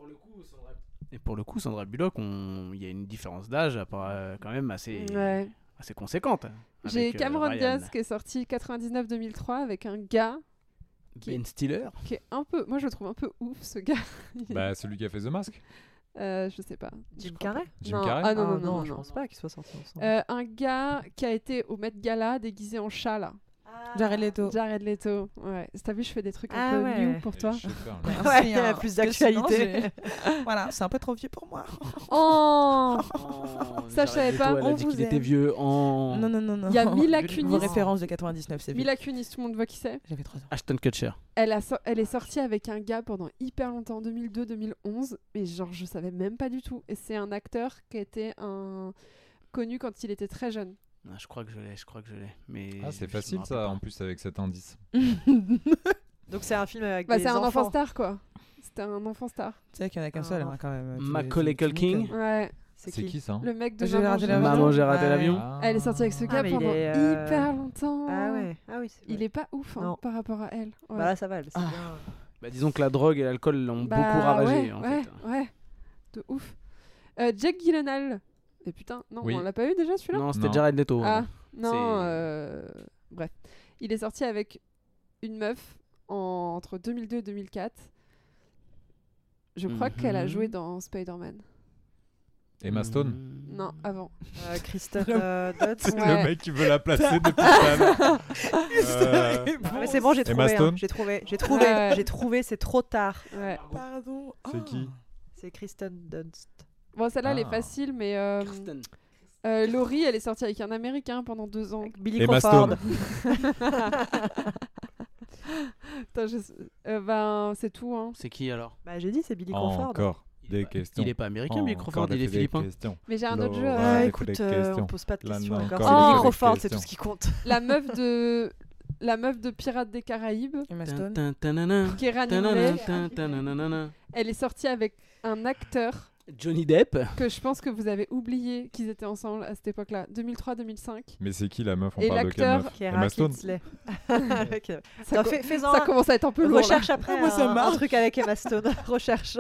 Et pour le coup, Sandra Bullock, on- il y a une différence d'âge quand même assez,
Ouais.
Assez conséquente.
J'ai
avec, euh,
Cameron. Diaz qui est sorti 99-2003 avec un gars
Ben Stiller.
qui est un peu. Moi je le trouve un peu ouf ce gars.
bah, celui qui a fait The Mask.
Euh, je sais pas. Je
Jim Carrey.
Jim
Non,
Carrey
Ah non,
Ah
non, non, non.
je
non.
pense pas qu'ils soient sortis ensemble.
Euh, un gars qui a été au Met Gala déguisé en chat là.
Jared Leto.
Jared Leto. Ouais. T'as vu, je fais des trucs un
Ah
peu
ouais.
new pour toi.
Ouais, il y a plus d'actualité.
voilà, c'est un peu trop vieux pour moi.
Oh Ça, je savais pas.
On
dit qu'il était vieux en
Non, non, non, non.
Il y a Mila
Vos
Kunis.
références de 99, c'est vieux.
Mila Kunis, tout le monde voit qui c'est.
J'avais 3 ans.
Ashton Kutcher.
Elle, a so- elle est sortie avec un gars pendant hyper longtemps, 2002-2011, mais genre je savais même pas du tout. Et c'est un acteur qui a été un... connu quand il était très jeune.
Ah, je crois que je l'ai, je crois que je l'ai. Mais
Ah, c'est facile ça,
pas.
en plus avec cet indice.
Donc c'est un film avec
Bah,
des
c'est un enfant
enfants.
star quoi. C'était un enfant star.
Tu sais qu'il y en a qu'un seul,
Ah.
hein, quand même.
Macaulay Culkin.
Ouais,
C'est qui
qui ça?
Le mec de
J'ai
Maman,
raté
j'ai
l'avion.
raté
Maman, j'ai
Ouais.
raté l'avion.
Ah.
Elle est sortie avec ce gars
mais il
pendant
est, euh,
hyper longtemps.
Ah ouais, ah oui. c'est
Il est pas ouf hein, par rapport à elle. Ouais.
Bah là ça va, elle,
Ah.
bien.
Bah, disons que la drogue et l'alcool l'ont
Bah,
beaucoup ravagé
ouais,
en
ouais,
fait.
ouais, de ouf. Euh, Jack Gyllenhaal. Et putain, non,
Oui.
on l'a pas eu déjà celui-là?
Non, c'était
Non.
Jared Leto.
Ah,
hein.
non,
C'est-
euh, bref. Il est sorti avec une meuf en- entre 2002 et 2004. Je crois qu'elle a
Mhm.
joué dans Spider-Man.
Emma Stone?
Mm.
Non, avant.
Euh, Kristen euh, Dunst.
C'est
Ouais.
le mec qui veut la placer depuis tout à l'heure. Euh,
mais c'est bon, j'ai
Emma
trouvé. hein.
Stone
J'ai trouvé. J'ai trouvé. J'ai trouvé. C'est trop tard.
Ouais.
Pardon.
C'est
Oh.
qui?
C'est Kristen Dunst.
Bon, celle-là, elle est
Ah.
facile, mais euh,
Kirsten.
euh, Laurie, elle est sortie avec un Américain pendant deux ans.
Billy
Emma
Crawford.
Putain, je- euh, ben, c'est tout, hein.
C'est qui alors?
Bah j'ai dit c'est Billy Crawford.
Encore
Il est
des
pas-
questions.
Il est pas américain, Billy Crawford, il est philippin.
questions.
Mais j'ai un autre jeu.
Laura.
euh,
Ah,
des
écoute, euh,
questions.
on pose pas de
Là,
questions,
non,
encore
C'est Billy. Crawford, c'est
questions.
tout ce qui compte.
la meuf de la meuf de Pirates des Caraïbes,
Emma Stone.
tin, tin,
elle est sortie avec un acteur
Johnny Depp.
que je pense que vous avez oublié qu'ils étaient ensemble à cette époque-là, 2003-2005.
Mais c'est qui la meuf On
Et
parle de quelle meuf Emma Stone
Ça, co- commence à être un peu lourd. là.
Recherche après
Ah, moi, ça
un, un truc avec Emma Stone. Recherche.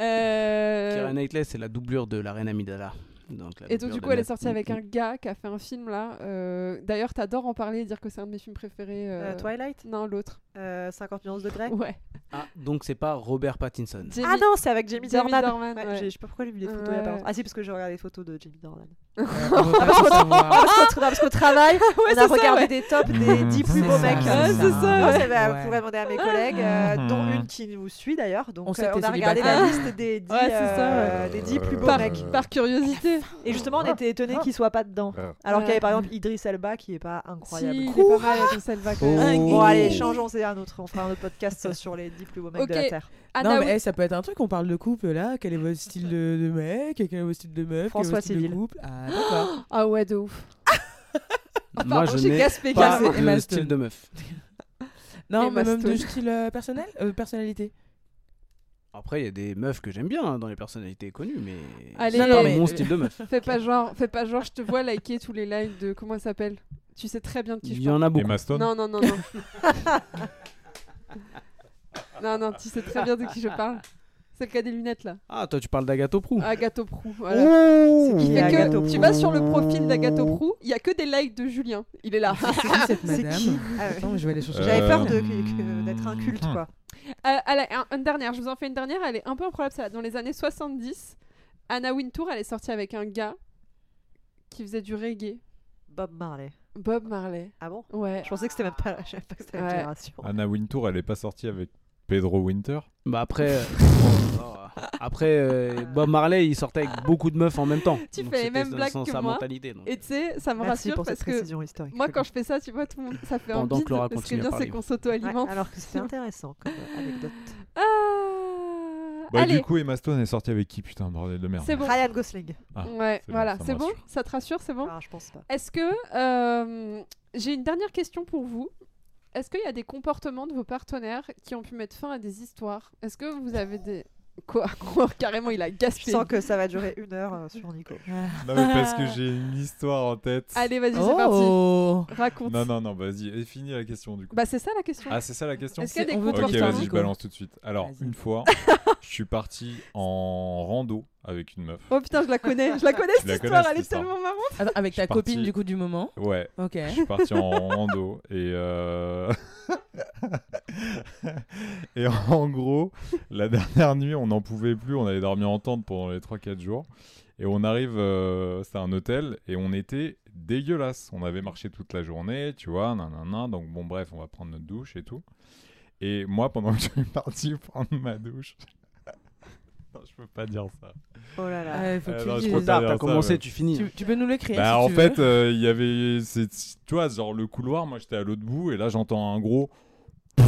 Euh,
Keira Knightley, c'est la doublure de la reine Amidala. Donc, la
Et donc, du coup, elle est sortie avec un gars qui a fait un film là. euh, D'ailleurs, t'adores en parler et dire que c'est un de mes films préférés. euh,
Euh, Twilight?
Non, l'autre.
Euh, 50 nuances de Grey
Ouais.
Ah, donc c'est pas Robert Pattinson.
Jamie-
Ah non, c'est avec Jamie,
Jamie
Dornan.
Dornan,
Ouais,
ouais.
Je sais pas pourquoi j'ai vu les photos il y a pas
Ouais.
longtemps. Ah si, parce que j'ai regardé les photos de Jamie Dornan. Ah, parce qu'au parce qu'au travail, on a
ça,
regardé
ouais.
des tops des 10 plus
C'est
beaux mecs.
c'est
Ouais,
ça.
c'est-
bah. Vous pourrez demander à mes collègues, euh,
Mhm.
dont une qui nous suit d'ailleurs. Donc
On que
on a regardé la liste des 10,
Ouais, c'est ça,
euh,
ouais.
des 10 plus beaux
Par,
mecs.
par curiosité.
Et justement, on était étonnés qu'il soit pas dedans.
Ah.
Alors qu'il y avait par exemple Idris Elba qui est pas incroyable.
Si, il est pas mal, Idris Elba, même.
Oh.
Bon allez, changeons, c'est un autre. On fera un autre podcast sur les 10 plus beaux mecs
Ok.
de la Terre.
Anna
Non,
Wi-
mais eh, ça peut être un truc, on parle de couple là. Quel est votre style de, de mec? Quel est votre style de meuf? Quel est
François
votre style de couple? Ah, d'accord.
Ah ouais, de ouf.
Moi,
Pardon,
je n'ai
gaspé
pas de style de meuf.
Non, mais même de style euh, personnel euh, Personnalité
Après, il y a des meufs que j'aime bien hein, dans les personnalités connues, mais c'est
Non,
pas
mais-
mon style de meuf.
Fais pas genre, fais pas genre, je te vois liker tous les lives de comment elle s'appelle? Tu sais très bien de qui
Il
je
y
parle.
en a beaucoup.
Emma Stone
Non, non, non, non. non, non, tu sais très bien de qui je parle. Celle qui a des lunettes là.
Ah, toi, tu parles d'Agathe Prou.
Agathe Prou. Voilà.
C'est
Il que,
Prou
tu vas sur le profil d'Agathe Prou, il y a que des likes de Julien. Il est là.
C'est qui cette
C'est
madame
qui Ah ouais.
Attends, mais je vais aller chercher.
J'avais
Euh,
peur de- que- que- d'être un culte
hmm.
quoi.
Euh, elle a un- une dernière, je vous en fais une dernière, elle est un peu improbable. ça. Dans les années 70, Anna Wintour, elle est sortie avec un gars qui faisait du reggae.
Bob Marley.
Bob Marley.
Ah bon?
Ouais.
Je pensais que c'était même pas, je savais pas que c'était la
Ouais.
génération.
Anna Wintour, elle est pas sortie avec Pedro Winter?
Bah après, euh, après euh, Bob Marley, il sortait avec beaucoup de meufs en même temps.
Tu
Donc
fais les
c'était
mêmes blagues que
sa
moi.
mentalité. donc.
Et tu sais, ça me
Merci
rassure
pour
parce
cette
que
précision historique.
moi, quand je fais ça, tu vois, tout le monde, ça fait un
Pendant que
bide.
Laura
Ce qui est
continue à
bien,
parler.
c'est qu'on
Ouais,
s'auto-alimente.
alors que c'était intéressant comme euh, anecdote.
Ah
Bah,
Allez,
du coup, Emma Stone est sortie avec qui Putain, bordel de merde.
c'est bon.
Ryan Gosling.
Ah,
Ouais,
c'est bon,
voilà,
ça me
c'est bon
rassure.
Ça te rassure, c'est bon
Ah, je pense pas.
Est-ce que euh, j'ai une dernière question pour vous Est-ce qu'il y a des comportements de vos partenaires qui ont pu mettre fin à des histoires? Est-ce que vous avez des quoi Carrément, il a
Je
gaspé.
sens que ça va durer une heure euh, sur Nico.
Non, mais parce que j'ai une histoire en tête.
Allez, vas-y, c'est parti.
Oh
Raconte.
Non, non, non, vas-y, et finis la question du coup.
Bah, c'est ça la question.
Ah, c'est ça la question
Est-ce qu'il y a des
Ok, vas-y, je
Nico.
balance tout de suite. Alors, une fois, je suis parti en rando avec une meuf.
Oh putain, je la connais, je la connais cette
connais,
histoire,
cette
elle est tellement marrante.
Attends, Avec ta
parti.
copine du coup du moment
Ouais,
Ok.
je suis parti en rando et euh... et en gros la dernière nuit on n'en pouvait plus. On avait dormi en tente pendant les 3-4 jours. Et on arrive euh, c'était un hôtel et on était dégueulasse. On avait marché toute la journée tu vois nanana. Donc bon bref on va prendre notre douche et tout. Et moi pendant que je suis parti prendre ma douche non je peux pas dire ça
Oh là là.
Ouais, faut que
Euh,
tu
non, je peux pas dire
t'as
ça,
commencé,
ouais.
tu finis.
Tu, tu peux nous l'écrire
Bah,
si
en
tu
fait,
veux.
euh, il y avait, c'est, tu vois, genre le couloir, moi j'étais à l'autre bout et là j'entends un gros.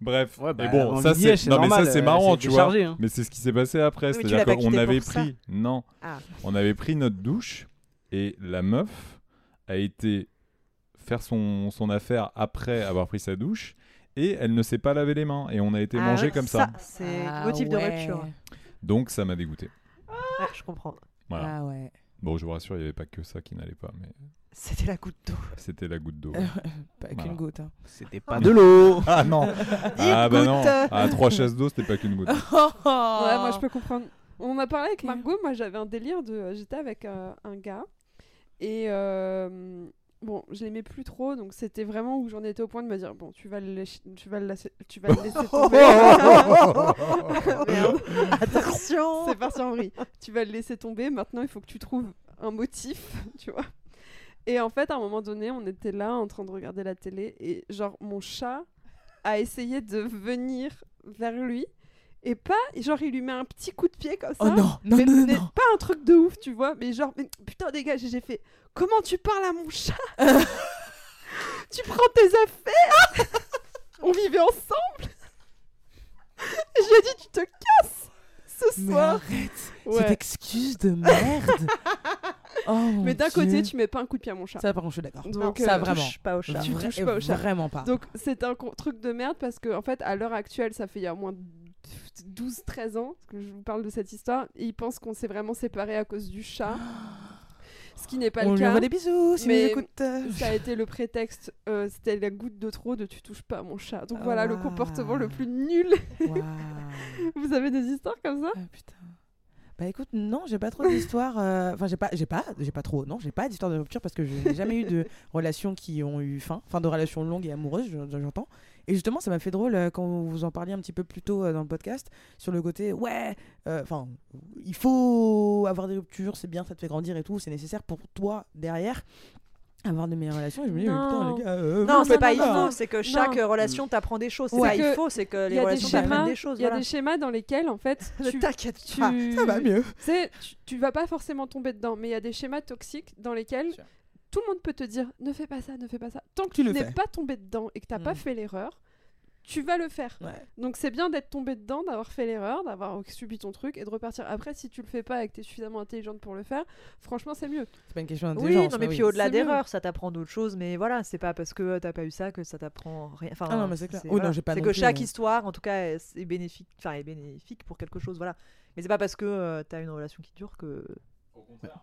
Bref,
Ouais, bah,
mais bon, ça c'est, non mais ça
normal,
c'est
euh,
marrant,
c'est
tu vois.
déchargé, hein.
Mais c'est ce qui s'est passé après,
Oui, mais tu
c'est-à-dire
pas
qu'on
quitté
avait
pour ça.
pris, non,
Ah.
on avait pris notre douche et la meuf a été faire son, son affaire après avoir pris sa douche et elle ne s'est pas lavé les mains et on a été
Ah,
mangé comme ça.
C'est
Ah
motif de
ouais.
rupture.
Donc ça m'a dégoûté.
Ouais, je comprends.
Voilà.
Ah ouais.
Bon, je vous rassure, il n'y avait pas que ça qui n'allait pas, mais
C'était la goutte d'eau.
c'était la goutte d'eau.
Pas
Voilà.
qu'une goutte. hein.
C'était pas de l'eau.
Ah non Ah bah non. Ah, trois chaises d'eau, c'était pas qu'une goutte.
Oh.
Ouais, moi je peux comprendre. On a parlé avec Margot, moi j'avais un délire de. J'étais avec euh, un gars et euh, bon, je l'aimais plus trop donc c'était vraiment où j'en étais au point de me dire bon, tu vas le, tu vas le, laisser- tu vas le laisser tomber.
Merde. Attention
C'est parti en vrille. Tu vas le laisser tomber, maintenant il faut que tu trouves un motif, tu vois. Et en fait, à un moment donné, on était là en train de regarder la télé et genre mon chat a essayé de venir vers lui et pas genre il lui met un petit coup de pied comme ça.
Oh non, non,
mais,
non, non,
pas un truc de ouf, tu vois, mais genre mais putain dégage, et j'ai fait comment tu parles à mon chat? Tu prends tes affaires? On vivait ensemble? Je lui ai dit tu te casses ce
Mais
soir.
arrête
Ouais.
cette excuse de merde. oh,
Mais d'un côté, tu mets pas un coup de pied à mon chat.
Ça, par contre, je suis d'accord.
Donc,
ça,
euh,
vraiment.
Touche pas au chat.
Tu touches pas au chat.
Vraiment pas.
Donc c'est un truc de merde parce que en fait à l'heure actuelle ça fait il y a au moins 12-13 ans que je vous parle de cette histoire et ils pensent qu'on s'est vraiment séparés à cause du chat. Ce qui n'est pas
On
le
lui
cas.
envoie des bisous si
mais-
écoute.
Ça a été le prétexte, euh, c'était la goutte de trop de tu touches pas à mon chat. Donc voilà le comportement le plus nul. Vous avez des histoires comme ça?
Ah, putain. Bah écoute, non, j'ai pas trop d'histoires. euh, Enfin, j'ai pas, j'ai pas, j'ai pas trop. Non, j'ai pas d'histoire de rupture parce que je n'ai jamais eu de relations qui ont eu fin, enfin de relations longues et amoureuses, je- j'entends. Et justement, ça m'a fait drôle euh, quand vous en parliez un petit peu plus tôt euh, dans le podcast sur le côté, ouais, euh, enfin, il faut avoir des ruptures, c'est bien, ça te fait grandir et tout, c'est nécessaire pour toi derrière avoir de meilleures relations. Et je me dis, mais putain,
Non.
les gars, euh,
Non, c'est pas il faut, c'est que chaque
Non.
relation t'apprend des choses. C'est
Ouais.
pas il faut, c'est que les relations t'apprennent des choses.
il y a
voilà.
des schémas dans lesquels en fait tu,
t'inquiète
tu.
Ça va mieux.
tu tu, vas pas forcément tomber dedans, mais il y a des schémas toxiques dans lesquels. Tout le monde peut te dire ne fais pas ça, ne fais pas ça. Tant que
Tu
tu, n'es pas tombé dedans et que t'as pas
Mm.
fait l'erreur, tu vas le faire.
Ouais.
Donc c'est bien d'être tombé dedans, d'avoir fait l'erreur, d'avoir subi ton truc et de repartir. Après, si tu le fais pas et que t'es suffisamment intelligente pour le faire, franchement c'est mieux.
C'est pas une question
Oui,
d'intelligence.
non, mais
oui.
puis au-delà d'erreurs, ça t'apprend d'autres choses, mais voilà, c'est pas parce que t'as pas eu ça que ça t'apprend rien. Enfin,
Ah non, mais c'est clair. Oui,
voilà.
non, j'ai pas
C'est que
plus,
chaque
euh,
histoire, en tout cas, est bénéfique, enfin, est bénéfique pour quelque chose, voilà. Mais c'est pas parce que euh, t'as une relation qui dure que.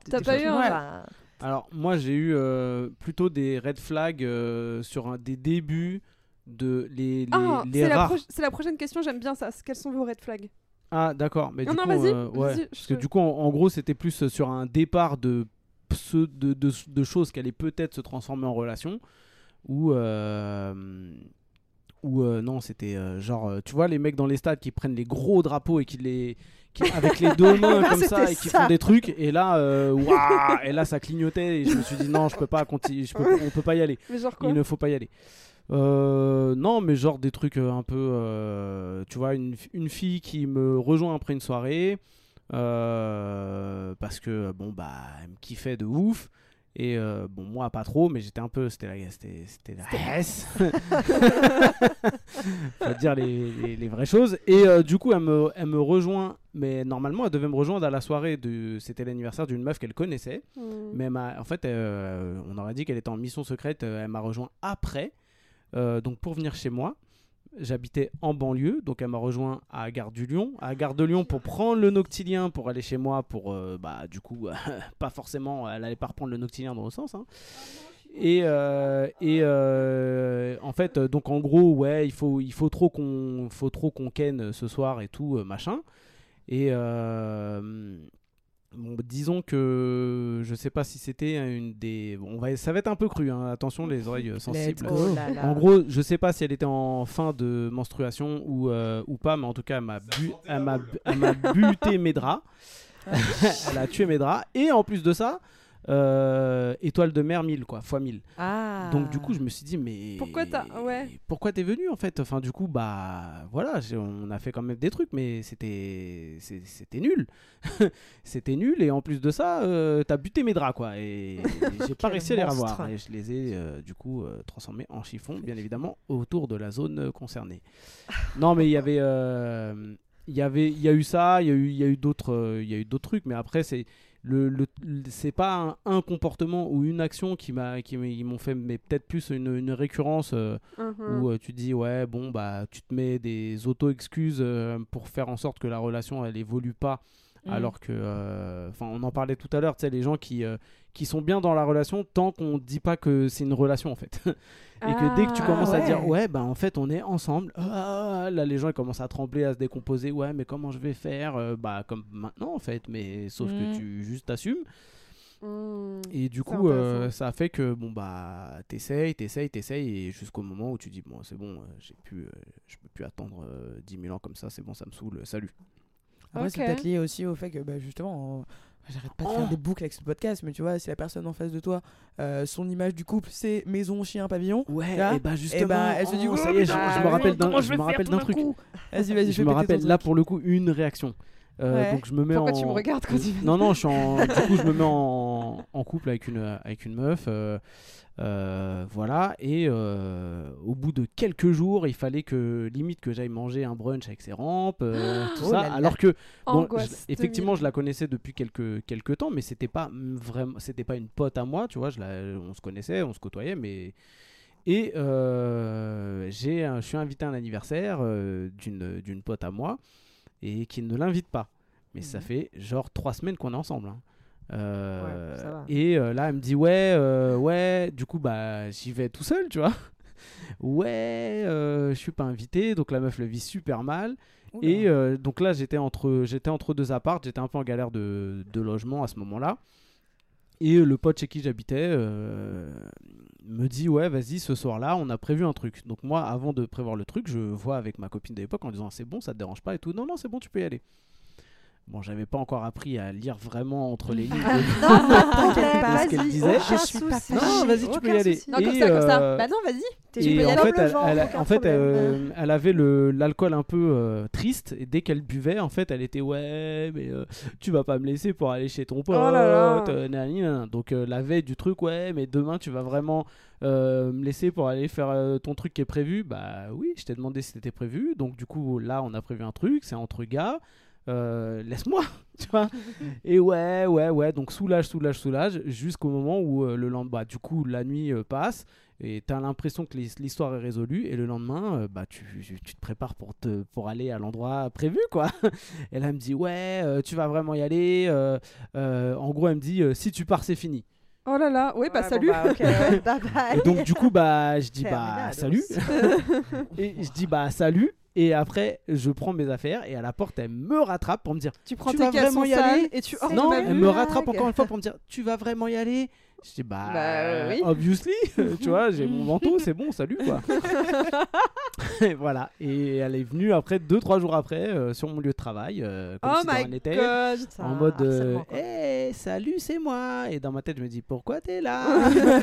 T'as pas eu un-
Alors, moi, j'ai eu euh, plutôt des red flags euh, sur un, des débuts de les, les,
Ah,
les
c'est la,
rares.
pro- c'est la prochaine question, j'aime bien ça. Quels sont vos red flags?
Ah, d'accord. Mais
Non,
du
non,
coup,
vas-y,
euh, ouais.
vas-y,
Parce que du coup, en, en gros, c'était plus sur un départ de, de, de, de choses qui allaient peut-être se transformer en relation. Ou. ou non, c'était genre, tu vois, les mecs dans les stades qui prennent les gros drapeaux et qui les. Qui- avec les deux mains comme ça et qui
ça.
font des trucs et là euh, ouah, et là ça clignotait et je me suis dit non je peux pas continuer je peux, on peut pas y aller
Mais genre quoi
il ne faut pas y aller. Euh, non, mais genre des trucs euh, un peu. euh, tu vois, une, une fille qui me rejoint après une soirée. parce que, bon, bah, elle me kiffait de ouf. Et euh, bon, moi, pas trop, mais j'étais un peu. C'était la, c'était, c'était la S. Faut dire les, les- les vraies choses. Et euh, du coup, elle me, elle me rejoint. Mais normalement, elle devait me rejoindre à la soirée. De, c'était l'anniversaire d'une meuf qu'elle connaissait.
Hmm.
Mais elle m'a- en fait, euh, on aurait dit qu'elle était en mission secrète. euh, elle m'a rejoint après, euh, donc pour venir chez moi. J'habitais en banlieue, donc elle m'a rejoint à Gare du Lyon, à Gare de Lyon pour prendre le Noctilien pour aller chez moi. Pour euh, bah du coup, pas forcément, elle allait pas reprendre le Noctilien dans le sens. hein. Et, euh, et euh, en fait, donc en gros, ouais, il faut, il faut trop qu'on, faut ken ce soir et tout, machin. Et bon, disons que je sais pas si c'était une des, bon, on va, ça va être un peu cru, hein, attention les oreilles euh, sensibles.
go.
oh là là.
En gros, je sais pas si elle était en fin de menstruation ou, euh, ou pas, mais en tout cas, elle m'a, bu- elle m'a, bu- elle m'a buté mes draps. elle a tué mes draps. Et en plus de ça, euh, étoile de mer 1000, quoi, fois 1000.
Ah.
Donc du coup, je me suis dit, mais
Pourquoi t'as- ouais.
pourquoi t'es venu en fait? Enfin, du coup, bah voilà, on a fait quand même des trucs, mais c'était c'était nul, c'était nul. Et en plus de ça, euh, t'as buté mes draps, quoi. Et j'ai pas réussi à les revoir. Et je les ai euh, du coup transformés en chiffon, bien évidemment, autour de la zone concernée. Non, mais il y avait il y avait il y a eu ça, il y a eu il y a eu d'autres il y a eu d'autres trucs, mais après c'est le, le- c'est pas un, un comportement ou une action qui m'a qui m'ont fait mais peut-être plus une, une récurrence euh,
Mhm.
où euh, tu te dis ouais bon bah tu te mets des auto excuses pour faire en sorte que la relation elle évolue pas
Mm.
alors que euh, enfin on en parlait tout à l'heure tu sais les gens qui euh, qui sont bien dans la relation tant qu'on dit pas que c'est une relation en fait et que dès que tu
Ah,
commences à dire ouais bah en fait on est ensemble ah, là les gens ils commencent à trembler à se décomposer ouais mais comment je vais faire Euh, bah comme maintenant en fait mais sauf
Mm.
que tu juste assumes
Hmm.
et du coup, euh, ça a fait que bon bah t'essayes, t'essayes, t'essayes, et jusqu'au moment où tu dis bon c'est bon, j'ai pu, euh, je peux plus attendre euh, 10 000 ans comme ça, c'est bon, ça me saoule, salut.
Après, c'est
Ok.
peut-être lié aussi au fait que, bah, justement, on- j'arrête pas de faire des boucles avec ce podcast, mais tu vois, si la personne en face de toi, euh, son image du couple, c'est maison, chien, pavillon.
Ouais,
Là,
et bah justement,
bah, elle se dit,
oh,
oh,
ça y est, je, je me rappelle d'un, truc.
Vas-y, vas-y,
Je me rappelle là pour le coup une réaction. Euh,
Ouais.
Donc je me mets
Pourquoi
en.
tu me regardes quand tu fais
Non non, je suis en. du coup, je me mets en, en couple avec une avec une meuf. euh, euh, voilà et euh, au bout de quelques jours il fallait que limite que j'aille manger un brunch avec ses rampes euh, tout
Oh
ça alors que Bon,
Angoisse
je- effectivement,
2000.
je la connaissais depuis quelques, quelques temps, mais c'était pas vraiment, c'était pas une pote à moi, tu vois. Je la, on se connaissait, on se côtoyait, mais et j'ai, je suis invité à un anniversaire d'une, d'une pote à moi et qui ne l'invite pas. Mais ça
Mhm.
fait genre trois semaines qu'on est ensemble. hein. Euh,
Ouais,
et euh, là, elle me dit ouais, euh, ouais. Du coup, bah, j'y vais tout seul, tu vois. ouais, je suis pas invité, donc la meuf le vit super mal.
Oula.
Et donc là, j'étais entre, j'étais entre deux appartes, j'étais un peu en galère de, de logement à ce moment-là. Et le pote chez qui j'habitais me dit Ouais, vas-y, ce soir-là, on a prévu un truc. Donc moi, avant de prévoir le truc, je vois avec ma copine de l'époque en disant C'est bon, ça te dérange pas et tout. Non, non, c'est bon, tu peux y aller. Bon, j'avais pas encore appris à lire vraiment entre les lignes. de-
T'inquiète,
ce qu'elle disait.
Je suis pas
souci.
Non, vas-y, tu peux y aller.
Non, comme
Et,
ça, comme ça.
euh,
Bah non, vas-y.
T'es-
Et
tu peux y
en
aller
fait, elle, en fait, elle avait le- l'alcool un peu euh, triste et dès qu'elle buvait, en fait, elle était ouais, mais euh, tu vas pas me laisser pour aller chez ton pote.
Oh là là.
euh, nani, nana. Donc la veille du truc, ouais, mais demain tu vas vraiment euh, me laisser pour aller faire euh, ton truc qui est prévu. Bah oui, je t'ai demandé si c'était prévu. Donc du coup là, on a prévu un truc, c'est entre gars. Euh, laisse-moi, tu vois. Et ouais, ouais, ouais. Donc soulage, soulage, soulage, jusqu'au moment où euh, le lendemain, bah, du coup, la nuit euh, passe et t'as l'impression que l'his- l'histoire est résolue et le lendemain, euh, bah, tu, tu te prépares pour, te, pour aller à l'endroit prévu, quoi. Et là, elle me dit, ouais, euh, tu vas vraiment y aller. euh, euh, en gros, elle me dit, euh, si tu pars, c'est fini.
Oh là là, oui, bah
Ouais, bon,
salut.
bah, ok, ouais, bye bye.
Et donc, du coup, bah, je dis, bah, salut. et je dis, bah, salut. Et après, je prends mes affaires et à la porte, elle me rattrape pour me dire,
Tu prends
Tu
tes
vas vraiment
en
y aller
et tu
non, elle me rattrape encore une fois pour me dire Tu vas vraiment y aller Je dis Bah,
Bah, oui.
obviously, tu vois, j'ai mon manteau, c'est bon, salut quoi. et voilà, et elle est venue après, deux, trois jours après, euh, sur mon lieu de travail, euh, comme
Oh
si
my.
C'est
En mode euh. Hey, salut, c'est moi. Et dans ma tête, je me dis pourquoi t'es là?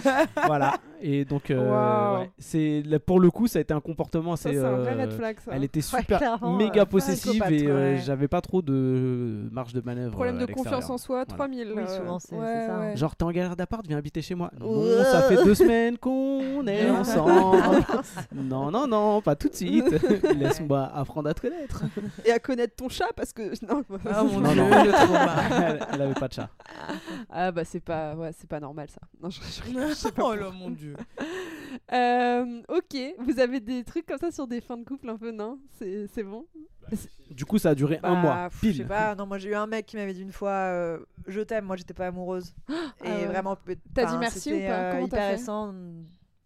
Voilà. Et donc, euh,
Wow.
ouais, c'est pour le coup, ça a été un comportement
Ça,
assez.
c'est un vrai
euh,
red flag, ça.
elle était
Ouais,
super
clairement,
méga
euh,
possessive et euh,
ouais.
j'avais pas trop de marge de manœuvre.
Problème
euh,
de confiance en soi, 3000.
Oui,
euh,
souvent, c'est-
ouais,
ça, hein.
ouais.
Genre, t'es en galère d'appart, viens habiter chez moi. Non, ça fait deux semaines qu'on est ensemble. non, non, non, pas tout de suite. Laisse-moi apprendre à te connaître.
Et à connaître ton chat parce que. Non,
Ah mon
Non,
dieu,
non. elle, elle avait pas de chat.
Ah bah c'est pas ouais, c'est pas normal ça. Non, je, je rigole.
oh là mon dieu.
Euh, ok, vous avez des trucs comme ça sur des fins de couple un peu non? C'est c'est bon?
Du coup, ça a duré un
Bah,
mois,
pff,
pile.
Je sais pas, non, moi j'ai eu un mec qui m'avait dit une fois euh, Je t'aime, moi j'étais pas amoureuse. et
Ah ouais.
vraiment.
T'as dit merci
c'était,
ou pas?
euh,
Comment
Hyper récent.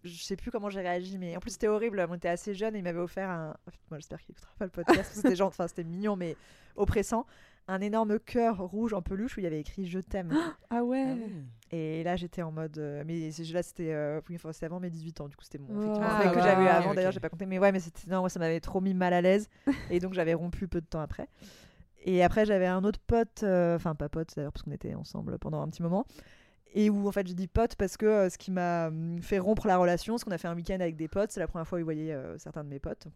Je sais plus comment j'ai réagi, mais en plus c'était horrible. On était assez jeunes et il m'avait offert un. Moi j'espère qu'il écoutera pas le podcast. parce que c'était genre, enfin c'était mignon mais oppressant. Un énorme cœur rouge en peluche où il y avait écrit Je t'aime.
Ah ouais.
Et là, j'étais en mode. euh, mais c'est- là, c'était euh, oui, enfin, c'était avant mes 18 ans. Du coup, c'était mon
Oh.
effectivement,
Ah,
mec que
ouais.
j'avais eu
Ah,
avant.
ok.
D'ailleurs, j'ai pas compté. Mais ouais, mais c'était non, moi, ça m'avait trop mis mal à l'aise. et donc, j'avais rompu peu de temps après. Et après, j'avais un autre pote, euh, enfin, pas pote d'ailleurs, parce qu'on était ensemble pendant un petit moment. Et où en fait, j'ai dit pote parce que euh, ce qui m'a hum, fait rompre la relation, c'est qu'on a fait un week-end avec des potes. C'est la première fois où il voyait euh, certains de mes potes.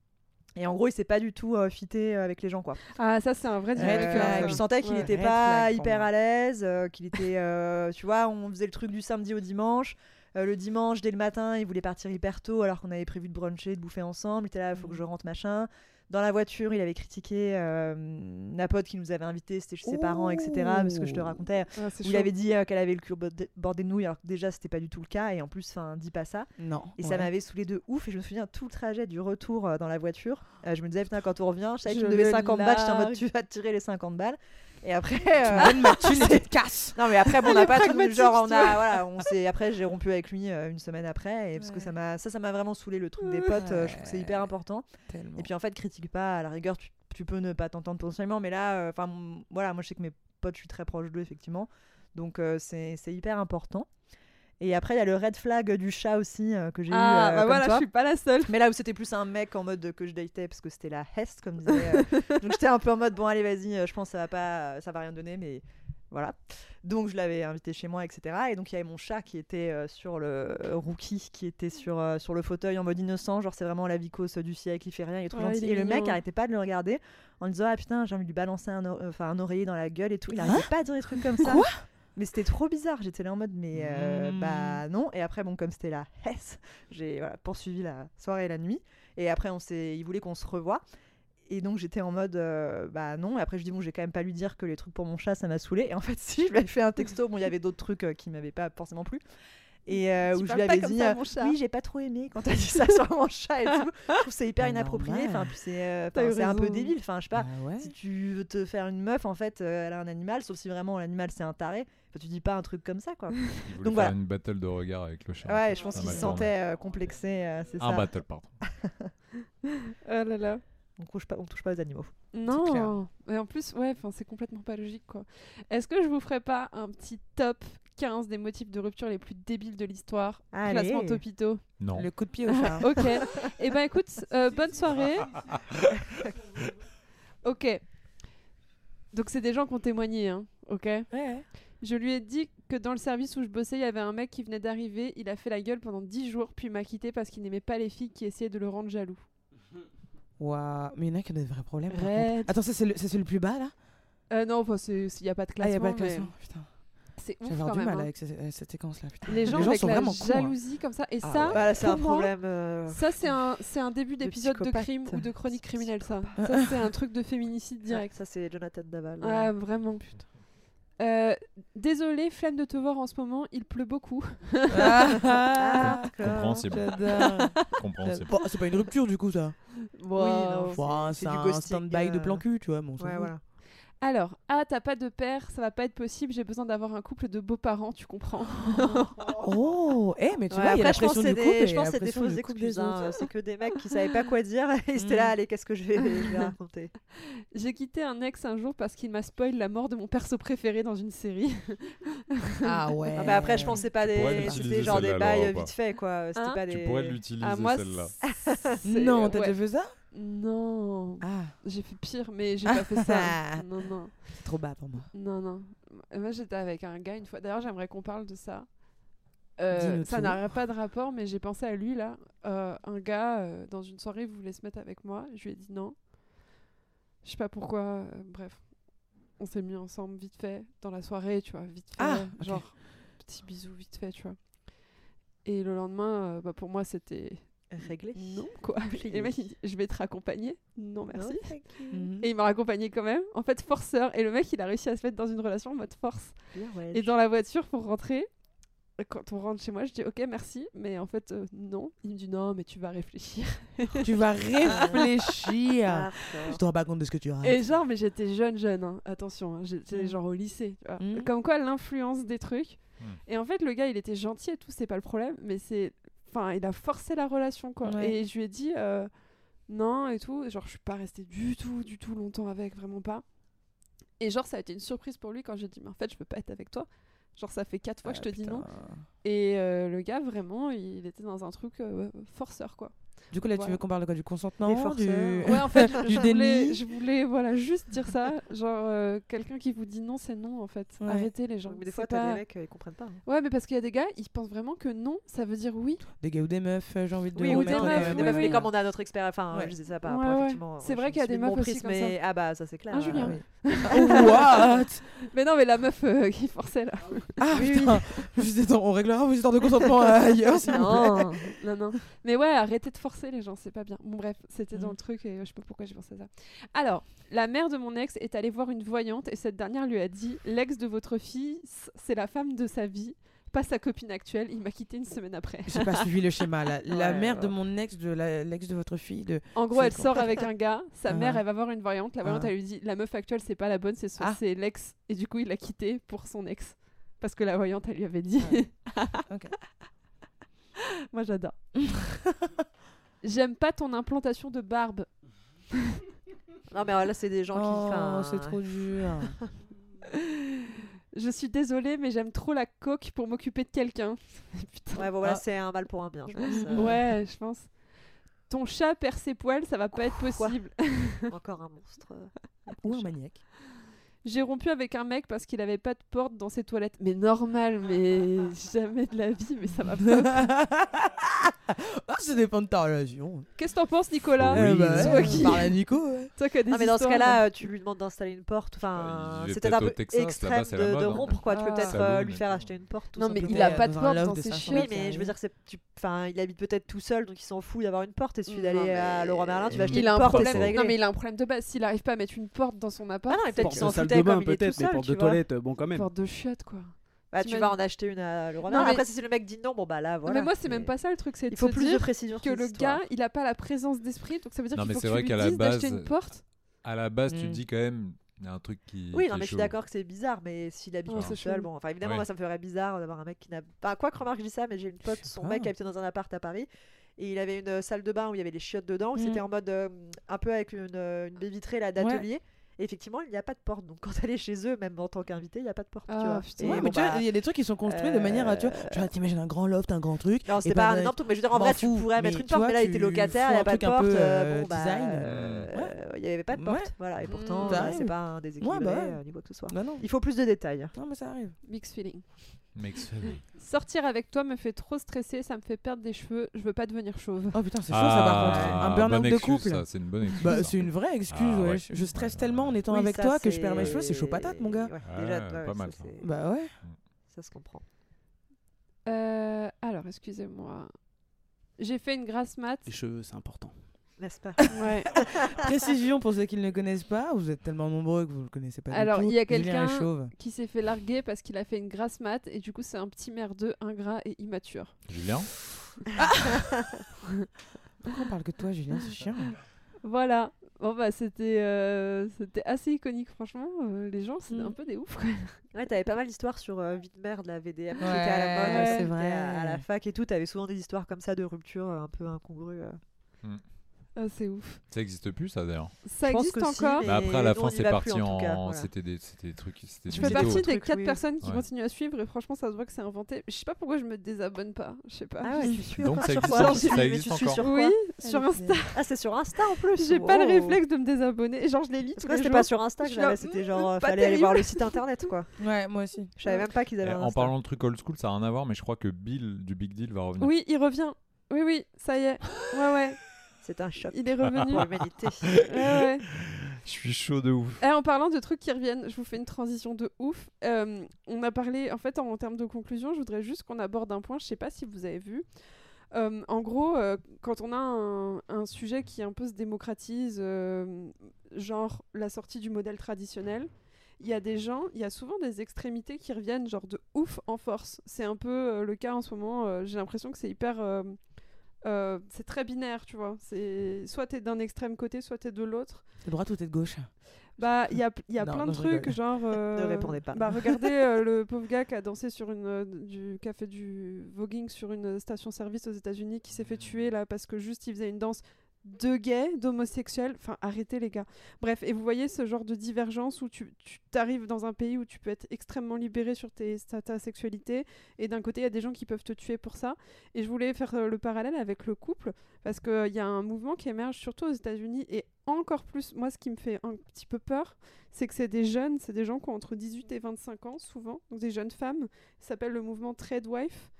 Et en gros, il s'est pas du tout euh, fité euh, avec les gens, quoi.
Ah ça c'est un vrai deal
Euh, je sentais qu'il
Ouais.
était
Red
pas hyper à l'aise, euh, qu'il était, euh, tu vois, on faisait le truc du samedi au dimanche. Euh, le dimanche, dès le matin, il voulait partir hyper tôt alors qu'on avait prévu de bruncher, de bouffer ensemble. Il était là, il faut que je rentre, machin. Dans la voiture, il avait critiqué euh, la pote qui nous avait invités, c'était chez ses parents, etc. Parce que je te racontais.
Ah,
Il avait dit euh, qu'elle avait le cul bordé bordé de nouilles, alors que déjà, c'était pas du tout le cas. Et en plus, enfin, dis pas ça.
Non.
Et
ouais.
ça m'avait saoulé de ouf. Et je me souviens tout le trajet du retour euh, dans la voiture. euh, je me disais, putain, quand on revient, je savais me devait
le
50 balles. J'étais en mode, tu vas te tirer les 50 balles. Et après.
Tu
euh,
me donnes ma thune et tu te casses.
non mais après bon, on n'a pas tout, genre on a voilà on s'est après j'ai rompu avec lui euh, une semaine après et parce que ça m'a ça ça m'a vraiment saoulé le truc des potes euh, je trouve que c'est hyper important
Tellement.
et puis en fait critique pas à la rigueur tu, tu peux ne pas t'entendre potentiellement mais là enfin voilà moi je sais que mes potes je suis très proche d'eux effectivement donc euh, c'est c'est hyper important et après il y a le red flag du chat aussi euh, que j'ai eu
Ah
euh,
bah
comme
voilà,
toi.
je suis pas la seule.
Mais là où c'était plus un mec en mode que je datais parce que c'était la Hest comme disait. euh, donc j'étais un peu en mode bon allez vas-y, euh, je pense que ça va pas, ça va rien donner mais voilà. Donc je l'avais invité chez moi etc. Et donc il y avait mon chat qui était euh, sur le euh, rookie, qui était sur euh, sur le fauteuil en mode innocent, genre c'est vraiment la vicose du siècle, il fait rien, il est trop
Ouais,
gentil.
est
Et le mec arrêtait pas de le regarder en disant ah putain j'ai envie de lui balancer un, or- un oreiller dans la gueule et tout. Il arrêtait pas de dire des trucs comme ça. Mais c'était trop bizarre, j'étais là en mode mais euh,
Mm.
bah non. Et après bon comme c'était la Hesse, j'ai voilà, poursuivi la soirée et la nuit. Et après, on s'est, il voulait qu'on se revoie. Et donc, j'étais en mode, euh, bah non. Et après, je dis, bon, j'ai quand même pas lui dire que les trucs pour mon chat, ça m'a saoulé. Et en fait, si, je lui avais fait un texto. Bon, il y avait d'autres trucs euh, qui m'avaient pas forcément plu. Et euh, où je lui avais dit, euh, oui, j'ai pas trop aimé quand t'as dit ça sur mon chat et tout. Je trouve que c'est hyper
Pas
inapproprié. Enfin, puis c'est, euh, un peu débile. Enfin, je sais pas.
Bah ouais.
Si tu veux te faire une meuf, en fait, euh, elle a un animal, sauf si vraiment l'animal c'est un taré. Enfin, tu dis pas un truc comme ça, quoi.
Il
Donc
faire
voilà.
une battle de regard avec le chat.
Ouais, je pense qu'il se sentait euh, complexé, euh, c'est
Un
ça.
battle, pardon.
Oh là là.
On touche pas, on touche pas aux animaux.
Non, et en plus, ouais, enfin, c'est complètement pas logique, quoi. Est-ce que je vous ferais pas un petit top 15 des motifs de rupture les plus débiles de l'histoire
Allez.
Classement Topito.
Non.
Le coup de pied au chat.
Ok. Et ben écoute, euh, bonne soirée. ok. Donc c'est des gens qui ont témoigné, hein. Ok?
Ouais.
Je lui ai dit que dans le service où je bossais, il y avait un mec qui venait d'arriver. Il a fait la gueule pendant 10 jours, puis m'a quitté parce qu'il n'aimait pas les filles qui essayaient de le rendre jaloux.
Waouh. Mais il y en a qui ont des vrais problèmes. Attends, ça c'est le, le plus bas là?
Euh, non, enfin, c'est- il n'y a pas de
Ah, il
classement.
y a pas de
mais
classement. Putain.
C'est ouf
J'ai avoir
quand
du
même.
mal
hein.
avec cette, avec cette séquence là. Putain.
Les gens,
Les gens
avec
sont
la
vraiment cons, hein.
jalousie comme ça. Et
Ah
ça,
ouais.
Voilà, c'est
pour
un
moi,
problème. euh,
Ça, c'est un, c'est un début
De
d'épisode de
psychopathe.
crime ou de chronique
C'est
criminelle, ça. Ça, c'est un truc de féminicide direct.
Ça, c'est Jonathan Daval.
Ah, vraiment. Euh, désolé, flemme de te voir en ce moment, il pleut beaucoup.
Ah,
Compréhensible.
J'adore.
Compréhensible.
Bon, c'est pas une rupture du coup ça.
Wow.
non,
Ouah,
c'est
c'est
du
un
ghosting,
stand-by de
euh,
plan cul, tu vois. Bon, on s'en
Ouais,
fout.
voilà.
Alors, ah, t'as pas de père, ça va pas être possible, j'ai besoin d'avoir un couple de beaux-parents, tu comprends.
Oh, eh, mais tu
Ouais,
vois, il y a
après,
la pression du couple.
des,
et
je pense que c'est des fausses
couple
excuses.
des
hein. C'est que des mecs qui savaient pas quoi dire et ils étaient là,
Mm.
allez, qu'est-ce que je vais, je vais raconter
J'ai quitté un ex un jour parce qu'il m'a spoil la mort de mon perso préféré dans une série.
Ah ouais.
Non, mais après, je pense c'est pas des, c'était genre des bails vite fait quoi. C'était
Hein
pas
Tu
des.
pourrais l'utiliser
Ah, moi,
celle-là.
c'est-
Non, t'as
ouais.
déjà fait ça?
Non.
Ah,
J'ai fait pire, mais j'ai pas fait ça. Non, non.
c'est trop bas pour moi.
Non, non. Moi, j'étais avec un gars une fois. D'ailleurs, j'aimerais qu'on parle de ça. Euh, ça
tout.
n'a pas de rapport, mais j'ai pensé à lui là. Euh, un gars, euh, dans une soirée, voulait se mettre avec moi. Je lui ai dit non. Je sais pas pourquoi. euh, bref. On s'est mis ensemble vite fait dans la soirée, tu vois, vite fait.
Ah.
Genre, petit bisou vite fait, tu vois. Et le lendemain, bah, pour moi, c'était
Réglé.
non, quoi. Et le mec, il dit, je vais te raccompagner. Non, merci.
Mhm.
Et il m'a raccompagné quand même. En fait, forceur. Et le mec, il a réussi à se mettre dans une relation en mode force.
Ouais.
Et dans la voiture pour rentrer, quand on rentre chez moi, je dis ok, merci. Mais en fait, euh, non. Il me dit non, mais tu vas réfléchir.
Tu vas réfléchir.
Ah,
Je te rends pas compte de ce que tu racontes.
Et genre, mais j'étais jeune, jeune. hein. Attention, hein. j'étais
Mm.
genre au lycée. tu vois.
Mm.
Comme quoi, l'influence des trucs.
Mm.
Et en fait, le gars, il était gentil et tout, c'est pas le problème. Mais c'est. Enfin, il a forcé la relation, quoi.
Ouais.
Et je lui ai dit euh, non et tout. Genre, je suis pas restée du tout, du tout longtemps avec, vraiment pas. Et genre, ça a été une surprise pour lui quand j'ai dit mais en fait, je peux pas être avec toi. Genre, ça fait quatre fois que je te dis non. Et euh, le gars, vraiment, il était dans un truc euh, forceur, quoi.
Du coup, là, tu veux qu'on parle de quoi? Du consentement
Des
du...
Ouais, en fait, je,
Du
je
déni?
voulais, je voulais, voilà, juste dire ça. Genre, euh, quelqu'un qui vous dit non, c'est non, en fait.
Ouais.
Arrêtez les gens.
Mais des fois, t'as
pas-
des mecs, euh, ils comprennent pas. hein.
Ouais, mais parce qu'il y a des gars, ils pensent vraiment que non, ça veut dire oui.
Des gars ou des meufs, euh, j'ai envie de
Oui,
ou
ou
des meufs,
euh,
oui,
des meufs,
oui.
mais comme on a notre expérience, enfin,
Ouais.
je disais ça par rapport,
ouais.
effectivement.
C'est vrai qu'il y a des meufs aussi comme ça.
Ah bah, ça c'est clair.
Un Julien.
Ah oui. What?
Mais non, mais la meuf qui forçait là.
Ah
Oui,
putain on réglera vos histoires de consentement ailleurs, s'il vous plaît.
non, non, non. Mais ouais, arrêtez de forcer les gens, c'est pas bien. Bon, bref, c'était dans le truc et euh, je sais pas pourquoi j'ai pensé à ça. Alors, la mère de mon ex est allée voir une voyante et cette dernière lui a dit L'ex de votre fille, c'est la femme de sa vie, pas sa copine actuelle. Il m'a quitté une semaine après.
J'ai pas suivi le schéma. La
Ouais,
mère de mon ex, de l'ex de votre fille, de.
En gros, elle sort avec un gars, sa
Ah.
mère, elle va voir une voyante. La voyante,
Ah.
elle lui dit La meuf actuelle, c'est pas la bonne, c'est
Ah.
l'ex. Et du coup, il l'a quitté pour son ex. Parce que la voyante, elle lui avait dit. Moi, j'adore. J'aime pas ton implantation de barbe.
Non, mais là, c'est des gens qui.
Oh,
enfin,
c'est trop dur.
Je suis désolée, mais j'aime trop la coque pour m'occuper de quelqu'un.
Ouais, bon, voilà,
Ah.
c'est un mal pour un bien, je pense. euh,
Ouais, je pense. Ton chat perd ses poils, ça va pas être possible.
Encore un monstre.
Ou un maniaque.
J'ai rompu avec un mec parce qu'il avait pas de porte dans ses toilettes. Mais normal, mais jamais de la vie, mais ça va pas.
ah, ça dépend de ta relation.
Qu'est-ce que t'en penses, Nicolas
Oui,
bah,
Toi
ouais,
qui-
Parle à Nico, ouais.
Toi qui as des
Ah, mais dans ce
histoires,
cas-là, euh, tu lui demandes d'installer une porte.
Bah,
Enfin,
il
c'est peut-être un
peut-être
peu
au Texas,
extrême
là-bas, c'est la
de,
mode,
de
hein.
rompre, quoi. Tu peux
Ah.
peut-être
Saloon,
euh, lui faire acheter une porte. tout
Non, mais
simplement.
il a
Dans
pas de
un
porte dans
de
ses chiottes.
Oui, mais je veux dire, c'est, tu, enfin, il habite peut-être tout seul, donc il s'en fout d'avoir une porte. Et suffit
Non,
d'aller à Leroy Merlin, tu vas acheter
Il a
une
un
porte et
problème.
réglé.
Non, mais il a un problème de base. S'il arrive pas à mettre une porte dans son appart,
Ah non, mais peut-être qu'il s'en foutait
de bain peut-être, mais
seul,
porte de toilette, bon quand même.
porte de chiottes, quoi.
Bah, tu vas en acheter une à Leroy
Non, mais-
Après, si c'est le mec dit non, bon bah là, voilà.
mais moi, c'est même pas ça le truc. C'est
Il faut plus de
dire
précision
que le gars, il a pas la présence d'esprit. Donc ça veut dire
Non,
qu'il
mais
faut
c'est
que
vrai
tu lui
qu'à la
dises d'acheter
base-
une porte.
À la base, tu
Mm.
te dis quand même, il y a un truc qui.
Oui,
qui
non,
est
mais je suis d'accord que c'est bizarre, mais s'il habite
c'est
seul, bon, enfin évidemment,
Ouais.
moi ça me ferait bizarre d'avoir un mec qui n'a. Enfin, quoi que remarque, je dis ça, mais j'ai une pote, son
Ah.
mec habitait dans un appart à Paris, et il avait une euh, salle de bain où il y avait les chiottes dedans. où
Mhm.
C'était en mode euh, un peu avec une, euh, une baie vitrée là d'atelier. Et effectivement, il n'y a pas de porte. Donc quand elle est chez eux, même en tant qu'invité, il n'y a pas de porte. tu
Ah,
vois.
putain.
Et
Ouais,
bon,
mais tu vois,
bah,
il y a des trucs qui sont construits de manière à. Tu vois,
euh,
t'imagines un grand loft, un grand truc.
Non,
bah,
pas un énorme truc, mais je veux dire, en vrai, tu pourrais mettre une
tu
porte,
vois,
mais là, il
tu
était locataire, il n'y a pas de porte. euh,
euh,
bon, bah,
design.
euh,
Ouais.
il n'y avait pas de porte. Voilà, et
Mm,
pourtant,
arrive.
c'est pas un déséquilibré
Ouais, bah ouais.
euh, ni quoi que ce soit. Il faut plus de détails.
Non, mais ça arrive.
Mixed feeling. Sortir avec toi me fait trop stresser, ça me fait perdre des cheveux, je veux pas devenir chauve.
Oh putain, c'est chaud ça par contre.
Ah,
Un burn-out
bonne
de
excuse,
couple.
ça, C'est une bonne excuse.
Bah, c'est une vraie excuse,
Ah,
ouais.
ouais.
Je stresse tellement en étant
Oui,
avec
ça,
toi que je perds mes cheveux, c'est chaud patate, mon gars.
Ouais,
Ouais,
déjà,
pas
ouais,
mal,
ça,
ça.
c'est-
Bah ouais.
ça se comprend.
Euh, alors, excusez-moi. J'ai fait une grasse mat.
Les cheveux, c'est important.
N'est-ce pas
Ouais.
Précision pour ceux qui ne le connaissent pas, vous êtes tellement nombreux que vous ne le connaissez pas. du
Alors,
tout.
il y a quelqu'un- qui s'est fait larguer parce qu'il a fait une grasse mat et du coup c'est un petit merdeux, ingrat et immature.
Julien
Pourquoi on parle que de toi, Julien? C'est chiant.
Voilà. Bon bah c'était euh, c'était assez iconique franchement. euh, les gens c'était
Mm.
un peu des oufs. quoi.
Ouais, t'avais pas mal d'histoires sur euh, vie de la VDM qui
Ouais,
était à la mode,
ouais,
qui
vrai.
À, à la fac et tout, t'avais souvent des histoires comme ça de rupture euh, un peu incongrues. euh.
Ah, c'est ouf.
Ça existe plus, ça d'ailleurs.
Ça
Je
existe
si,
encore.
mais-
Mais après, à la fin, c'est parti
en
en.
voilà.
C'était des, c'était des trucs. C'était
Je
des
fais partie des
trucs,
4
oui.
personnes qui
Ouais.
continuent à suivre et franchement ça se voit que c'est inventé. Je sais pas pourquoi je me désabonne pas. Je sais pas.
Ah ouais, tu suis
Donc, ça
sur
existe
quoi
ça existe encore.
sur quoi
oui, sur Insta.
Ah, c'est sur Insta en plus
J'ai pas le réflexe de me désabonner. Genre je les lis
Parce que c'était pas sur Insta que
Je
c'était genre, fallait aller voir le site internet quoi.
Ouais, moi aussi.
Je savais même pas qu'ils avaient
Eh, En parlant de trucs old school, ça n'a rien à voir, mais je crois que Bill du Big Deal va revenir.
Oui, il revient. Oui, oui, ça y est. Ouais, ouais,
C'est un choc
il est
pour
revenu.
l'humanité.
ouais, ouais.
Je suis chaud de ouf.
Eh, en parlant de trucs qui reviennent, je vous fais une transition de ouf. Euh, on a parlé, en fait, en, termes de conclusion, je voudrais juste qu'on aborde un point, je sais pas si vous avez vu. Euh, en gros, euh, quand on a un, un sujet qui un peu se démocratise, euh, genre la sortie du modèle traditionnel, il y a des gens, il y a souvent des extrémités qui reviennent genre de ouf en force. C'est un peu euh, le cas en ce moment. euh, J'ai l'impression que c'est hyper... euh, c'est très binaire, tu vois. C'est soit t'es d'un extrême côté, soit t'es de l'autre.
T'es droite ou t'es de gauche
Bah, il y a, y a
Non,
plein de trucs,
rigole.
genre. euh,
répondez pas.
Bah, regardez euh, le pauvre gars qui a dansé sur une. du café du voguing sur une station-service aux États-Unis qui s'est fait tuer là parce que juste il faisait une danse de gays, d'homosexuels. Enfin, arrêtez les gars. Bref, et vous voyez ce genre de divergence où tu, t'arrives dans un pays où tu peux être extrêmement libéré sur tes, ta, sexualité et d'un côté il y a des gens qui peuvent te tuer pour ça. Et je voulais faire euh, le parallèle avec le couple parce qu'il y a un mouvement qui émerge surtout aux États-Unis et encore plus, moi ce qui me fait un petit peu peur, c'est que c'est des jeunes, c'est des gens qui ont entre 18 et 25 ans souvent, donc des jeunes femmes, ça s'appelle le mouvement Trade Wife,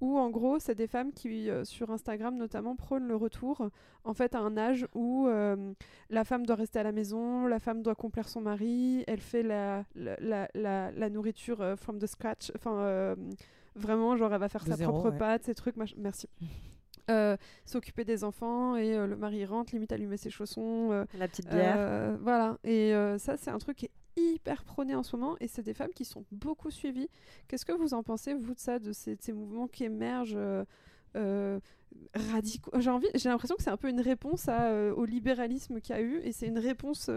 où en gros c'est des femmes qui euh, sur Instagram notamment prônent le retour en fait à un âge où euh, la femme doit rester à la maison, la femme doit complaire son mari, elle fait la, la, la, nourriture euh, from the scratch, enfin vraiment genre elle va faire
De
sa
zéro,
propre
ouais.
pâte, ces trucs, mach- merci. S'occuper des enfants et le mari rentre, limite allumer ses chaussons,
La petite bière.
voilà, et ça, c'est un truc qui est hyper prôné en ce moment, et c'est des femmes qui sont beaucoup suivies. Qu'est-ce que vous en pensez, vous, de ça, de ces, de ces mouvements qui émergent euh, euh, radicaux? J'ai envie, j'ai l'impression que c'est un peu une réponse à, euh, au libéralisme qu'il y a eu, et c'est une réponse.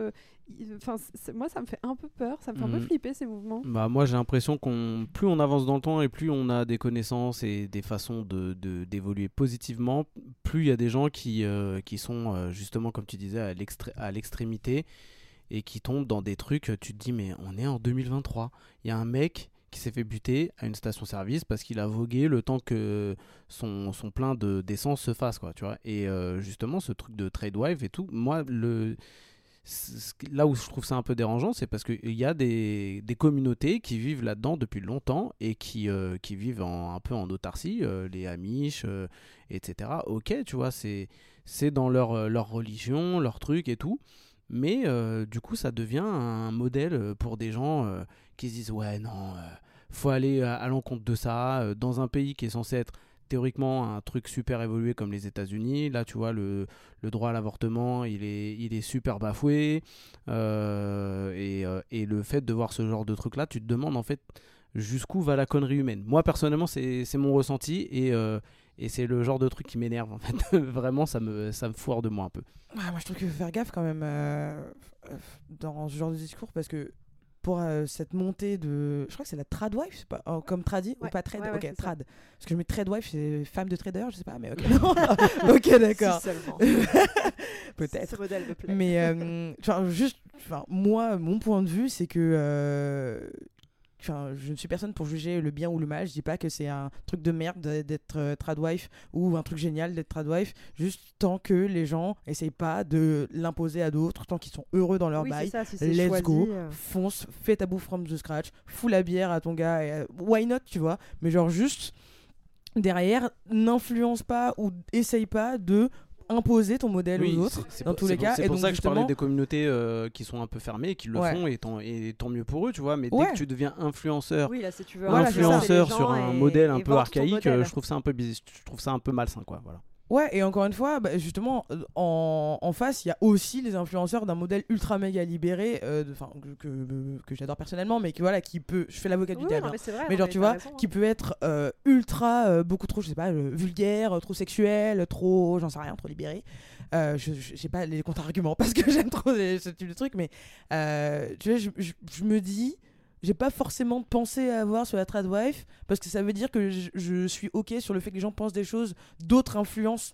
Enfin, moi, ça me fait un peu peur, ça me fait un peu
Mhm.
flipper ces mouvements.
Bah moi j'ai l'impression qu'on plus on avance dans le temps et plus on a des connaissances et des façons de d'évoluer positivement, plus il y a des gens qui qui sont justement comme tu disais à l'extré- à l'extrémité et qui tombent dans des trucs. Tu te dis mais on est en 2023. Il y a un mec qui s'est fait buter à une station-service parce qu'il a vogué le temps que son, son plein de d'essence se fasse quoi tu vois et euh, justement ce truc de trade wife et tout moi le là où je trouve ça un peu dérangeant, c'est parce qu'il y a des, des communautés qui vivent là-dedans depuis longtemps et qui, euh, qui vivent en- un peu en autarcie, euh, les Amish, etc. Ok, tu vois, c'est dans leur, leur religion, leur truc et tout. Mais euh, du coup, ça devient un modèle euh, pour des gens euh, qui se disent Ouais, non, faut aller à, l'encontre de ça. dans un pays qui est censé être théoriquement un truc super évolué comme les États-Unis, là, tu vois, le, le droit à l'avortement, il est, il est super bafoué. et, et le fait de voir ce genre de truc-là, tu te demandes en fait jusqu'où va la connerie humaine. Moi, personnellement, c'est mon ressenti et, et c'est le genre de truc qui m'énerve en fait. Vraiment, ça me, ça me foire de moi un peu.
Ouais, moi, je trouve qu'il faut faire gaffe quand même euh, euh, dans ce genre de discours parce que pour euh, cette montée de. Je crois que c'est la tradwife, je sais pas, oh, comme tradi ou pas trade?
Ouais, ouais,
Ok,
c'est ça.
trad. Parce que je mets tradwife, c'est femme de trader, je sais pas, mais ok. ok, d'accord. Peut-être.
Ce modèle me plaît.
Mais euh, enfin, juste, enfin, moi, mon point de vue, c'est que. Enfin, je ne suis personne pour juger le bien ou le mal. Je dis pas que c'est un truc de merde de- d'être euh, tradwife ou un truc génial d'être tradwife. Juste tant que les gens essayent pas de l'imposer à d'autres, tant qu'ils sont heureux dans leur
oui,
bail.
ça, si c'est
Let's
choisi,
go,
euh,
fonce, fais ta bouffe from the scratch, fous la bière à ton gars, et, euh, why not, tu vois. Mais genre juste derrière, n'influence pas ou essaye pas de imposer ton modèle
Oui,
aux autres.
c'est- c'est
dans
pour-
tous les
pour-
cas.
C'est
Et
pour
donc,
ça que je parlais des communautés euh, qui sont un peu fermées, qui le
Ouais.
font, et tant, et tant mieux pour eux, tu vois. Mais dès
Ouais.
que tu deviens influenceur,
Oui, là, si tu veux
Voilà, c'est ça.
influenceur sur un
et-
modèle un peu archaïque,
modèle.
euh, je trouve ça un peu je trouve ça un peu malsain, quoi. Voilà.
Ouais, et encore une fois, bah, justement, euh, en, en face, il y a aussi les influenceurs d'un modèle ultra méga libéré, euh, de- que, que, j'adore personnellement, mais qui, voilà, qui peut. Je fais l'avocat du
Oui,
diable.
non,
hein.
mais c'est vrai.
mais
non,
genre tu vois
raison, hein.
qui peut être euh, ultra euh, beaucoup trop je sais pas vulgaire trop sexuel trop j'en sais rien trop libéré je j'ai pas les contre-arguments parce que j'aime trop ce type de truc mais tu vois je, je- je me dis j'ai pas forcément de pensée à avoir sur la tradwife parce que ça veut dire que je, je suis ok sur le fait que les gens pensent des choses d'autres influences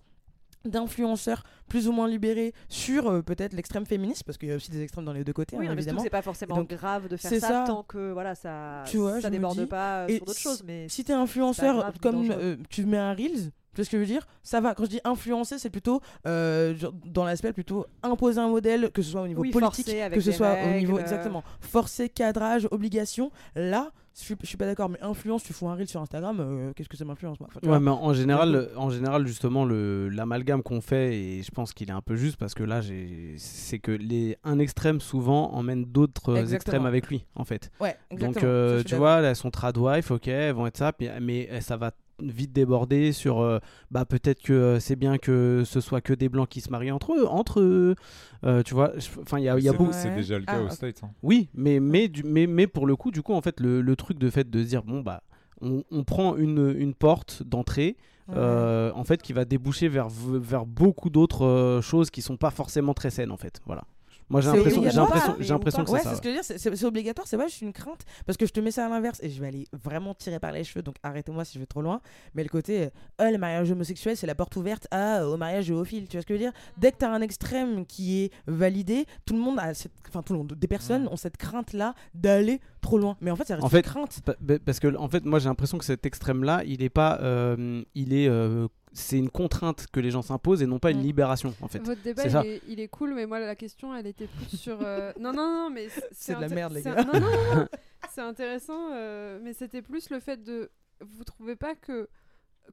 d'influenceurs plus ou moins libérés sur euh, peut-être l'extrême féministe parce qu'il y a aussi des extrêmes dans les deux côtés
Oui,
hein, évidemment
c'est pas forcément
donc,
grave de faire ça,
ça.
tant que voilà, ça,
Tu vois, je
ça déborde
dis-
pas sur d'autres choses. Mais
si t'es influenceur
grave,
comme euh, tu mets un reels tu vois ce que je veux dire? Ça va. Quand je dis influencer, c'est plutôt euh, dans l'aspect plutôt imposer un modèle, que ce soit au niveau
Oui,
politique, que ce soit au niveau
règles.
exactement forcer, cadrage, obligation. Là, je suis, je suis pas d'accord. Mais influence, tu fous un reel sur Instagram, euh, qu'est-ce que ça m'influence moi? Enfin, tu
Ouais, mais en général, euh, en général justement, le- l'amalgame qu'on fait, et je pense qu'il est un peu juste parce que là, j'ai- c'est que les, un extrême souvent emmène d'autres euh, extrêmes avec lui, en fait.
Ouais, exactement.
Donc, euh, tu vois, elles sont tradwife, ok, elles vont être ça, mais euh, ça va vite déborder sur euh, bah peut-être que euh, c'est bien que ce soit que des blancs qui se marient entre eux entre eux Euh, tu vois enfin il y a, il y a beaucoup
C'est déjà le cas
Ah,
aux
ok.
States. hein.
oui, mais, mais, du, mais, mais pour le coup, du coup, en fait, le, le truc de fait de se dire, bon, bah, on, on prend une, une porte d'entrée,
Ouais.
euh, en fait, qui va déboucher vers, vers beaucoup d'autres euh, choses qui sont pas forcément très saines, en fait. Voilà. Moi, j'ai l'impression, j'ai
obligatoire,
l'impression,
mais
j'ai l'impression
ou
que
Ouais,
c'est
c'est
ça.
ce que je veux dire, c'est- c'est c'est obligatoire, c'est pas juste une crainte, parce que je te mets ça à l'inverse, et je vais aller vraiment tirer par les cheveux, donc arrêtez-moi si je vais trop loin, mais le côté, euh, oh, le mariage homosexuel, c'est la porte ouverte à, au mariage géophile, tu vois ce que je veux dire? Dès que tu as un extrême qui est validé, tout le monde a cette, enfin tout le monde, des personnes ont cette crainte-là d'aller trop loin, mais en fait, ça reste
En fait,
une crainte.
Pa- pa- Parce que en fait, moi j'ai l'impression que cet extrême-là, il est pas, euh, il est, euh, c'est une contrainte que les gens s'imposent et non pas une libération en fait.
Votre débat,
c'est
il
ça.
est, il est cool, mais moi, la question, elle était plus sur. euh, Non, non, non, mais c'est-
de la merde, les gars.
Non, non, non, non, c'est intéressant, euh, mais c'était plus le fait de. Vous trouvez pas que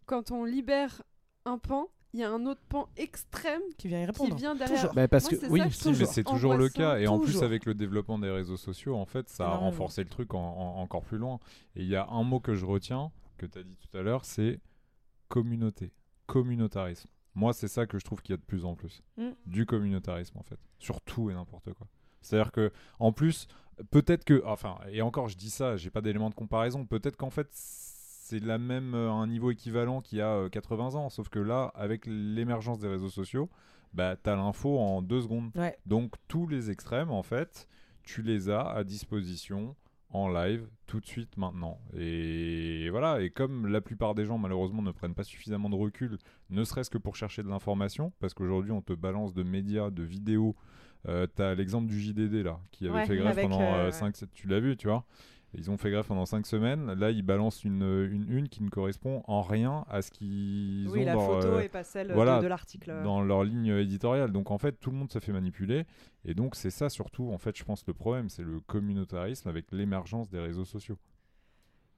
quand on libère un pan, il y a un autre pan extrême
Qui vient y
qui
répondre.
vient derrière.
Bah, parce
Moi,
que oui,
c'est toujours le cas. Et en plus, avec le développement des réseaux sociaux, en fait, ça a renforcé le truc en- en- encore plus loin. Et il y a un mot que je retiens, que tu as dit tout à l'heure, c'est communauté, communautarisme. Moi, c'est ça que je trouve qu'il y a de plus en plus.
Mm.
Du communautarisme, en fait. Sur tout et n'importe quoi. C'est-à-dire que, en plus, peut-être que. Enfin, et encore, je dis ça, j'ai pas d'élément de comparaison. Peut-être qu'en fait, c'est la même, euh, un niveau équivalent qu'il y a euh, 80 ans. Sauf que là, avec l'émergence des réseaux sociaux, bah, t'as l'info en deux secondes.
Ouais.
Donc tous les extrêmes, en fait, tu les as à disposition en live tout de suite maintenant. Et voilà, et comme la plupart des gens malheureusement ne prennent pas suffisamment de recul, ne serait-ce que pour chercher de l'information, parce qu'aujourd'hui on te balance de médias, de vidéos. Euh, T'as l'exemple du JDD là, qui avait
Ouais,
fait grève pendant
euh,
5 tu l'as vu, tu vois ils ont fait grève pendant 5 semaines. Là, ils balancent une, une une qui ne correspond en rien à ce qu'ils
Oui,
ont
la
dans,
photo
euh,
et pas celle de-
voilà,
de, l'article.
dans leur ligne éditoriale. Donc en fait, tout le monde se fait manipuler. Et donc c'est ça surtout, en fait, je pense, le problème, c'est le communautarisme avec l'émergence des réseaux sociaux.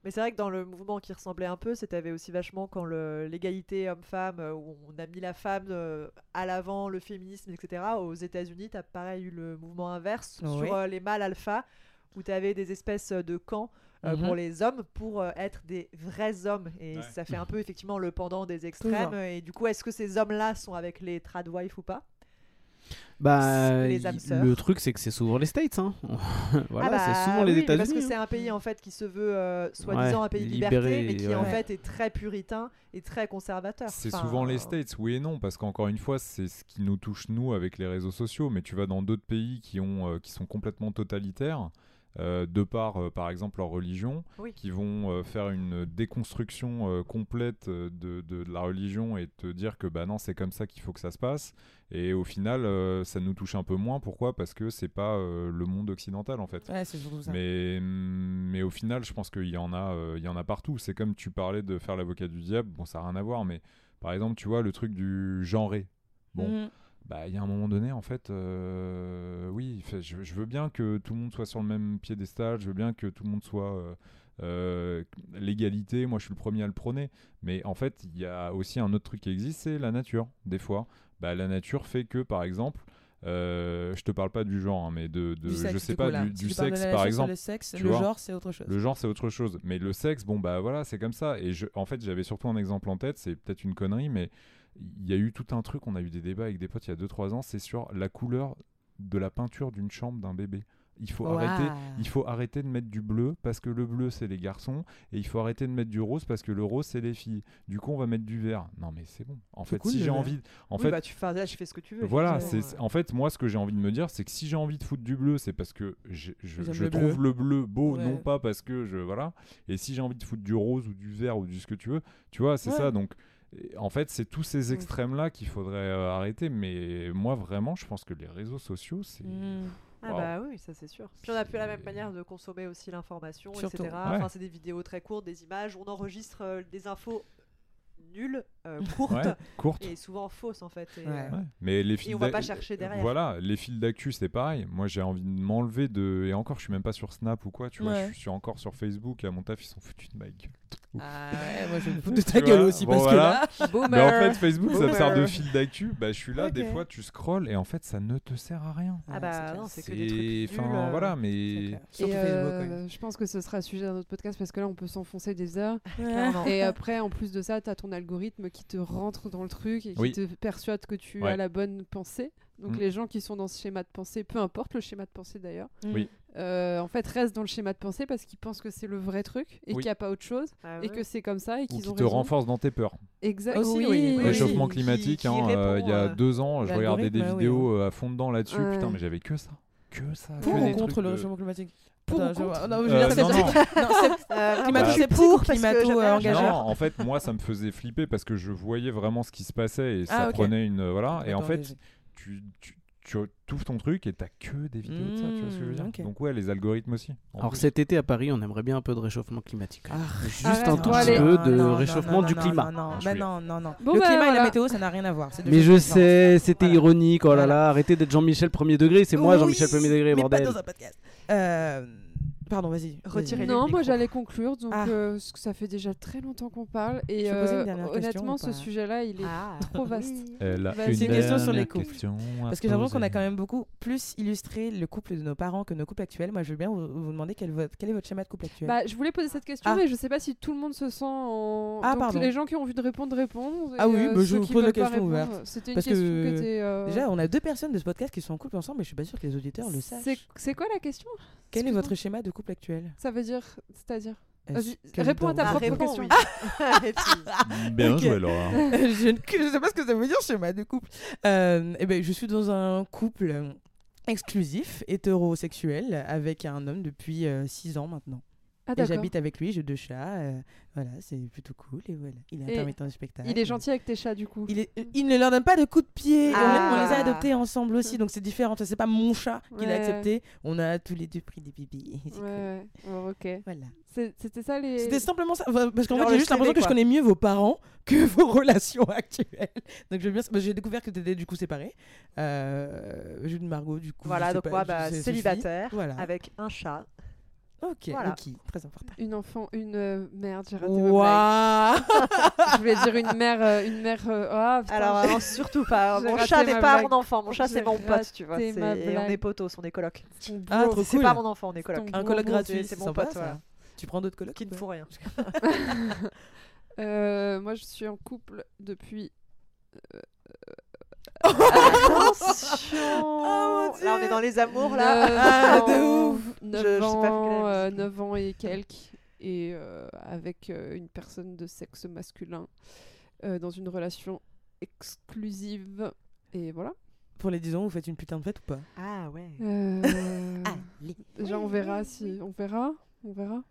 Mais c'est vrai que dans le mouvement qui ressemblait un peu, c'était aussi vachement quand l'égalité homme-femme, euh, où on a mis la femme euh, à l'avant, le féminisme, etc. Aux États-Unis, tu as pareil eu le mouvement inverse
Oui.
sur euh, les mâles alpha, où tu avais des espèces de camps. euh,
Mhm.
pour les hommes pour euh, être des vrais hommes et
Ouais.
ça fait un peu effectivement le pendant des extrêmes
Toujours.
et du coup est-ce que ces hommes là sont avec les tradwives ou pas?
Bah,
les
le truc c'est que c'est souvent les States, hein. voilà,
Ah bah
c'est souvent les
oui, mais parce
États-Unis.
que c'est
hein.
un pays en fait qui se veut euh, soi-disant
Ouais,
un pays de
libéré,
liberté, mais qui en fait est très puritain et très conservateur.
C'est
Enfin,
souvent les
euh,
States, oui et non, parce qu'encore une fois, c'est ce qui nous touche nous avec les réseaux sociaux. Mais tu vas dans d'autres pays qui, ont, euh, qui sont complètement totalitaires. Euh, de par, euh, par exemple, leur religion,
Oui.
qui vont euh, faire une déconstruction complète de, de- de la religion et te dire que bah non, c'est comme ça qu'il faut que ça se passe. Et au final, ça nous touche un peu moins. Pourquoi? Parce que c'est pas le monde occidental en fait.
Ouais, surtout ça.
Mais, mais au final, je pense qu'il y en a, il y en a partout. C'est comme tu parlais de faire l'avocat du diable. Bon, ça n'a rien à voir, mais par exemple, tu vois le truc du genré. Bon,
Mhm.
Bah, il y a un moment donné, en fait, euh, oui, fait, je, je veux bien que tout le monde soit sur le même piédestal. Je veux bien que tout le monde soit euh, euh, l'égalité. Moi, je suis le premier à le prôner. Mais en fait, il y a aussi un autre truc qui existe, c'est la nature. Des fois, bah, la nature fait que, par exemple. Euh, je te parle pas du genre, hein, mais de, de
Du sexe,
je sais pas, du, sexe par exemple.
Le sexe, le
vois.
genre, c'est autre chose.
Le genre, c'est autre chose. Mais le sexe, bon, bah voilà, c'est comme ça. Et je, en fait, j'avais surtout un exemple en tête, c'est peut-être une connerie, mais il y a eu tout un truc, on a eu des débats avec des potes il y a 2-3 ans, c'est sur la couleur de la peinture d'une chambre d'un bébé. Il faut, arrêter, il faut arrêter de mettre du bleu parce que le bleu, c'est les garçons, et il faut arrêter de mettre du rose parce que le rose, c'est les filles. Du coup, on va mettre du vert. Non, mais c'est bon. En fait,
cool,
si j'ai envie. En
Oui,
fait,
bah, tu fais, là, tu fais ce que tu veux.
voilà, c'est c'est- en fait moi ce que j'ai envie de me dire, c'est que si j'ai envie de foutre du bleu, c'est parce que je, je
le
trouve
bleu.
le bleu beau,
Ouais.
non pas parce que je voilà. Et si j'ai envie de foutre du rose ou du vert ou du ce que tu veux, tu vois, c'est
Ouais.
ça. Donc en fait, c'est tous ces extrêmes là qu'il faudrait euh, arrêter. Mais moi vraiment, je pense que les réseaux sociaux, c'est
Mhm.
Ah bah oui, ça c'est sûr. Puis on a plus la même manière de consommer aussi l'information, etc.
Ouais.
Enfin, c'est des vidéos très courtes, des images. On enregistre euh, des infos nulles, euh, courtes
ouais, courte.
et souvent fausses en fait. Et,
Ouais.
euh,
Ouais. Mais les fils
Et on va pas chercher derrière.
Voilà, les fils d'actu, c'est pareil. Moi, j'ai envie de m'enlever de. Et encore, je suis même pas sur Snap ou quoi, tu vois.
Ouais.
Je suis encore sur Facebook. À mon taf, ils sont foutus de ma gueule.
Ah ouais, moi je me fous de ta gueule aussi
bon,
parce
voilà.
que là.
Mais en fait, Facebook, ça me sert de fil d'actu. Bah, je suis là, des fois, tu scrolles et en fait, ça ne te sert à rien.
Ah bah non, c'est que des trucs
Enfin,
euh,
voilà, mais.
Et
Surtout Facebook,
euh, je pense que ce sera sujet d'un autre podcast parce que là, on peut s'enfoncer des heures. Et après, en plus de ça, tu as ton algorithme qui te rentre dans le truc et qui
Oui.
te persuade que tu
Ouais.
as la bonne pensée. Donc
Mm.
les gens qui sont dans ce schéma de pensée, peu importe le schéma de pensée d'ailleurs,
Oui.
euh, en fait restent dans le schéma de pensée parce qu'ils pensent que c'est le vrai truc et
Oui.
qu'il n'y a pas autre chose
Ah
et que c'est comme ça et
Ou
qu'ils
qui
ont
te
raison.
renforce dans tes peurs.
Exact.
Aussi, oui,
oui,
oui,
oui.
Réchauffement climatique,
qui
hein, euh, il y a
euh,
deux ans, je regardais des
oui,
vidéos euh, à fond dedans là-dessus.
Ouais.
Putain, mais j'avais que ça. Que ça.
Pour
que
ou
des
contre
trucs
le
de-
réchauffement climatique?
Pour ou contre
non, je
Euh,
veux dire,
non,
c'est-
Euh,
Climato, pour, climato, euh, engageur.
Non, en fait, moi, ça me faisait flipper parce que je voyais vraiment ce qui se passait et ça
Ah,
prenait une. Voilà. Et en fait, tu, tu, tu ouvres ton truc et t'as que des vidéos de ça, tu vois ce que je veux dire
Mm, ok.
Donc, ouais, les algorithmes aussi.
Alors
plus.
cet été à Paris, on aimerait bien un peu de réchauffement climatique.
Ah,
Juste
Arrête,
un tout petit peu de
Non,
réchauffement
non,
du
non,
climat.
Non, non, bah non, non, non.
Bon,
le
bah,
climat et la météo, ça n'a rien à voir.
Mais je sais, c'était
Voilà.
ironique. Oh là là, arrêtez d'être Jean-Michel premier degré. C'est moi Jean-Michel premier degré,
mais
bordel.
pas dans un podcast. Euh, Pardon, vas-y.
Retirez
vas-y.
le
Non, moi j'allais conclure, donc
Ah.
euh, parce que ça fait déjà très longtemps qu'on parle et
Je peux poser une
euh,
dernière question
honnêtement ce sujet-là il est
Ah,
trop vaste. Vas-y.
C'est une question sur les couples. Parce que j'ai l'impression qu'on a quand même beaucoup plus illustré le couple de nos parents que nos couples actuels. Moi, je veux bien vous, vous demander quel, est votre schéma de couple actuel.
Bah, je voulais poser cette question,
Ah.
mais je sais pas si tout le monde se sent en.
Ah,
Donc,
pardon.
les gens qui ont envie de répondre, répondent.
Ah oui,
euh,
bah, je vous pose la question ouverte.
C'était une
Parce
question
que
euh,
Déjà, on a deux personnes de ce podcast qui sont en couple ensemble, mais je suis pas sûre que les auditeurs le sachent.
c'est quoi la question?
Quel est votre schéma de couple actuel
Ça veut dire. C'est-à-dire réponds à ta
Ah,
propre question.
puis,
Bien
Ok.
joué, Laura.
je ne sais pas ce que ça veut dire schéma de couple. Euh, eh ben, je suis dans un couple euh, exclusif, hétérosexuel, avec un homme depuis 6 ans maintenant.
Ah,
et j'habite avec lui, j'ai deux chats. euh, voilà, c'est plutôt cool. Et voilà, il est
Et
intermittent du spectacle.
Il est gentil avec tes chats, du coup.
Il, est- il ne leur donne pas de coups de pied. On-
Ah.
On, les a adoptés ensemble aussi, donc c'est différent. C'est pas mon chat qui l'a
Ouais.
accepté. On a tous les deux pris des bibis. C'est
Ouais,
cool.
ouais. Ok.
Voilà.
C'est- C'était ça les.
C'était simplement ça. Enfin, Parce qu'en
Genre
fait, j'ai
le
juste l'impression que je
quoi.
connais mieux vos parents que vos relations actuelles. Donc, je veux bien. bah, J'ai découvert que tu étais du coup séparé. Euh, Jules Margot, du coup.
voilà,
sais
donc
pas,
moi,
je-
bah,
ça
célibataire,
Voilà.
avec un chat.
Ok,
Voilà.
ok. Très important.
Une enfant, une euh, merde, j'ai raté ma blague. Je voulais dire une mère, euh, une mère. euh, putain,
Alors, non, surtout pas.
J'ai
Mon chat n'est pas
blague.
mon enfant. Mon chat, c'est mon pote, tu vois. et on est potos, on est coloc.
Ah, trop
C'est
cool.
pas mon enfant, on est coloc.
Un coloc gratuit,
c'est mon pote, voilà.
Tu prends d'autres colocs
Qui ne font rien.
Euh, moi, je suis en couple depuis.
Attention
Oh,
Là, on est dans les amours, là.
Ah, de
ans-
ouf.
Je-
euh,
musique.
9 ans et quelques. Et euh, avec euh, une personne de sexe masculin. euh, dans une relation exclusive. Et voilà.
Pour les 10 ans, vous faites une putain de fête ou pas?
Ah ouais.
Euh, Déjà, on verra si. On verra. On verra.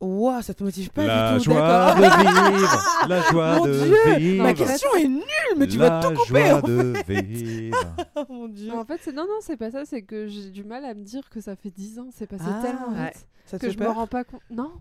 Ouah, ça te motive pas
La
du tout,
joie de vivre, la joie
Mon
de
Dieu,
vivre.
Ma question est nulle, mais tu vas
la
tout couper.
joie
hein.
de vivre.
Oh mon dieu.
En fait, c'est non, non, c'est pas ça. C'est que j'ai du mal à me dire que ça fait 10 ans. C'est passé
Ah,
tellement
ouais.
vite
Ça te
que
fait
je me
peur
rends pas compte. Non.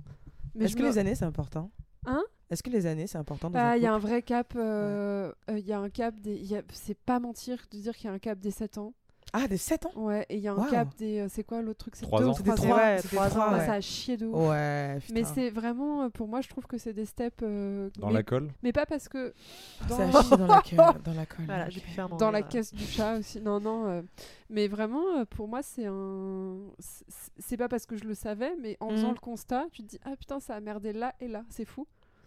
Mais
Est-ce
je
que
me-
les années c'est important?
Hein?
Est-ce que les années c'est important dans
Bah,
un
il y a un vrai cap. euh, euh, Il y a un cap des. il y a- C'est pas mentir de dire qu'il y a un cap des 7 ans.
Ah, des 7 ans
Ouais. Et il y a un
Waouh.
cap des. euh, C'est quoi l'autre truc? C'est
Trois
deux ou
ans.
C'était
trois
trois,
ans?
Ouais,
c'était
trois
trois,
ans,
Bah,
ouais.
Ça a chié de ouf.
Ouais, putain.
Mais c'est vraiment, euh, pour moi, je trouve que c'est des steps. euh,
Dans
mais,
la colle?
mais pas parce que. Dans,
Ça a chié dans la, queue- dans la colle.
Voilà,
ok.
j'ai pu faire mon.
dans la caisse du chat aussi. Non, non. euh, mais vraiment, euh, pour moi, c'est un. c'est- pas parce que je le savais, mais en faisant
Mhm.
le constat, tu te dis Ah putain, ça a merdé là et là. C'est fou.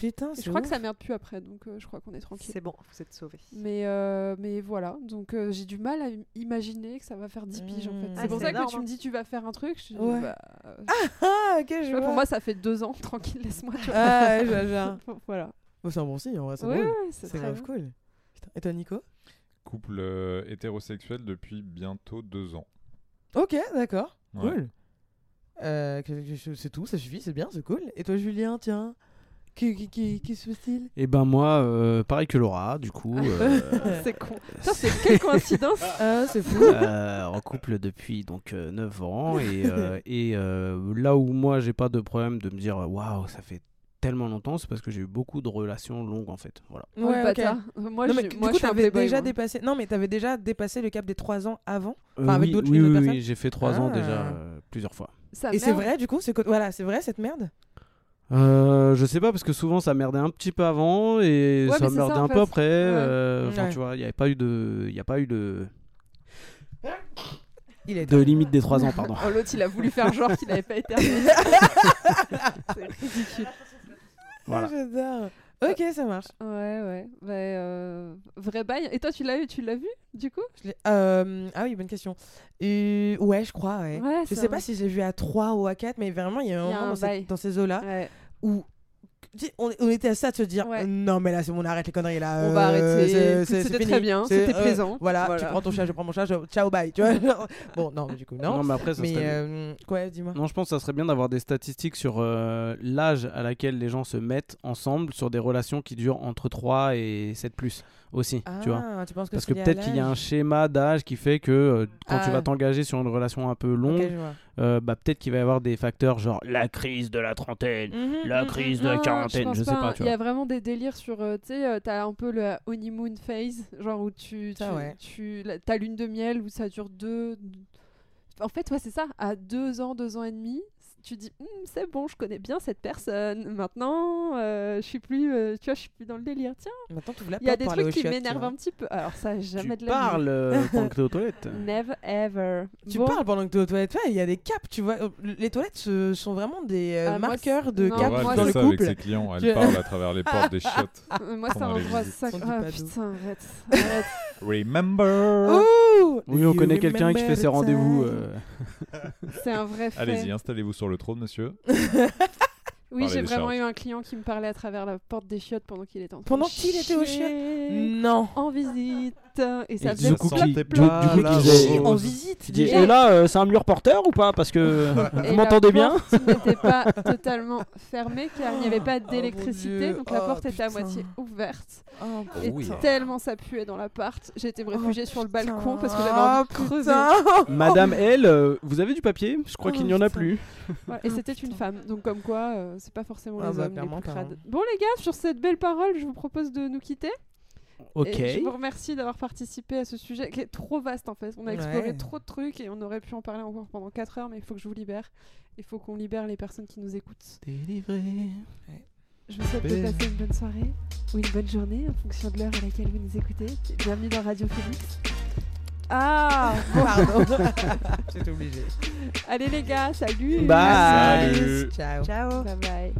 Putain,
je crois que ça merde plus après, donc euh, je crois qu'on est tranquille.
C'est bon, vous êtes sauvés.
Mais, euh, mais voilà, donc euh, j'ai du mal à im- imaginer que ça va faire 10 piges en fait.
Mmh.
C'est
Ah,
pour ça que
énorme,
tu me dis tu vas faire un truc. Je dis,
Ouais.
bah, euh,
Ah, ok, je
vois,
vois.
pour moi ça fait deux ans, tranquille, laisse-moi.
Ah, ouais, je genre.
voilà.
Oh, c'est un bon signe, en vrai, c'est
Ouais, ouais, c'est
grave
bien.
cool. Putain. Et toi, Nico?
Couple euh, hétérosexuel depuis bientôt deux ans.
Ok, d'accord.
Ouais.
Cool. Euh, que- que- c'est tout, ça suffit, c'est bien, c'est cool. Et toi, Julien, tiens? Qui, qui, qui, qui se fait-il?
Et ben moi, euh, pareil que Laura, du coup, euh,
C'est con. Putain, c'est quelle coïncidence
Ah, c'est fou.
euh, en couple depuis donc euh, 9 ans et, euh, et euh, là où moi j'ai pas de problème de me dire waouh ça fait tellement longtemps, c'est parce que j'ai eu beaucoup de relations longues en fait. Voilà.
Ouais, ok.
bâtard. Moi,
non,
je,
mais du
moi,
coup,
suis un
t'avais déjà
moi.
dépassé. Non, mais t'avais déjà dépassé le cap des 3 ans avant?
Euh,
Enfin, avec
oui,
d'autres-
oui, oui, oui, j'ai fait 3 ans
Ah.
déjà euh, plusieurs fois.
Ça
Et c'est vrai, du coup, c'est voilà, c'est vrai cette merde?
Euh, je sais pas parce que souvent ça merdait un petit peu avant et
Ouais,
ça merdait
ça,
un peu après. euh, Enfin
Ouais.
tu vois, il y avait pas eu de, il y a pas eu de,
Il est
de limite des 3 ans pardon.
Oh, l'autre, il a voulu faire genre qu'il avait pas éternué. c'est ridicule.
Voilà.
J'adore. Ok, ça marche.
Ouais, ouais. Bah, euh, vrai bail. Et toi, tu l'as eu, tu l'as vu, du coup?
Je euh, ah oui, bonne question. Euh, ouais, je crois, ouais.
Ouais,
je sais pas si j'ai vu à 3 ou à 4, mais vraiment, il y a un
Il y a
moment
un
dans, cette-
bail.
dans ces eaux-là
Ouais.
Où on, on était à ça de se dire
Ouais.
non, mais là, c'est bon, on arrête les conneries là.
On va
euh,
arrêter. C'était très bien, c'était
euh,
plaisant.
Voilà,
Voilà.
tu prends ton chat, je prends mon chat, je- ciao, bye. Tu vois bon, non, mais du coup, non.
Non, mais après ça
mais
serait bien.
euh, quoi, dis-moi.
Non, je pense que ça serait bien d'avoir des statistiques sur euh, l'âge à laquelle les gens se mettent ensemble sur des relations qui durent entre 3 et 7 plus aussi,
Ah,
tu vois.
tu penses que
Parce que peut-être qu'il y a un schéma d'âge qui fait que euh, quand tu
Ah.
vas t'engager sur une relation un peu longue,
je
euh, bah, peut-être qu'il va y avoir des facteurs genre la crise de la trentaine,
Mhm,
la
mhm,
crise
mhm.
de la
Non,
quarantaine,
pense
je sais pas,
Il y a vraiment des délires sur, euh, tu sais, euh, t'as un peu le honeymoon phase, genre où tu, tu,
ouais.
tu la- ta lune de miel où ça dure deux. En fait, ouais, c'est ça. À deux ans, deux ans et demi, tu dis, Hum, c'est bon, je connais bien cette personne. Maintenant, euh, je suis plus, euh, tu vois, je suis plus dans le délire. Tiens,
Maintenant, tu
il y a des trucs qui
tu
m'énervent un petit peu. Alors ça, jamais
Tu
de la
parles euh, pendant que t'es aux toilettes.
Never ever.
Tu
Bon.
parles pendant que tu es aux toilettes. Ouais, il y a des caps, tu vois. Les toilettes ce sont vraiment des euh,
Ah, moi,
marqueurs de
non,
caps dans
elle
le
ça avec
couple.
ses clients. Elle
Tu-
parle à travers les portes des chiottes.
Moi, sacré.
On dit
Ah putain, arrête. arrête.
Remember
Oui, on connaît quelqu'un qui fait ses rendez-vous.
C'est un vrai fait.
Allez-y, installez-vous sur le trône, monsieur.
Oui, j'ai vraiment eu un client qui me parlait à travers la porte des chiottes pendant qu'il était en train
Pendant qu'il était aux
chier
Non.
en visite et ça faisait
du coup, qui- du- coup.
En visite.
Et là, euh, c'est un mur porteur ou pas Parce que vous m'entendez bien
n'était pas totalement fermée car il n'y avait pas
Oh,
d'électricité donc la
Oh,
porte était à moitié ouverte
Oh,
et
oui.
tellement ça puait dans l'appart j'ai été me réfugier sur le balcon parce que j'avais
Oh,
envie de creuser
putain.
Madame L, euh, vous avez du papier Je crois
Oh,
qu'il n'y en a plus.
Et c'était une femme donc comme quoi euh, c'est pas forcément
Ah
les
bah,
hommes les plus crades
hein.
bon les gars sur cette belle parole je vous propose de nous quitter
Ok.
Et je vous remercie d'avoir participé à ce sujet qui est trop vaste en fait. On a exploré
Ouais.
trop de trucs et on aurait pu en parler encore pendant 4 heures, mais il faut que je vous libère. Il faut qu'on libère les personnes qui nous écoutent.
Délivré.
Je vous souhaite de passer une bonne soirée ou une bonne journée en fonction de l'heure à laquelle vous nous écoutez. Bienvenue dans Radio Phoenix. Ah
Pardon. J'étais obligé.
Allez les gars, salut
Bye.
Salut.
Ciao.
Ciao.
Bye bye